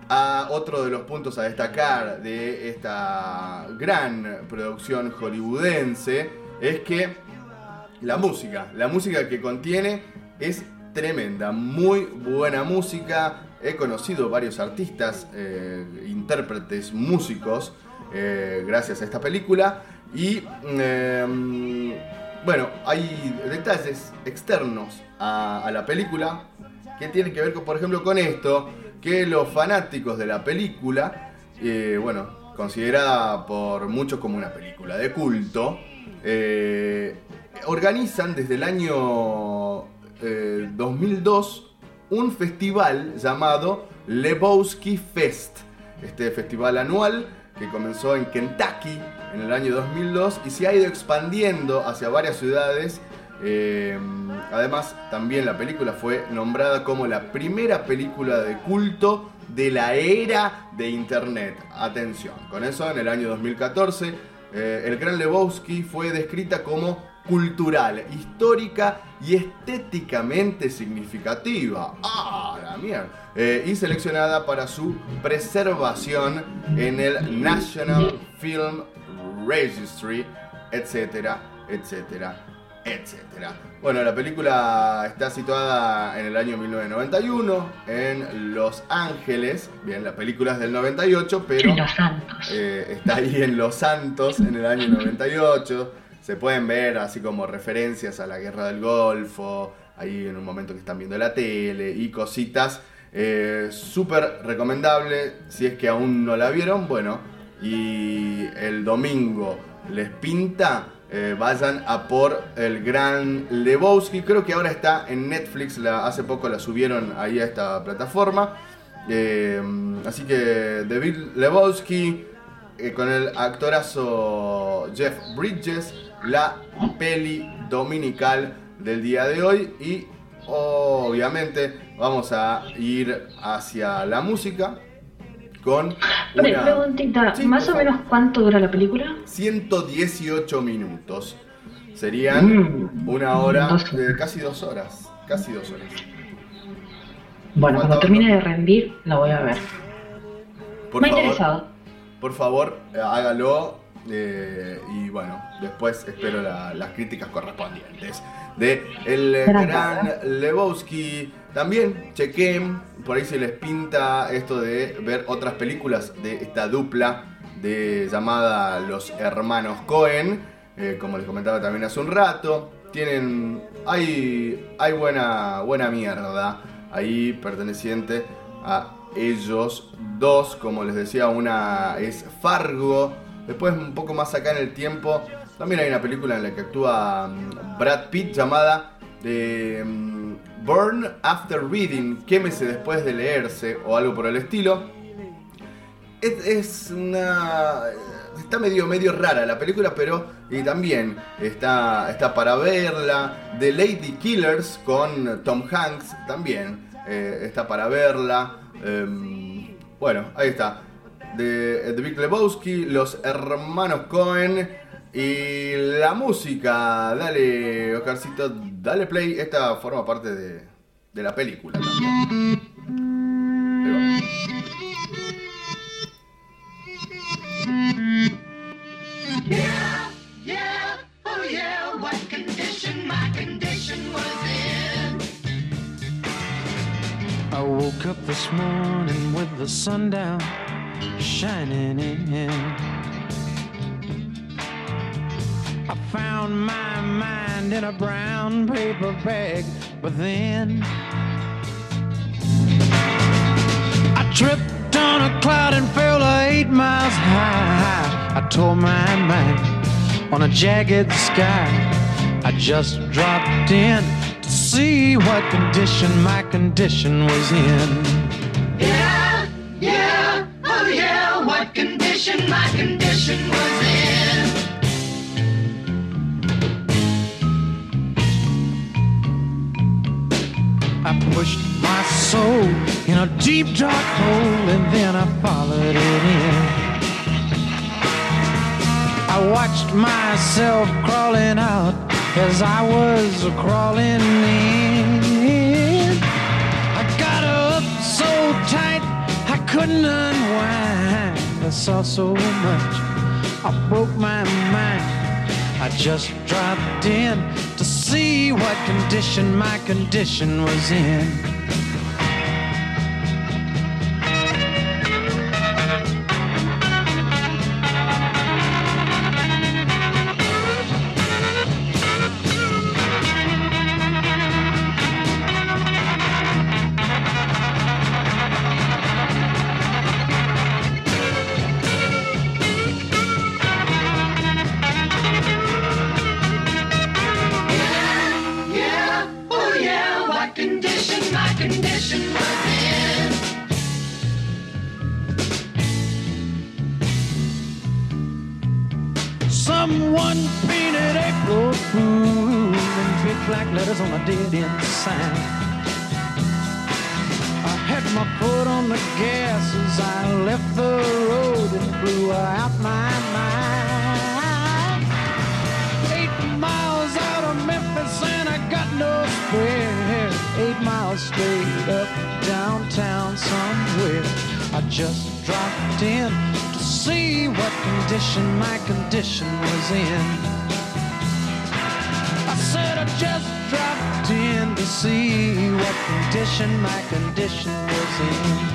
Ah, otro de los puntos a destacar de esta gran producción hollywoodense es que la música, la música que contiene es tremenda, muy buena música. He conocido varios artistas, eh, intérpretes, músicos, eh, gracias a esta película. Y eh, bueno, hay detalles externos a, a la película que tienen que ver, con, por ejemplo, con esto, que los fanáticos de la película, eh, bueno, considerada por muchos como una película de culto, organizan desde el año eh, 2002 un festival llamado Lebowski Fest. Este festival anual que comenzó en Kentucky en el año 2002 y se ha ido expandiendo hacia varias ciudades. Eh, además, también la película fue nombrada como la primera película de culto de la era de Internet. Atención, con eso en el año 2014 eh, el Gran Lebowski fue descrita como cultural, histórica y estéticamente significativa. ¡Ah, la mierda! Eh, y seleccionada para su preservación en el National Film Registry, etcétera, etcétera, etcétera. Bueno, la película está situada en el año 1991 en Los Ángeles. Bien, la película es del 98, pero En Los Santos. eh, está ahí en Los Santos en el año 98. Se pueden ver así como referencias a la guerra del Golfo, ahí en un momento que están viendo la tele y cositas. Eh, Súper recomendable, si es que aún no la vieron, bueno, y el domingo les pinta, eh, vayan a por el Gran Lebowski. Creo que ahora está en Netflix, la, hace poco la subieron ahí a esta plataforma. Eh, así que David Lebowski eh, con el actorazo Jeff Bridges, la peli dominical del día de hoy y obviamente vamos a ir hacia la música con una preguntita, Sí, ¿más o menos cuánto dura la película? 118 minutos. Serían Mm, una hora, dos eh, casi dos horas, casi dos horas. Bueno, cuando termine de rendir, la voy a ver. Por Me ha favor, interesado. por favor, hágalo. Eh, y bueno, después espero la- las críticas correspondientes. De el gran Lebowski. También chequen, por ahí se les pinta esto de ver otras películas de esta dupla de llamada Los Hermanos Cohen. eh, como les comentaba también hace un rato. Tienen. Hay. Hay buena. buena mierda. Ahí perteneciente a ellos dos. Como les decía, una es Fargo. Después, un poco más acá en el tiempo, también hay una película en la que actúa mm, Brad Pitt llamada mm, Burn After Reading, quémese después de leerse o algo por el estilo. Es, es una. Está medio, medio rara la película, pero y también está, está para verla. The Lady Killers con Tom Hanks también eh, está para verla. Em, bueno, ahí está. De The Big Lebowski, los hermanos Cohen y la música. Dale, Oscarcito, dale play. Esta forma parte de, de la película también. Ahí va. Yeah, yeah, oh yeah, what condition my condition was in. I woke up this morning with the sun down shining in. I found my mind in a brown paper bag, but then I tripped on a cloud and fell eight miles high. I tore my mind on a jagged sky. I just dropped in to see what condition my condition was in. Yeah, condition my condition was in. I pushed my soul in a deep dark hole and then I followed it in. I watched myself crawling out as I was crawling in. I got up so tight I couldn't unwind. I saw so much, I broke my mind. I just dropped in to see what condition my condition was in. my condition in.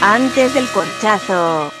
Antes del corchazo.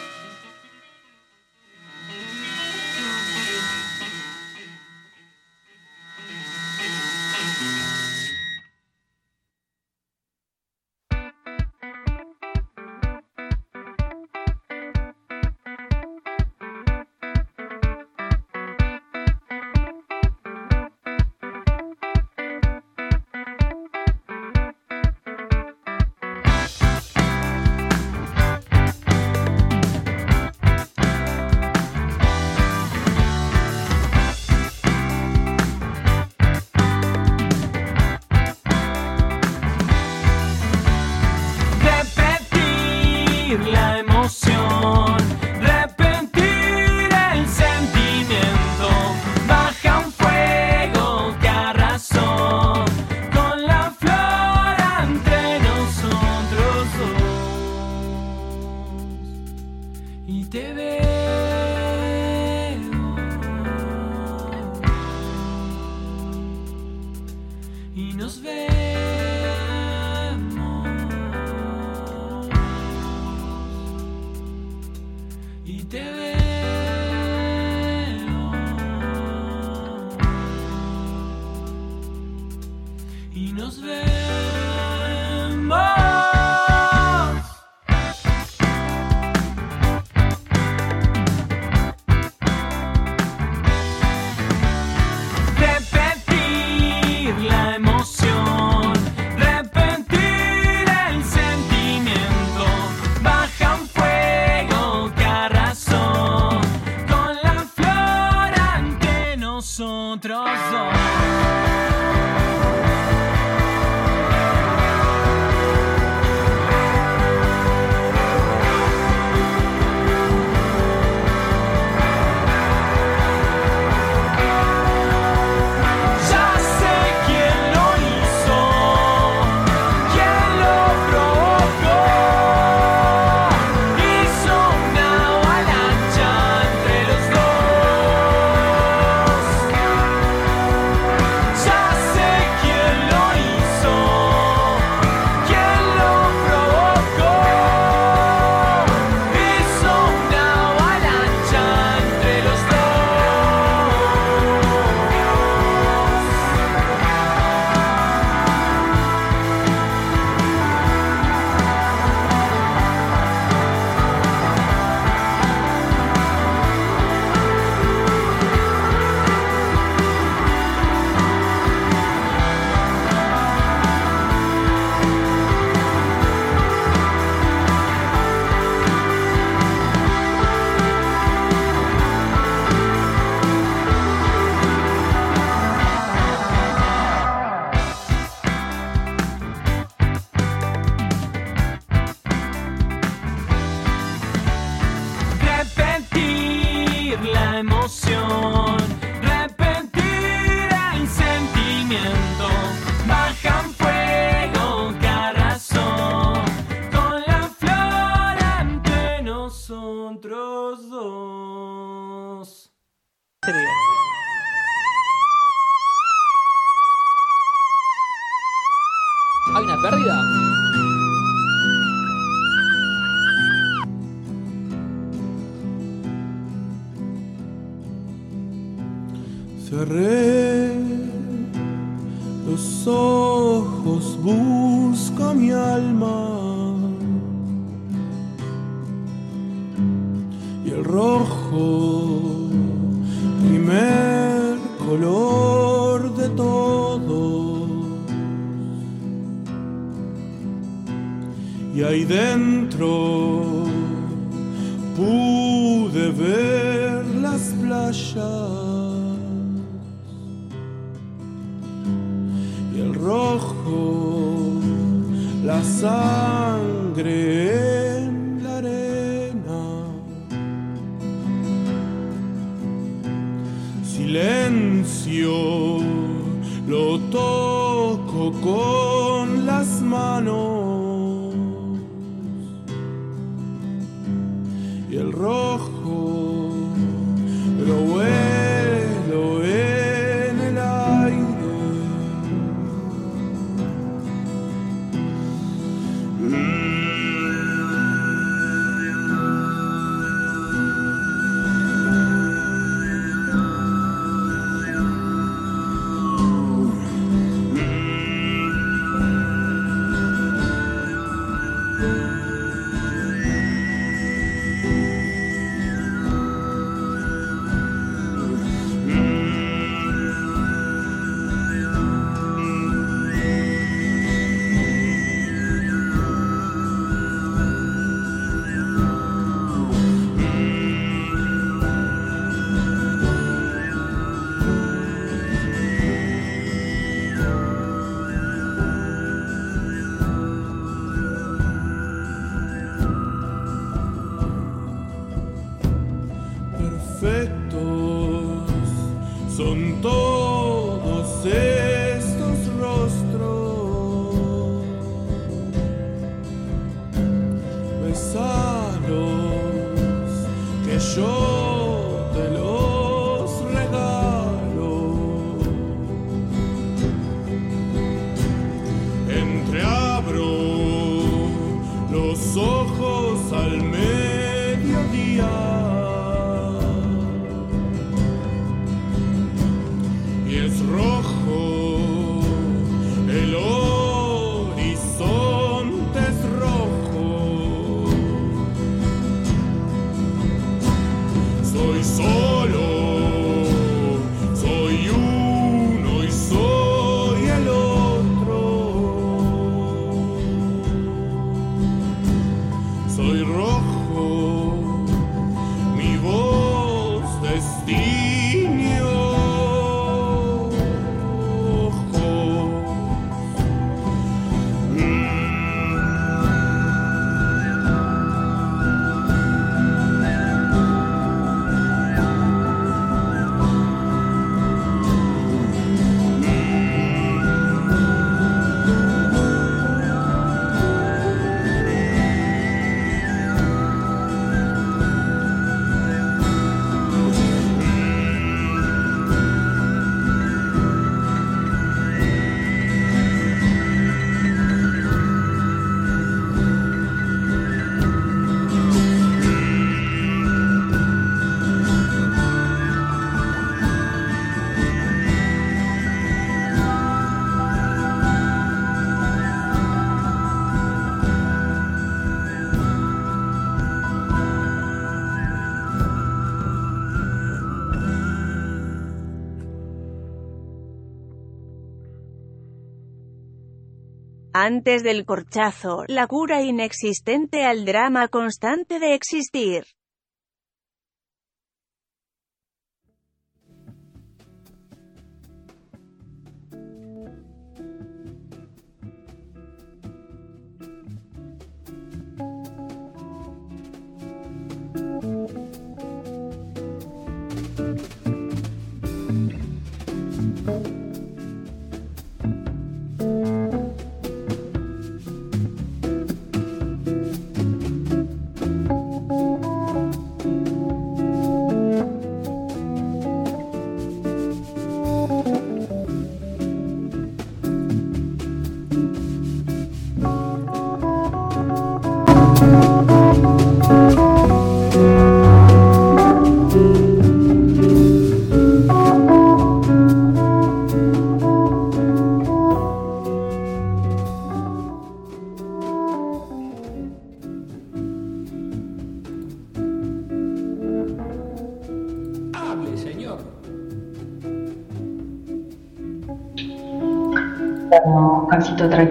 antes del corchazo, la cura inexistente al drama constante de existir.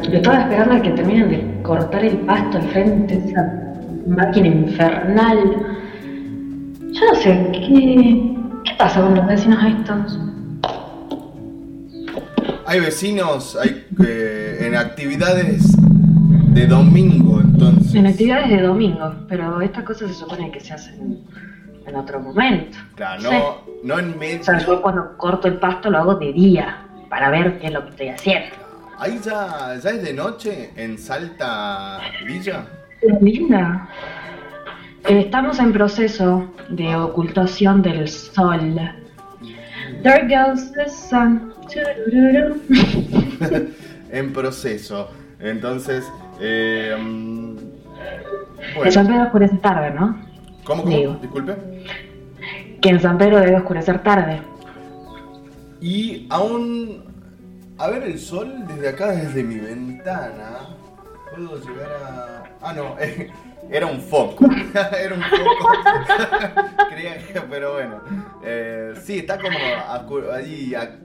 Tranquilo. Estaba esperando a que terminen de cortar el pasto al frente de esa máquina infernal. Yo no sé, ¿qué, qué pasa con los vecinos estos? Hay vecinos hay, eh, en actividades de domingo, entonces. En actividades de domingo, pero estas cosas se supone que se hacen en otro momento. Claro, no, no en medio. O sea, yo cuando corto el pasto lo hago de día, para ver qué es lo que estoy haciendo. Ahí ya, ya es de noche en Salta Villa. Linda. Eh, estamos en proceso de ocultación del sol. There goes the sun. *laughs* En proceso. Entonces, eh, mm, En San bueno. Pedro oscurece tarde, ¿no? ¿Cómo, cómo? Digo. Disculpe. Que en San Pedro debe oscurecer tarde. Y aún a ver el sol desde acá, desde mi ventana, puedo llegar a... Ah, no, eh, *laughs* era un foco. *laughs* era un foco. *laughs* Creía que, pero bueno. Eh, sí, está como acu- ahí, a-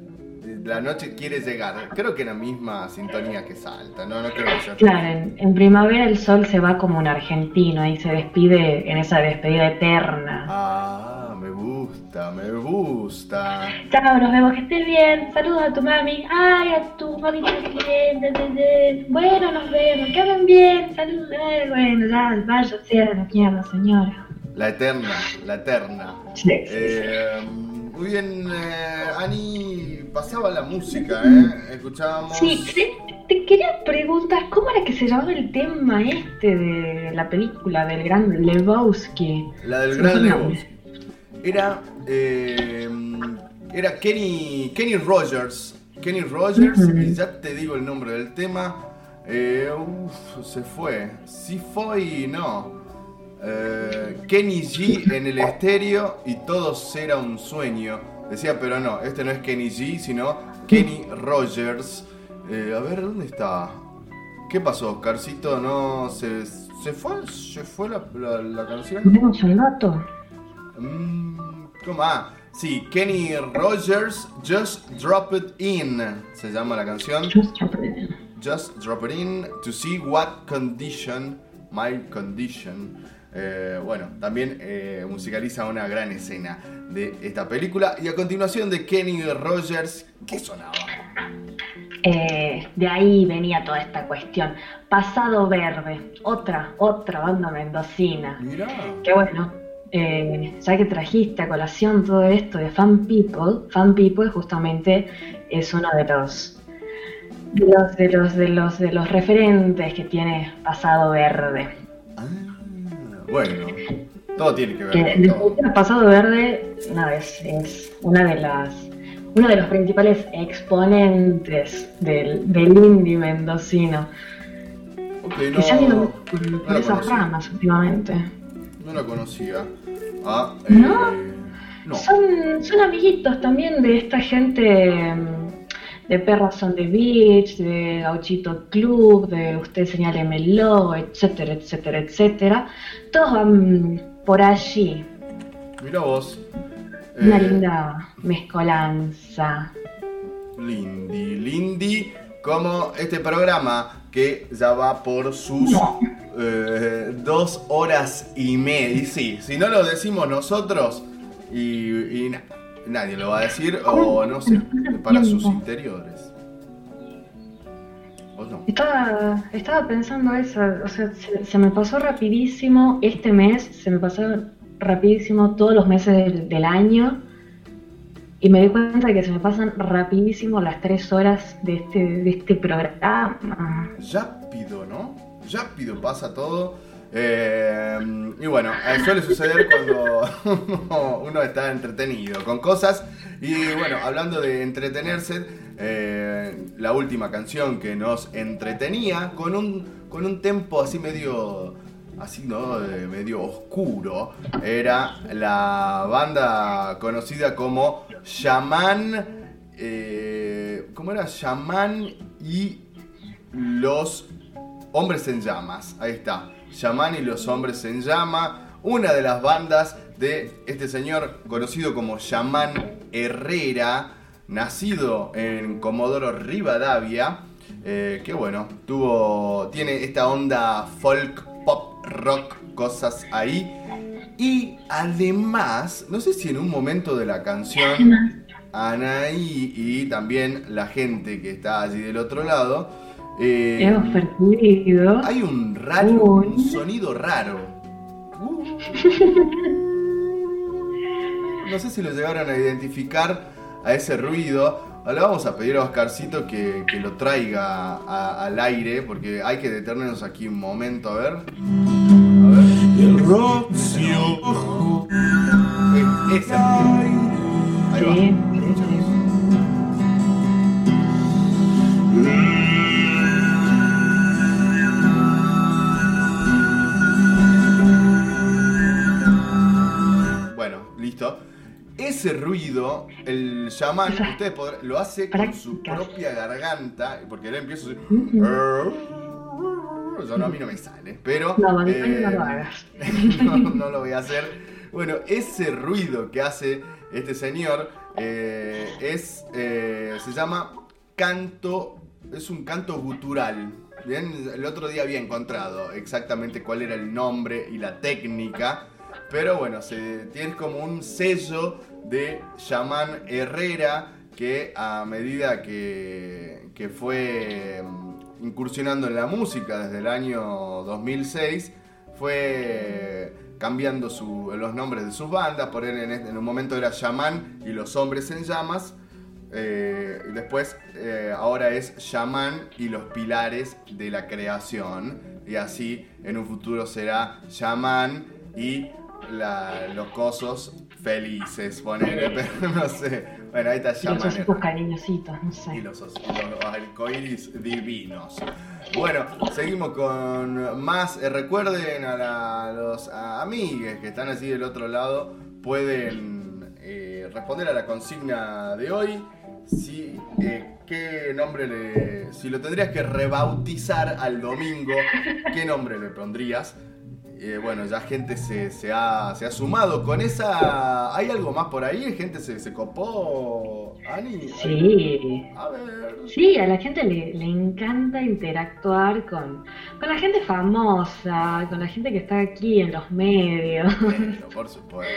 la noche quiere llegar. Creo que en la misma sintonía que Salta, no, no creo que sea... Claro, en, en primavera el sol se va como un argentino y se despide en esa despedida eterna. Ah, gusta, me gusta. Chao, nos vemos, que estés bien. Saludos a tu mami. Ay, a tu mami también. Bueno, nos vemos. Que hagan bien. Saludos. Bueno, ya, vaya, sea la mierda, señora. La eterna, la eterna. Sí, Eh, muy bien, eh, Ani, pasaba la música, ¿eh? Escuchábamos... Sí, sí, te quería preguntar, ¿cómo era que se llamaba el tema este de la película del gran Lebowski? La del me gran. Lebowski. Era, eh, era Kenny, Kenny Rogers. Kenny Rogers, y ya te digo el nombre del tema. Eh, uf, se fue. Sí fue y no. Eh, Kenny G en el estéreo y todos era un sueño. Decía, pero no, este no es Kenny G, sino Kenny Rogers. Eh, a ver, ¿dónde está? ¿Qué pasó, Oscarcito? ¿No se, se fue? ¿Se fue la, la- la canción? ¿Tenemos el dato? Mm, ¿Cómo? Ah, sí, Kenny Rogers, Just Drop It In, se llama la canción. Just Drop It In. Just Drop It In to see what condition, my condition. Eh, bueno, también eh, musicaliza una gran escena de esta película. Y a continuación de Kenny Rogers, ¿qué sonaba? Eh, de ahí venía toda esta cuestión. Pasado Verde, otra, otra banda mendocina. Mirá. Que bueno, eh, ya que trajiste a colación todo esto de Fan People, Fan People justamente es uno de los de los de los de los, de los referentes que tiene Pasado Verde. Bueno, todo tiene que ver Que con todo. Pasado Verde nada, es, es una de las uno de los principales exponentes del, del indie mendocino. Que se han ido por, no por esas ramas últimamente. No la conocía. Ah, eh, ¿No? no. Son, son amiguitos también de esta gente mm, de Perras on the Beach, de Gauchito Club, de Usted Señálemelo, etcétera, etcétera, etcétera. Todos van por allí. Mira vos. Una Eh, linda mezcolanza. Lindy, Lindy, como este programa que ya va por sus eh, dos horas y media. Y sí, si no lo decimos nosotros, y, y na- nadie lo va a decir, o no sé, para sus interiores. ¿O no? Estaba, estaba pensando eso, o sea, se, se me pasó rapidísimo este mes, se me pasaron rapidísimo todos los meses del, del año y me di cuenta que se me pasan rapidísimo las tres horas de este, de este programa. Rápido, ¿no? Rápido pasa todo. Eh, y bueno, eh, suele suceder cuando *laughs* uno está entretenido con cosas. Y bueno, hablando de entretenerse, eh, la última canción que nos entretenía con un, con un tempo así medio, así, ¿no? De medio oscuro, era la banda conocida como Shaman. Eh, ¿Cómo era? Shaman y los Hombres en Llamas. Ahí está. Shaman y los Hombres en Llama. Una de las bandas de este señor conocido como Shaman Herrera, nacido en Comodoro Rivadavia. eh, que bueno, tuvo, tiene esta onda folk, rock, cosas ahí. Y además, no sé si en un momento de la canción, Anaí y también la gente que está allí del otro lado, eh, Hemos percibido. hay un raro, un sonido raro. *laughs* No sé si lo llegaron a identificar a ese ruido. Le vamos a pedir a Oscarcito que, que lo traiga a- al aire, porque hay que detenernos aquí un momento, a ver. A ver. El rocío Es- ese. Ahí va. Bueno, listo. Ese ruido, el chamán, ustedes podrán- lo hace con su propia garganta, porque él empieza así. Yo no, a mí no me sale, pero. No, eh, no lo hagas. *laughs* no, no lo voy a hacer. Bueno, ese ruido que hace este señor eh, es, eh, se llama canto, es un canto gutural. Bien, el otro día había encontrado exactamente cuál era el nombre y la técnica, pero bueno, se, tiene como un sello de Shaman Herrera que a medida que, que fue mm, incursionando en la música desde el año 2006, fue cambiando los nombres de sus bandas, por él en, este- en un momento era Shaman y los hombres en llamas, eh, después eh, ahora es Shaman y los pilares de la creación, y así en un futuro será Shaman y la- los cosos felices, ponele, pero *laughs* no sé, bueno ahí está Y los ositos cariñositos, no sé. Y los, os- los arcoíris divinos. Bueno, seguimos con más. Eh, recuerden a, la- a los a- amigues que están allí del otro lado, pueden eh, responder a la consigna de hoy. Si, eh, ¿Qué nombre le. Si lo tendrías que rebautizar al domingo, ¿qué nombre le pondrías? Eh, bueno, ya gente se, se ha, se ha sumado con esa. ¿Hay algo más por ahí? ¿Gente se, se copó? Ani? Sí. A ver. Sí, a la gente le, le encanta interactuar con, con la gente famosa, con la gente que está aquí en los medios. Pero, por supuesto.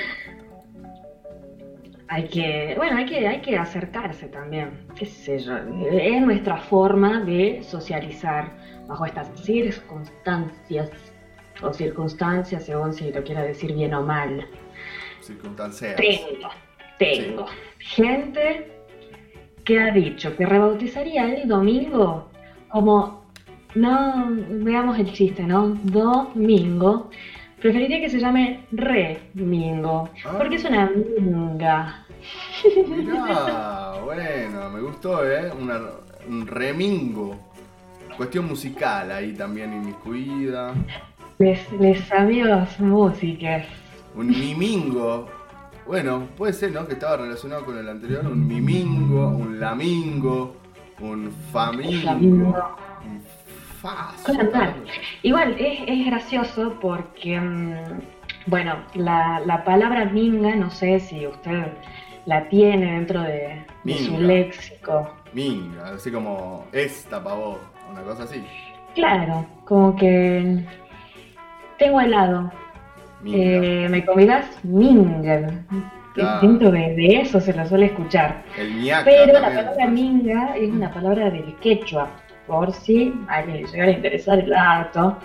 Hay que, bueno, hay que, hay que acercarse también, qué sé yo. Es nuestra forma de socializar bajo estas circunstancias, o circunstancias, según si lo quiera decir bien o mal. Circunstancias. Tengo, tengo gente que ha dicho que rebautizaría el domingo como, no, veamos el chiste, ¿no? Domingo. Preferiría que se llame Remingo, porque es una minga. Mirá, bueno, me gustó, ¿eh? Una- un remingo. Cuestión musical ahí también inmiscuida. Les, les amigos músicas. Un mimingo. Bueno, puede ser, ¿no? Que estaba relacionado con el anterior. Un mimingo, un lamingo, un famingo. Un andar. Igual es, es gracioso porque, mm, bueno, la, la palabra minga, no sé si usted la tiene dentro de, de su léxico. Minga, así como esta pavó, una cosa así. Claro, como que tengo helado. Eh, ¿Me convidas? Minga. Claro. Dentro de, de eso se lo suele escuchar. El Pero la palabra minga es una palabra del quechua, por si a alguien le llegara a interesar el dato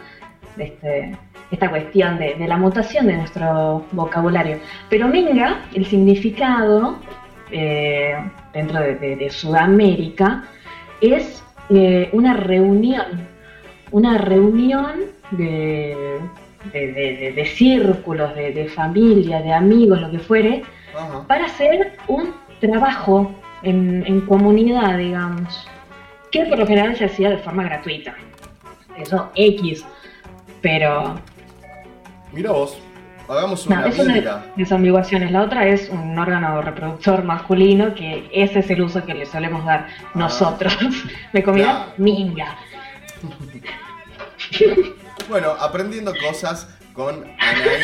de este, esta cuestión de, de la mutación de nuestro vocabulario. Pero minga, el significado eh, dentro de, de- de Sudamérica es eh, una reunión, una reunión de, de- de- de- círculos, de, de familia, de amigos, lo que fuere, Ajá. para hacer un trabajo en, en comunidad, digamos, que por lo general se hacía de forma gratuita. Eso X, pero Mira vos, hagamos no, una es una de. La otra es un órgano reproductor masculino, que ese es el uso que le solemos dar nosotros. *laughs* Me comida Claro. minga. *laughs* Bueno, aprendiendo cosas con Anaí,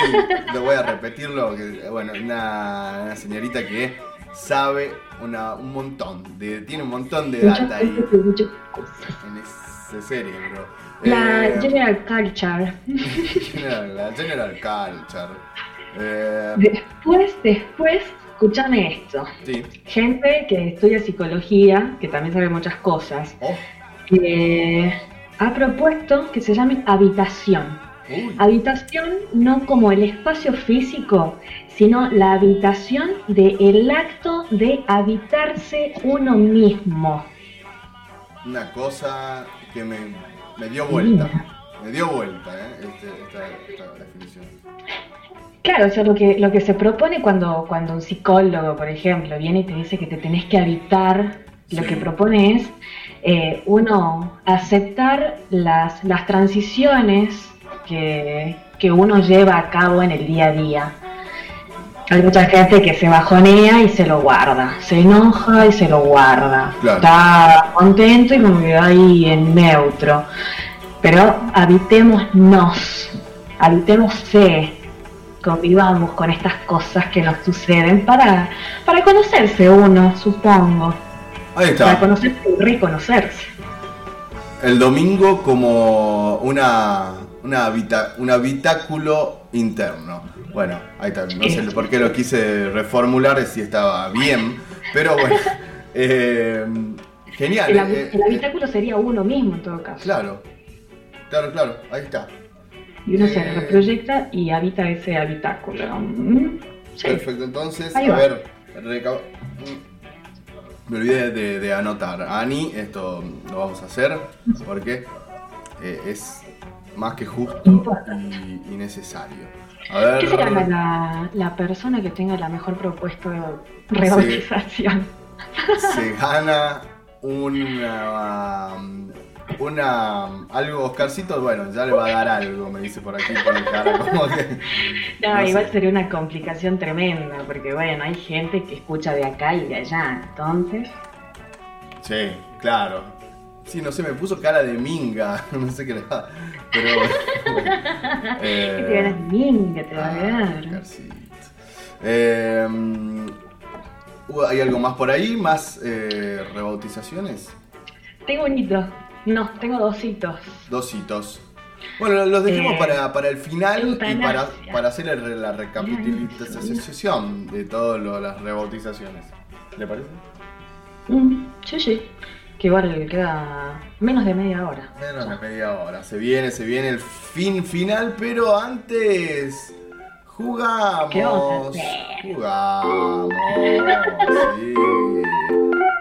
lo voy a repetirlo, que, bueno, una, una señorita que sabe una- un montón, de, tiene un montón de data ahí Muchas cosas. en de cerebro. La Eh, General Culture. General- la General Culture. Eh, Después, después, escúchame esto. sí. Gente que estudia psicología, que también sabe muchas cosas, Oh. que ha propuesto que se llame habitación. Uy. Habitación no como el espacio físico, sino la habitación del acto de habitarse uno mismo. Una cosa que me, me dio vuelta. Me dio vuelta, ¿eh? Este- esta, esta definición. Claro, o sea, lo que, lo que se propone cuando, cuando un psicólogo, por ejemplo, viene y te dice que te tenés que habitar, lo que propone es, eh, uno, aceptar las, las transiciones que, que uno lleva a cabo en el día a día. Hay mucha gente que se bajonea y se lo guarda, se enoja y se lo guarda, Claro. está contento y como que ahí en neutro. Pero habitémonos, habitémosse, convivamos con estas cosas que nos suceden para, para conocerse uno, supongo. Ahí Para está. conocerse y reconocerse. El domingo como una, una habita- un habitáculo interno. Bueno, ahí está. No sé por qué lo quise reformular si estaba bien, pero bueno. *laughs* Eh, genial. El, eh, el habitáculo sería uno mismo en todo caso. claro. Claro, claro. Ahí está. Y uno se Eh, reproyecta y habita ese habitáculo. Mm, sí. Perfecto, entonces, a ver, me olvidé de, de anotar. Ani, esto lo vamos a hacer porque eh, es más que justo y, y necesario. A ver, ¿Qué será la, la, persona que tenga la mejor propuesta de rebautización? *laughs* se gana una. Una. Algo, Oscarcito, bueno, ya le va a dar algo, me dice por aquí, por el cara, como que. No, no igual sé. sería una complicación tremenda, porque bueno, hay gente que escucha de acá y de allá, entonces... Sí, claro. Sí, no sé, me puso cara de minga, *laughs* no sé qué le da. Pero. *laughs* Eh, ¿Qué te ganas minga, te va a ah, quedar? Oscarcito. Eh, mm, ¿Hay algo más por ahí? ¿Más eh, rebautizaciones? Tengo un hito. No, tengo dos hitos. Dos hitos. Bueno, los dejemos Eh, para, para el final y para, para hacer el- la recapitulación de todas las rebautizaciones. ¿Le parece? Mm, sí, sí. Que igual queda menos de media hora. Menos de media hora. Se viene, se viene el fin final, pero antes. Jugamos. Jugamos. Sí.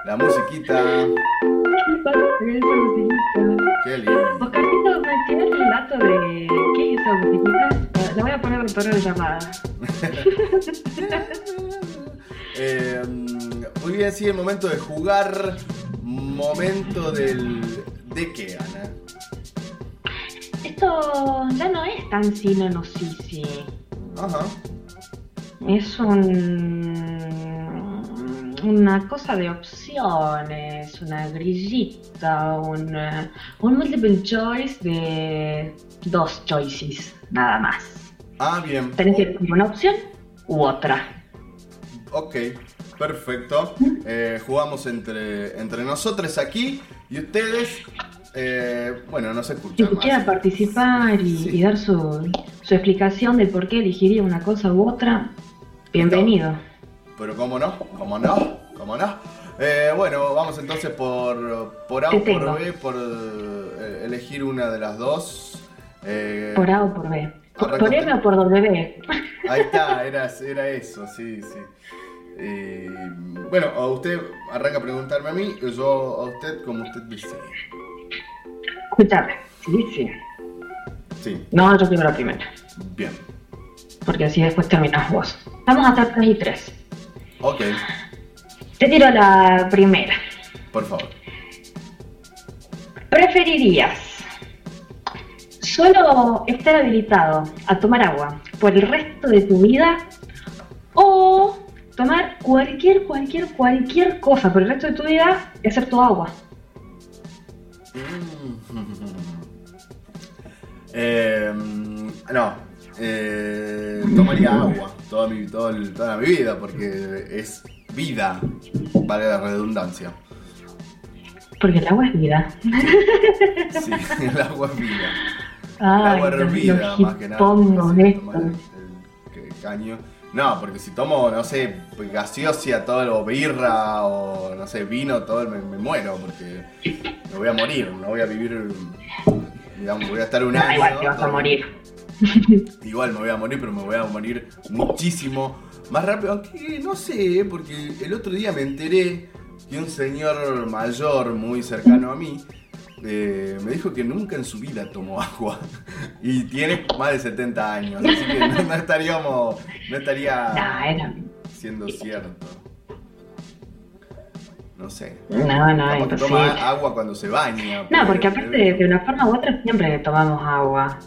La musiquita. Qué lindo. Oscarcito, ¿me tienes el dato de qué es esa musiquita? La voy a poner en tono de llamada. *laughs* Eh, muy bien, sí, el momento de jugar. Momento del. ¿De qué, Ana? Esto ya no es tan sino no sí, sí. Ajá. Es un una cosa de opciones, una grillita, un, eh, un multiple choice de dos choices, nada más. Ah, bien. Tenés que elegir una opción u otra. Ok, perfecto. Eh, jugamos entre, entre nosotros aquí y ustedes. eh, bueno, no se Si escuchan más. quiera participar y, y dar su, su explicación del por qué elegiría una cosa u otra, bienvenido. Pero cómo no, cómo no, cómo no. Eh, bueno, vamos entonces por, por A o por. B, por eh, elegir una de las dos. Eh, Por A o por B. Por, por M o por W. Ahí está, *laughs* era, era eso, sí, sí. Eh, bueno, a usted arranca a preguntarme a mí, yo a usted como usted desee. Escúchame. Sí, sí. Sí, No, yo quiero la primera. bien. Porque así después terminas vos. Vamos a hacer 3 y 3. Ok, Te tiro la primera. por favor. ¿Preferirías solo estar habilitado a tomar agua por el resto de tu vida o tomar cualquier, cualquier, cualquier cosa por el resto de tu vida excepto agua? *laughs* Eh, no, eh, tomaría agua toda mi, todo el- toda mi vida porque es vida, vale la redundancia. Porque el agua es vida. Sí, *laughs* el agua es vida. El Ay, agua los, hervida, más que nada. el- el- el caño. No, porque si tomo, no sé, gaseosa, todo, o birra, o no sé, vino, todo, me, me muero, porque me voy a morir, no voy a vivir, digamos, voy a estar un No, año. igual te vas a morir. *laughs* Igual me voy a morir, pero me voy a morir muchísimo más rápido. Aunque no sé, porque el otro día me enteré que un señor mayor muy cercano a mí eh, me dijo que nunca en su vida tomó agua. *laughs* Y tiene más de 70 años. Así que no, no estaríamos. No estaría No, era- siendo cierto. No sé. No, no, Capaz que toma agua cuando se baña. No, porque aparte de, de una forma u otra siempre tomamos agua.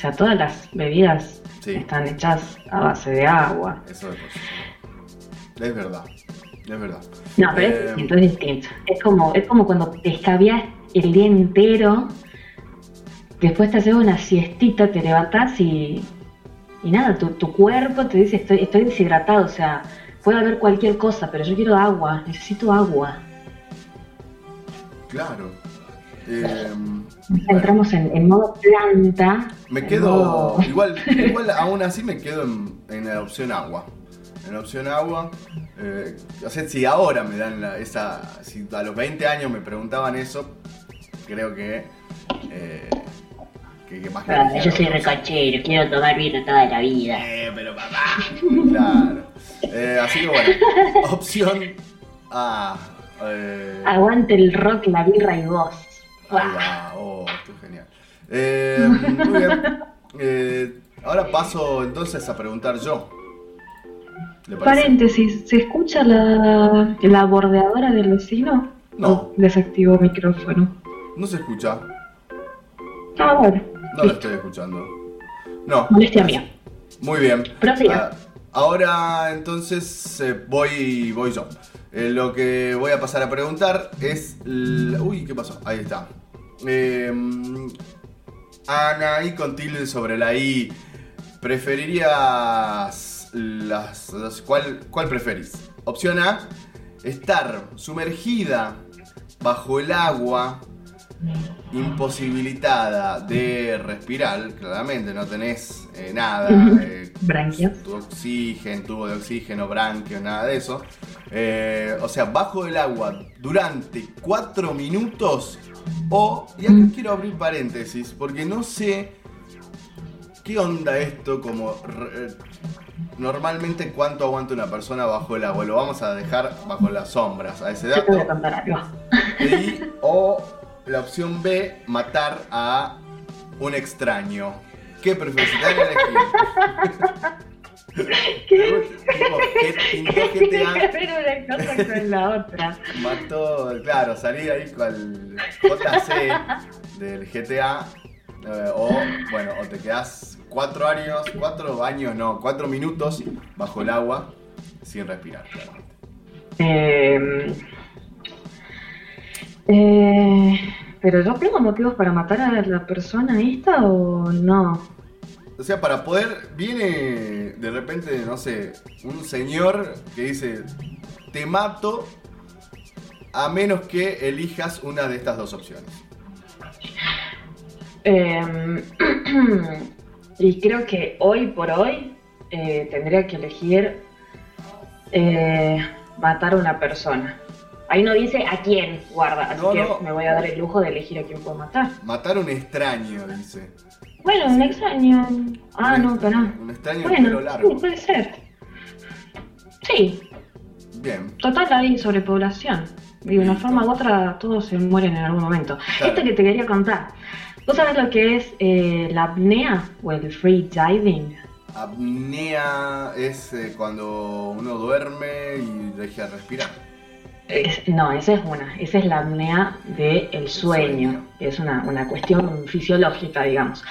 O sea, todas las bebidas Sí. están hechas a base de agua. Eso sí. Es verdad. Es verdad. No, pero Eh, es distinto, es distinto. Es como, es como cuando te escabias el día entero, después te haces una siestita, te levantás y, y nada, tu, tu cuerpo te dice estoy, estoy deshidratado, o sea, puede haber cualquier cosa, pero yo quiero agua, necesito agua. Claro. Eh, Entramos en, en modo planta. me quedo. modo- *laughs* Igual, igual aún así me quedo en, en la opción agua. En la opción agua. eh, o sea, si ahora me dan la- esa. Si a los 20 años me preguntaban eso, creo que. eh, que, que más que Ah, yo soy recochero, quiero tomar vino toda la vida. Eh, pero papá. Claro. Eh, así que bueno. Opción A. eh, Aguante el rock, la birra y vos. Va, oh, genial. Eh, muy bien. Eh, ahora paso entonces a preguntar yo. Paréntesis, ¿se escucha la, la bordeadora del vecino? No. ¿O desactivó micrófono? No se escucha. Ah, bueno. No lo estoy escuchando. No. Molestia mía. Muy bien. Ah, ahora entonces eh, voy, voy yo. Eh, lo que voy a pasar a preguntar es... Uy, ¿qué pasó? Ahí está. Eh, Ana, y con tilde sobre la I. ¿Preferirías las, las- ¿cuál, ¿Cuál preferís? Opción A, estar sumergida bajo el agua, imposibilitada de respirar, claramente no tenés eh, nada, eh, tu oxígeno, tubo de oxígeno, branquio, nada de eso. Eh, o sea, bajo el agua durante 4 minutos o, y acá quiero abrir paréntesis, porque no sé qué onda esto como... re- eh, Normalmente cuánto aguanta una persona bajo el agua, lo vamos a dejar bajo las sombras a ese Yo dato. contar algo. Y, o la opción B, matar a un extraño. ¿Qué preferís? *laughs* G- pintó GTA, que ver una cosa con la otra. mató, claro, salí ahí con el JC del GTA. eh, o, bueno, o te quedás cuatro años, cuatro años, no, cuatro minutos bajo el agua sin respirar, claramente. Eh, eh, pero yo tengo motivos para matar a la persona esta o no. O sea, para poder, viene de repente, no sé, un señor que dice, te mato a menos que elijas una de estas dos opciones. Eh, *clears throat* y creo que hoy por hoy eh, tendría que elegir eh, matar a una persona. Ahí no dice a quién guarda, así No, que no. me voy a dar el lujo de elegir a quién puedo matar. Matar a un extraño, dice. Bueno, un extraño. Ah, no, pará. Un extraño Bueno, pelo largo. sí, puede ser. Sí, Bien. total hay sobrepoblación. De una forma u otra todos se mueren en algún momento. Claro. Esto que te quería contar. ¿Vos sabés lo que es eh, la apnea o el free diving? Apnea es eh, cuando uno duerme y deja de respirar. Es- no, esa es una. Esa es la apnea del sueño. Es una, una cuestión fisiológica, digamos.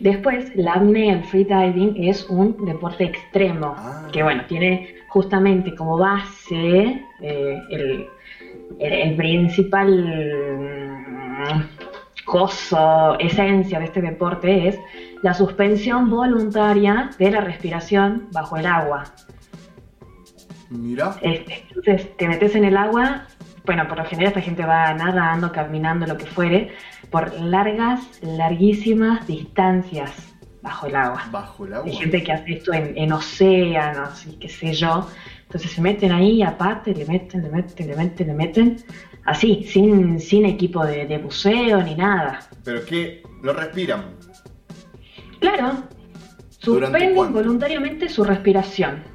Después, la apnea, el freediving, es un deporte extremo, Ah. que bueno, tiene justamente como base eh, el, el- el principal mm, coso, esencia de este deporte es la suspensión voluntaria de la respiración bajo el agua. Mira. Este, Entonces te metes en el agua bueno, por lo general esta gente va nadando, caminando, lo que fuere, por largas, larguísimas distancias bajo el agua. Bajo el agua. Hay gente que hace esto en, en océanos y qué sé yo. Entonces se meten ahí, aparte, le meten, le meten, le meten, le meten. Así, sin, sin equipo de, de buceo ni nada. Pero que no respiran. Claro, ¿Durante suspenden voluntariamente su respiración.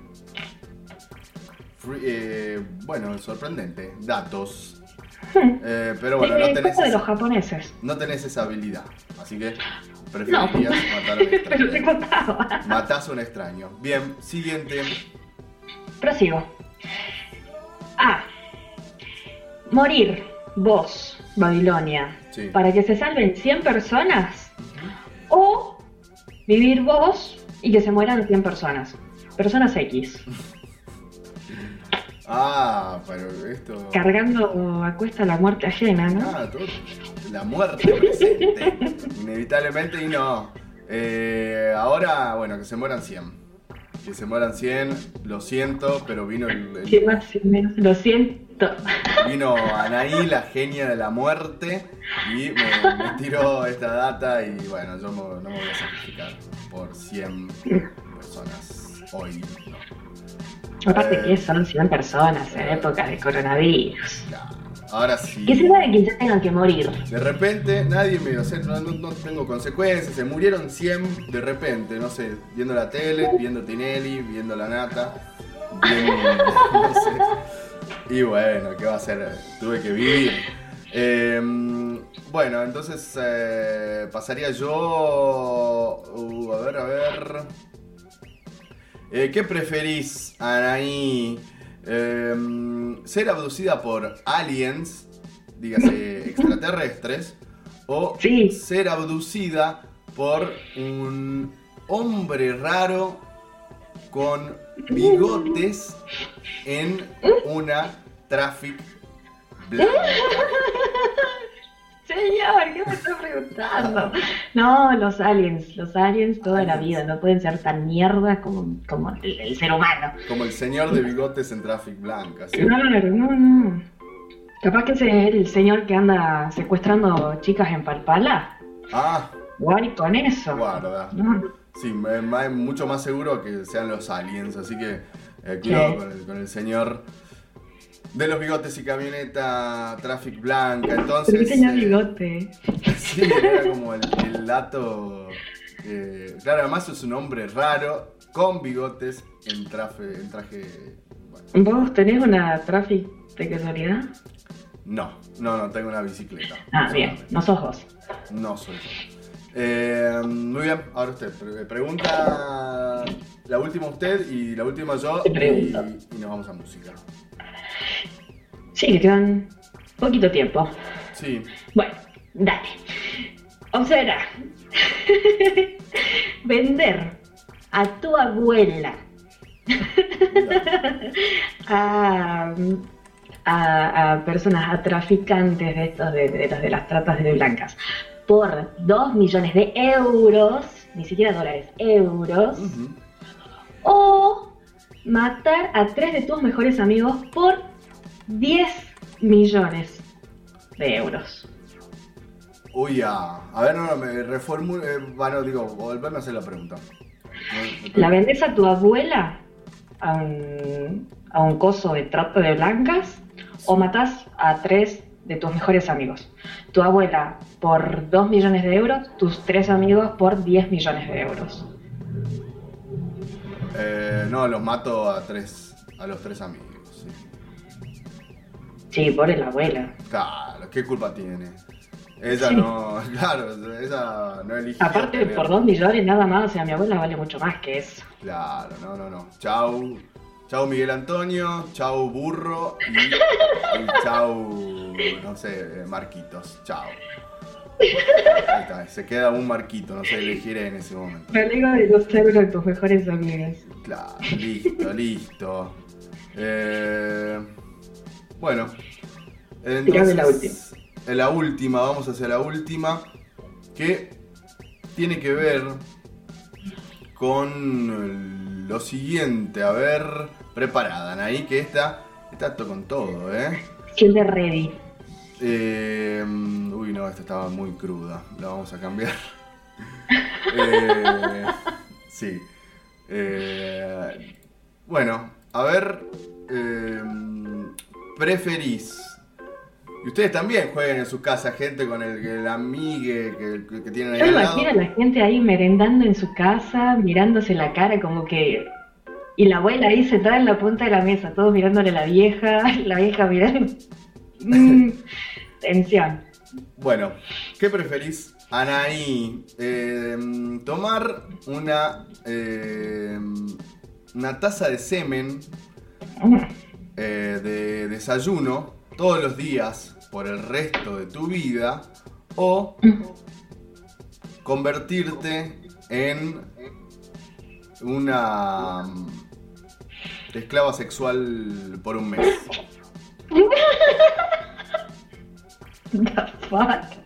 Eh, bueno, sorprendente. Datos. Hmm. Eh, pero bueno, no Eh, tenés, de los japoneses. no tenés esa habilidad. Así que No, preferirías *laughs* matar a un pero te extraño. contaba. Matás a un extraño. Bien, siguiente. Prosigo. A. Morir, vos, Babilonia, Sí. para que se salven 100 personas. O vivir vos y que se mueran 100 personas. Personas X. *laughs* Ah, pero esto. Cargando a cuesta la muerte ajena, ¿no? Ah, todo- la muerte presente. Inevitablemente y no. Eh, ahora, bueno, que se mueran 100. Que se mueran 100, lo siento, pero vino el, el- Sí, más y menos. Lo siento. vino Anaí, la genia de la muerte, y me, me tiró esta data y bueno, yo no me voy a sacrificar por 100 personas hoy. No. Aparte que son 100 personas en época de coronavirus. Ahora sí. Que se sabe que ya tengan que morir. De repente, nadie me. O sea, no, no- no tengo consecuencias. Se murieron 100 de repente, no sé, viendo la tele, viendo Tinelli, viendo la nata. viendo- *laughs* no sé. Y bueno, ¿qué va a hacer? Tuve que vivir. Eh, bueno, entonces eh, pasaría yo. uh, a ver, a ver. Eh, ¿Qué preferís, Anaí? Em, ¿Ser abducida por aliens, dígase *laughs* extraterrestres, o ser abducida por un hombre raro con bigotes en una traffic *laughs* blanca? Señor, ¿qué me está preguntando? No, los aliens, los aliens toda la vida, no pueden ser tan mierda como, como el, el ser humano. Como el señor de bigotes en traffic blanca. ¿sí? Claro, no, no. Capaz que ese es el señor que anda secuestrando chicas en Palpala. Ah, Guay con eso. guarda. No. Sí, me- mucho más seguro que sean los aliens, así que eh, cuidado Sí. con, el, con el señor de los bigotes y camioneta Traffic Blanca. Entonces, que tenía eh, bigote. *laughs* sí, era como el, el dato. eh, claro, además es un hombre raro con bigotes en traje. En traje ¿Vos tenés una traffic de casualidad? no, no, no, tengo una bicicleta. Ah, bien, no sos vos. No soy yo. Eh, muy bien, ahora usted. Pre- Pregunta la última usted y la última yo. Y, pregunto. y nos vamos a música. Sí, que quedan poquito tiempo. Sí. Bueno, dale. Observa. *laughs* Vender a tu abuela *laughs* a, a- a personas, a traficantes de estos, de, de de las tratas de blancas, por 2 millones de euros, ni siquiera dólares, euros, o matar a tres de tus mejores amigos por 10 millones de euros. Uy, a, a ver, no, no, me reformulo. Eh, bueno, digo, volverme a hacer la pregunta. ¿La vendes a tu abuela a un, a un coso de trata de blancas o matas a tres de tus mejores amigos? Tu abuela por 2 millones de euros, tus tres amigos por 10 millones de euros. Eh, no, los mato a tres, a los tres amigos. sí. Sí, por la abuela. Claro, ¿qué culpa tiene? Ella Sí. no, *laughs* claro, ella no eligió. Aparte, tener- por 2 millones nada más, o sea, mi abuela vale mucho más que eso. Claro, no, no, no. Chau. Chau Miguel Antonio, chau Burro y, y chau, no sé, Marquitos. Chau. Ahí está, se queda un Marquito, no sé, elegiré en ese momento. Me alegro de no ser uno de tus mejores amigos. Claro, listo, *laughs* listo. Eh, bueno, Tirame la entonces, en la última, vamos hacia la última, que tiene que ver con lo siguiente. A ver, preparada, ahí que esta, está to- con todo, ¿eh? Kill the Ready. Eh, uy, no, esta estaba muy cruda. La vamos a cambiar. *laughs* Eh, sí. Eh, bueno, a ver. eh, ¿Preferís? Y ustedes también jueguen en su casa, gente con el, el amigue que, que tienen ahí Yo al lado. imagino a la gente ahí merendando en su casa, mirándose la cara como que... Y la abuela ahí sentada en la punta de la mesa, todos mirándole a la vieja, *laughs* la vieja mirando... *laughs* Mm, tensión. Bueno, ¿qué preferís, Anaí? Eh, tomar una, eh, una taza de semen eh, de desayuno todos los días por el resto de tu vida o convertirte en una mm, esclava sexual por un mes. *laughs* The fuck.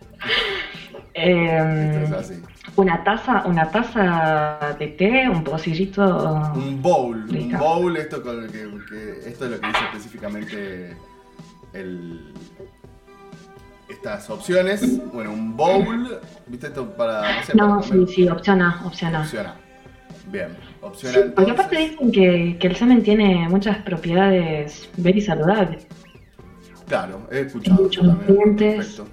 Em, una taza, una taza de té, un pocillito. Un bowl, un bowl, esto, con que, que- esto es lo que dice específicamente el, estas opciones. Bueno, un bowl, ¿viste esto para, no sé, No, para sí, sí, opción A, opción A. Opción A. Bien, opción Sí, A porque aparte dicen que, que el semen tiene muchas propiedades very saludables. Claro, he escuchado Muchos nutrientes. Perfecto.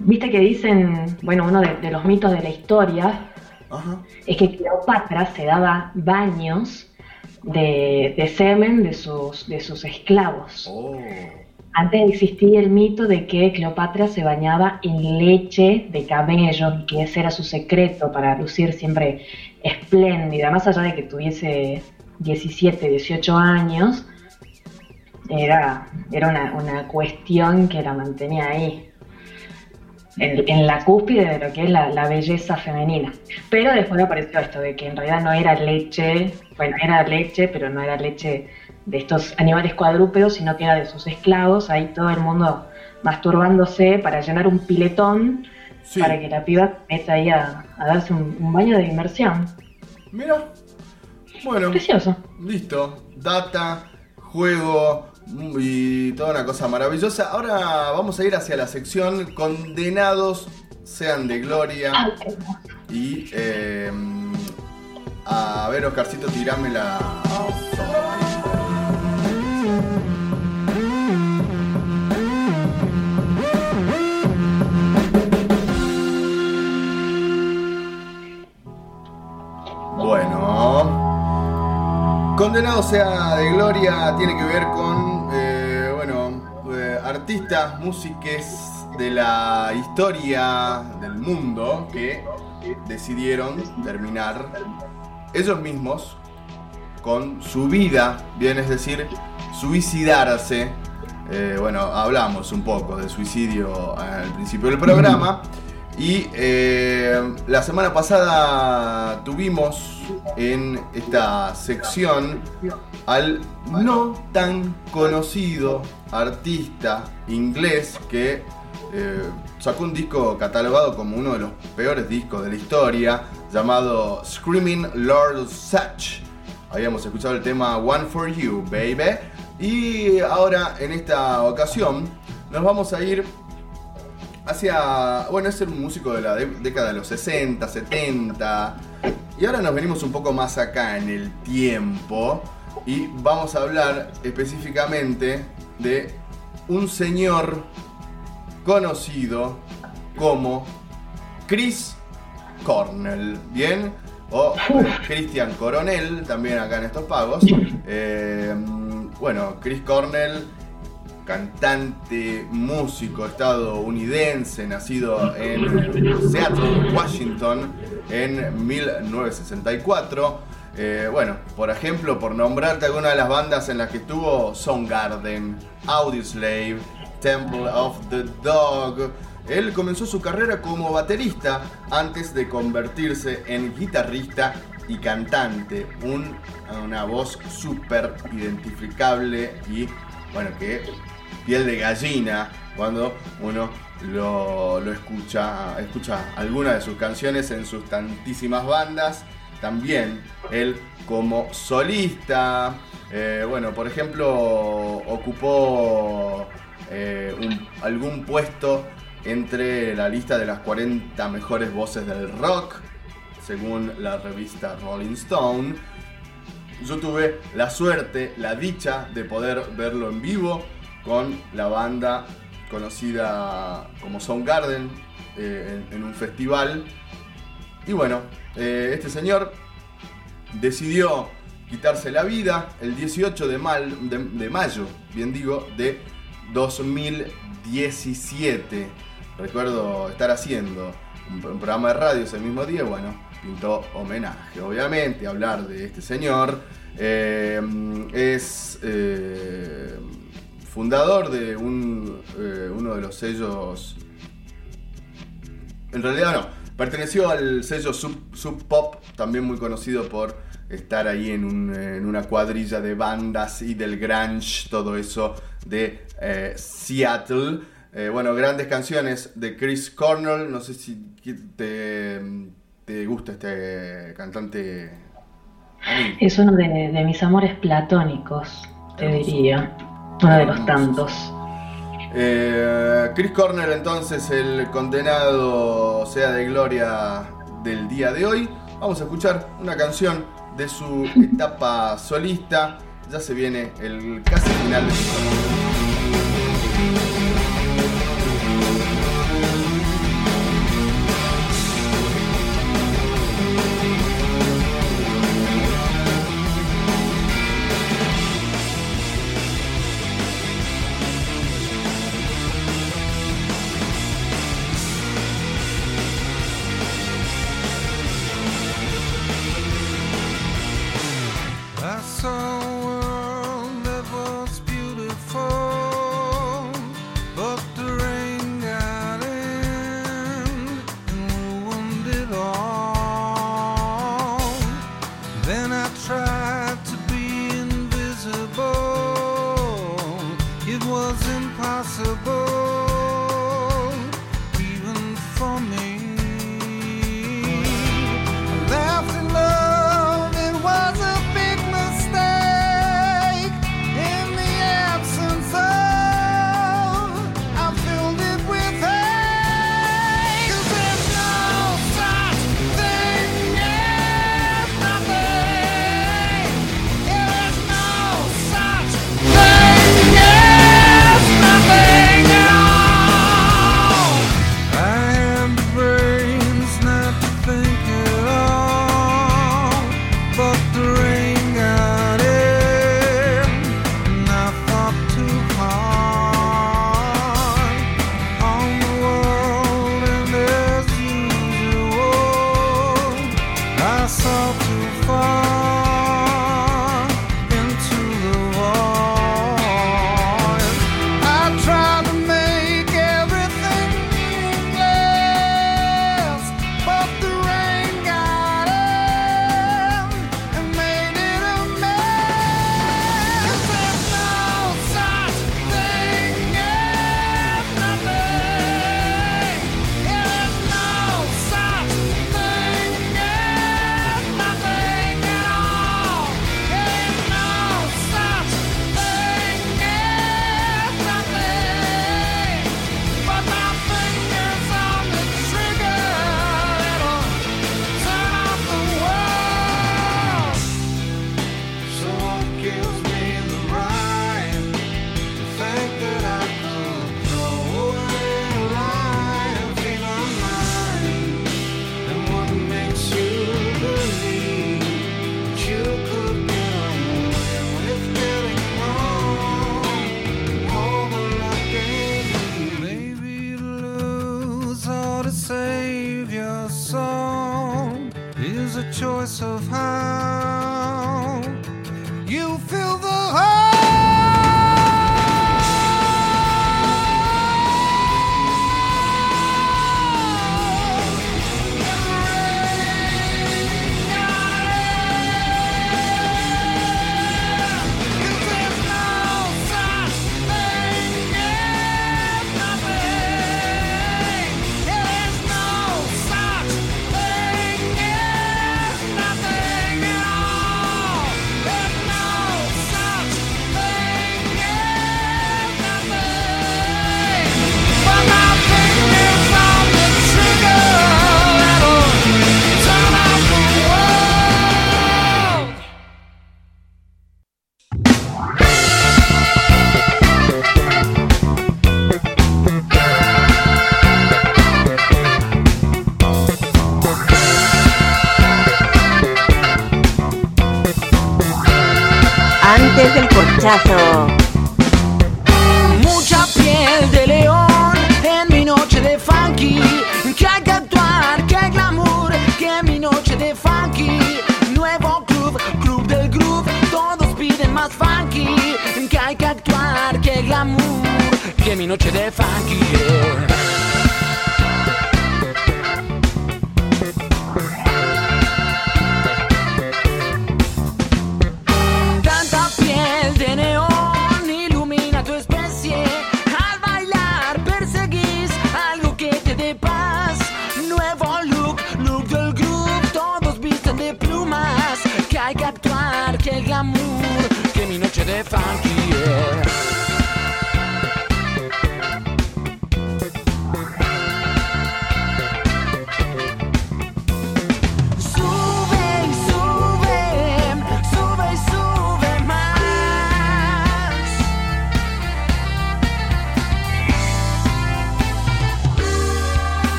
Viste que dicen, bueno, uno de, de los mitos de la historia es que Cleopatra se daba baños de, de semen de sus, de sus esclavos. Oh. Antes existía el mito de que Cleopatra se bañaba en leche de camello y que ese era su secreto para lucir siempre espléndida, más allá de que tuviese 17, 18 años, era, era una, una cuestión que la mantenía ahí, en, en la cúspide de lo que es la, la belleza femenina. Pero después apareció esto de que en realidad no era leche, bueno, era leche, pero no era leche de estos animales cuadrúpedos, sino que era de sus esclavos, ahí todo el mundo masturbándose para llenar un piletón para que la piba meta ahí a, a darse un, un baño de inmersión. Mira. Bueno. Precioso. Listo. Data, juego y toda una cosa maravillosa. Ahora vamos a ir hacia la sección Condenados sean de gloria. Y eh, a ver, Oscarcito, tirame la. Bueno. Condenado sea de gloria tiene que ver con, artistas, músiques de la historia del mundo que decidieron terminar ellos mismos con su vida, bien es decir, suicidarse. Eh, bueno, hablamos un poco de suicidio al principio del programa. Y eh, la semana pasada tuvimos en esta sección al no tan conocido artista inglés que eh, sacó un disco catalogado como uno de los peores discos de la historia, llamado Screaming Lord Such. Habíamos escuchado el tema One for You, baby. Y ahora, en esta ocasión, nos vamos a ir hacia. Bueno, es un músico de la de- década de los 60, 70. Y ahora nos venimos un poco más acá en el tiempo. Y vamos a hablar específicamente de un señor conocido como Chris Cornell. ¿Bien? O Christian Coronel, también acá en estos pagos. *laughs* Eh, bueno, Chris Cornell, cantante, músico estadounidense, nacido en Seattle, Washington, en 1964. Eh, bueno, por ejemplo, por nombrarte alguna de las bandas en las que estuvo, Soundgarden, Audioslave, Temple of the Dog. Él comenzó su carrera como baterista antes de convertirse en guitarrista y cantante. Un- una voz súper identificable y, bueno, que piel de gallina cuando uno lo, escucha, escucha alguna de sus canciones en sus tantísimas bandas. también él como solista. Eh, bueno, por ejemplo, ocupó eh, un- algún puesto entre la lista de las 40 mejores voces del rock, según la revista Rolling Stone. Yo tuve la suerte, la dicha de poder verlo en vivo con la banda conocida como Soundgarden eh, en, un festival. Y bueno, eh, este señor decidió quitarse la vida el 18 de, mal- de- mayo, bien digo, de 2017. Recuerdo estar haciendo un, un programa de radio ese mismo día, bueno, pintó homenaje. Obviamente, hablar de este señor eh, es eh, fundador de un, eh, uno de los sellos en realidad no. Perteneció al sello Sub, Sub Pop, también muy conocido por estar ahí en, un- en una cuadrilla de bandas y del grunge, todo eso de eh, Seattle. Eh, bueno, grandes canciones de Chris Cornell. No sé si te, te gusta este cantante. Es uno de, de mis amores platónicos, te diría. Uno de los tantos. Eh, Chris Cornell entonces el condenado sea de gloria del día de hoy. Vamos a escuchar una canción de su *laughs* etapa solista. Ya se viene el casi final de su carrera.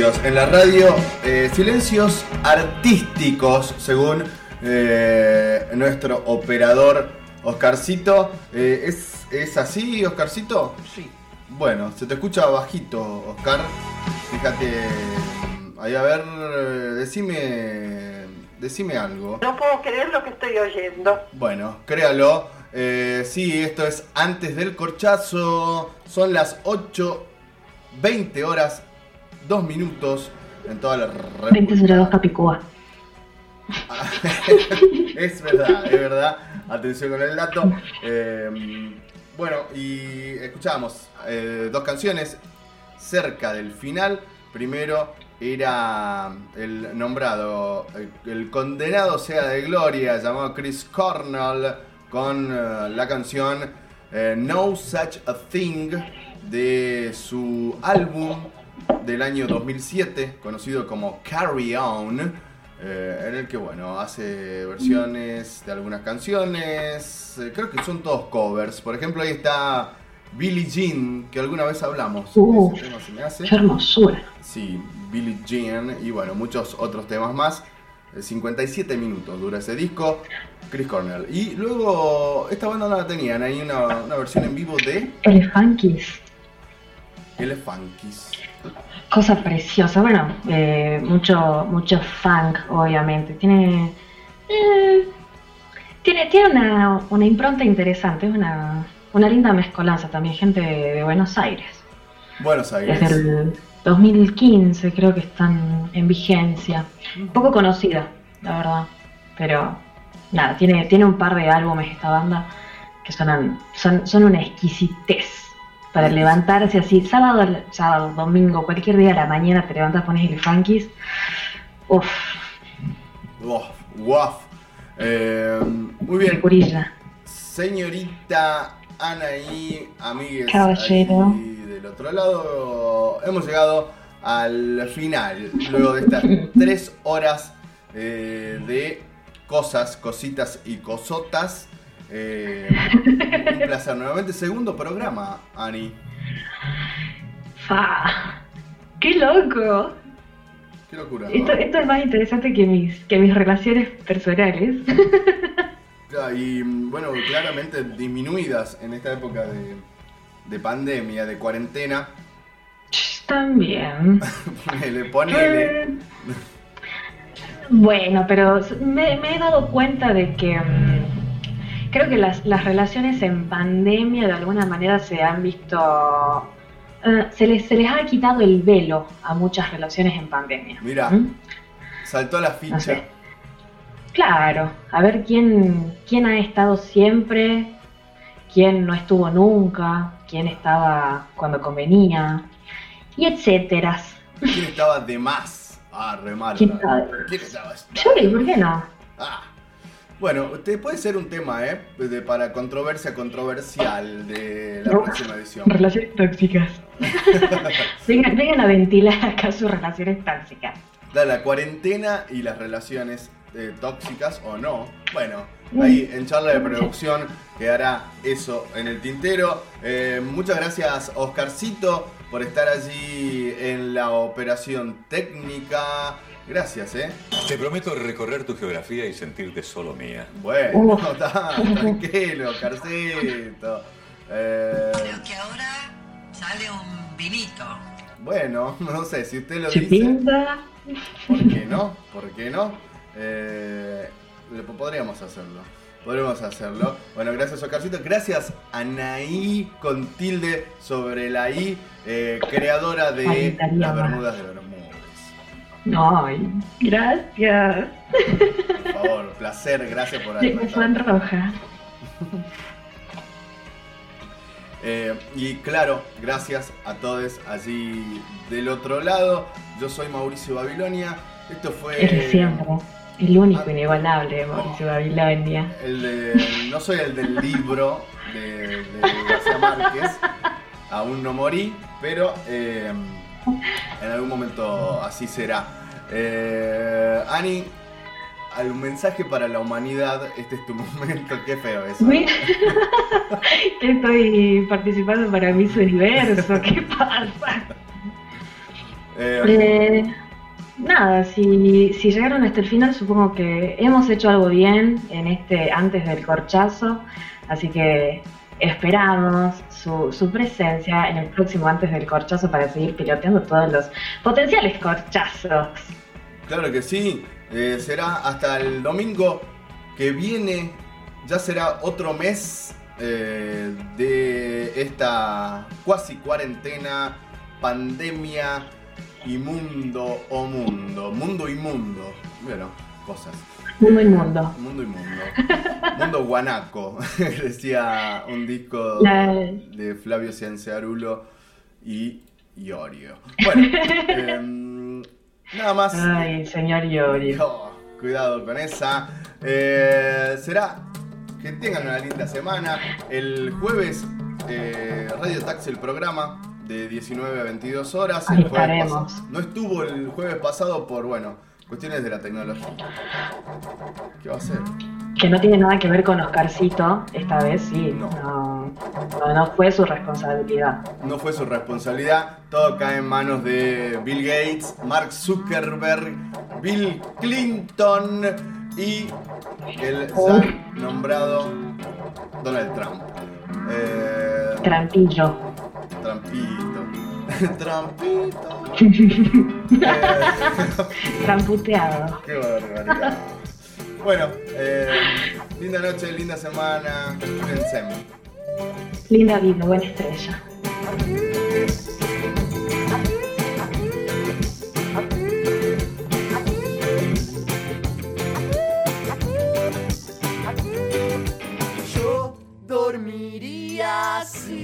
Silencios. En la radio, eh, silencios artísticos, según eh, nuestro operador Oscarcito. Eh, ¿es, ¿Es así, Oscarcito? Sí. Bueno, se te escucha bajito, Oscar. Fíjate. Ahí a ver, decime. Decime algo. No puedo creer lo que estoy oyendo. Bueno, créalo. Eh, sí, esto es antes del corchazo. Son las 8.20 horas, 2 minutos en toda la República. 2002 Capicúa. *laughs* es verdad, es verdad. Atención con el dato. Eh, bueno, y escuchábamos eh, dos canciones cerca del final. Primero era el nombrado, el, el condenado sea de gloria, llamado Chris Cornell, con eh, la canción eh, No Such a Thing de su álbum del año 2007, conocido como Carry On, eh, en el que, bueno, hace versiones de algunas canciones, eh, creo que son todos covers. Por ejemplo, ahí está Billie Jean, que alguna vez hablamos. Uh, Ese tema se me hace. qué hermosura. Sí, Billie Jean y bueno, muchos otros temas más. Eh, 57 minutos dura ese disco, Chris Cornell. Y luego, esta banda no la tenían, hay una, una versión en vivo de Elefanquis. Elefanquis. Cosa preciosa. Bueno, eh, mucho, mucho funk, obviamente. Tiene. eh, tiene tiene una, una impronta interesante, es una, una linda mezcolanza también, gente de, Buenos Aires. Buenos Aires. Desde el 2015 creo que están en vigencia. Poco conocida, la verdad. Pero nada, tiene, tiene un par de álbumes esta banda que sonan, son, son una exquisitez. Para levantarse así, sábado, sábado, domingo, cualquier día a la mañana te levantas, pones el funkies. Uf, Uf, guaf. Eh, muy bien. curilla. Señorita Anaí, amigues Caballero. del otro lado, hemos llegado al final, luego de estas *laughs* tres horas eh, de cosas, cositas y cosotas. Eh, un placer nuevamente, segundo programa, Ani. ¡Fa! ¡Qué loco! Qué locura. ¿no? Esto, esto es más interesante que mis, que mis relaciones personales. Y bueno, claramente disminuidas en esta época de, de pandemia, de cuarentena. También. Ponele, ponele. Bueno, pero me, me he dado cuenta de que mm, creo que las, las relaciones en pandemia de alguna manera se han visto... eh, se, les, se les ha quitado el velo a muchas relaciones en pandemia. Mira, ¿Mm? saltó la ficha. No sé. Claro, a ver quién, quién ha estado siempre, quién no estuvo nunca, quién estaba cuando convenía, y etcétera. ¿Quién estaba de más? Ah, re malo. ¿Quién ¿Quién estaba? Sí, ¿por qué no? Bueno, te puede ser un tema, ¿eh? De, para controversia controversial de la No. próxima edición. Relaciones tóxicas. *laughs* vengan, vengan a ventilar acá sus relaciones tóxicas. Da la cuarentena y las relaciones eh, tóxicas o no. Bueno, ahí en charla de producción quedará eso en el tintero. Eh, muchas gracias, Oscarcito, por estar allí en la operación técnica. Gracias, ¿eh? Te prometo recorrer tu geografía y sentirte solo mía. Bueno, Uf. *laughs* está, tranquilo, Oscarcito. Eh, que ahora sale un vinito. bueno, *laughs* no sé, si usted lo Se dice. pinta. ¿Por qué no? ¿Por qué no? Eh, podríamos hacerlo. Podríamos hacerlo. Bueno, gracias Oscarcito. Gracias Anaí con tilde sobre la I, eh, creadora de las. Bermudas de Bermudas. Ay, gracias. Por favor, placer, gracias por haber fue roja. *laughs* Eh, y claro, gracias a todos allí del otro lado. Yo soy Mauricio Babilonia. Esto fue El de siempre. El único inigualable, Mauricio Babilonia. el de, no soy el del libro de, de García Márquez. Aún no morí, pero eh, *laughs* en algún momento así será. Eh, Ani, algún mensaje para la humanidad. Este es tu *laughs* momento. Qué feo eso. Que estoy participando para Miss Universo, ¿qué pasa? Eh, Eh, nada, si, si llegaron hasta el final, supongo que hemos hecho algo bien en este antes del corchazo, así que esperamos su, presencia en el próximo antes del corchazo para seguir piloteando todos los potenciales corchazos. Claro que sí. Eh, será hasta el domingo que viene. Ya será otro mes eh, de esta cuasi cuarentena, pandemia, inmundo o mundo. Mundo y mundo. Bueno, cosas. Mundo inmundo. Mundo y mundo. Mundo guanaco. *laughs* Decía un disco La- de Flavio Cianciarulo y Iorio. Bueno, em, nada más. Ay, señor Yori. Oh, cuidado con esa. Eh, será que tengan una linda semana. El jueves, eh, Radio Taxi, el programa, de 19 a 22 horas. El jueves no estuvo el jueves pasado por, bueno, cuestiones de la tecnología. ¿Qué va a hacer? Que no tiene nada que ver con Oscarcito, esta vez sí. No, no, no fue su responsabilidad. No fue su responsabilidad, todo cae en manos de Bill Gates, Mark Zuckerberg, Bill Clinton y el ya nombrado Donald Trump. Eh, Trampillo. Trampito. *laughs* Trampito. *laughs* Tramputeado. Qué barbaridad. Bueno, eh, Linda noche, linda semana. Cuídense. Linda vida, buena estrella. Yo dormiría así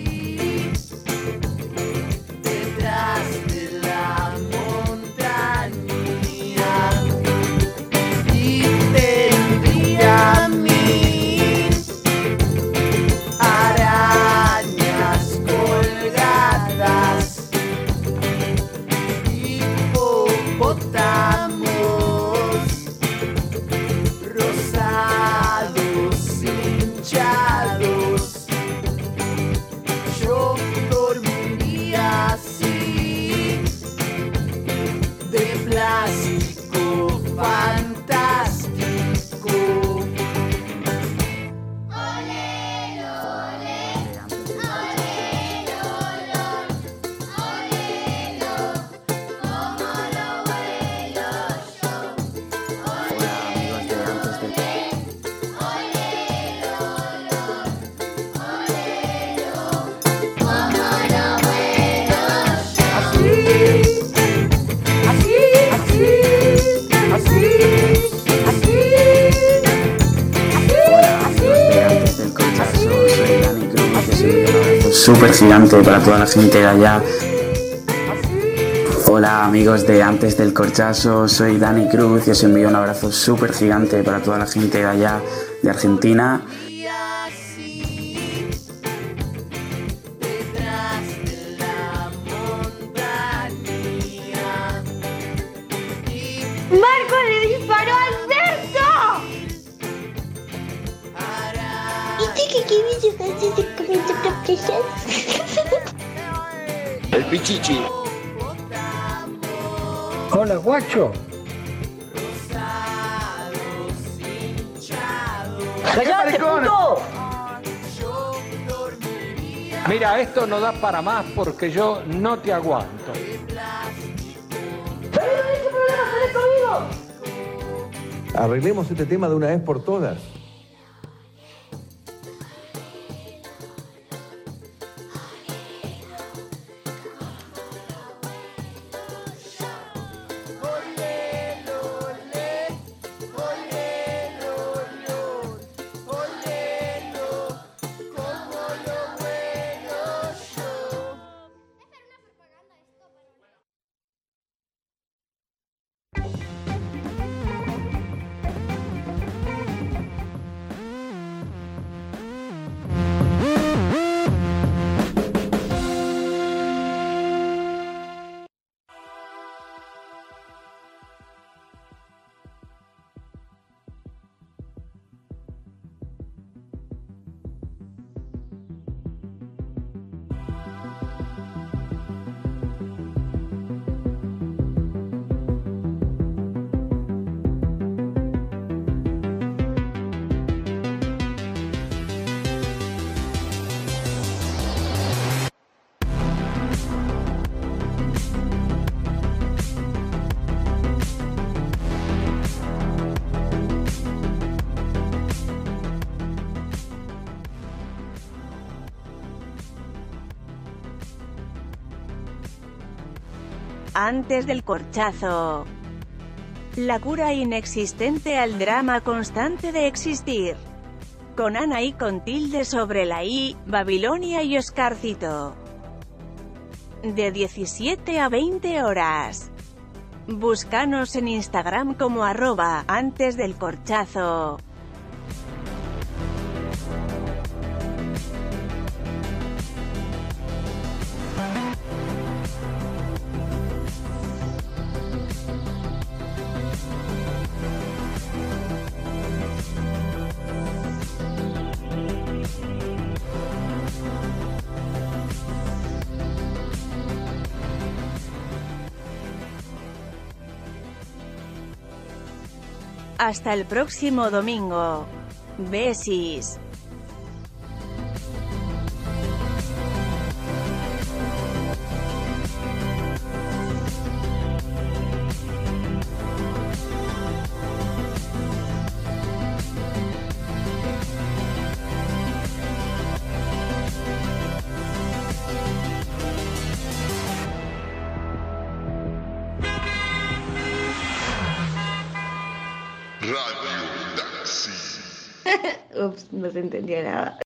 Súper gigante para toda la gente de allá. Hola amigos de Antes del Corchazo, soy Dani Cruz y os envío un abrazo súper gigante para toda la gente de allá de Argentina. No da para más porque yo no te aguanto. Arreglemos este tema de una vez por todas. Antes del corchazo. La cura inexistente al drama constante de existir. Con Ana y con tilde sobre la I, Babilonia y Oscarcito. De 17 a 20 horas. Búscanos en Instagram como arroba antes del corchazo. Hasta el próximo domingo. Besis. No se entendió nada.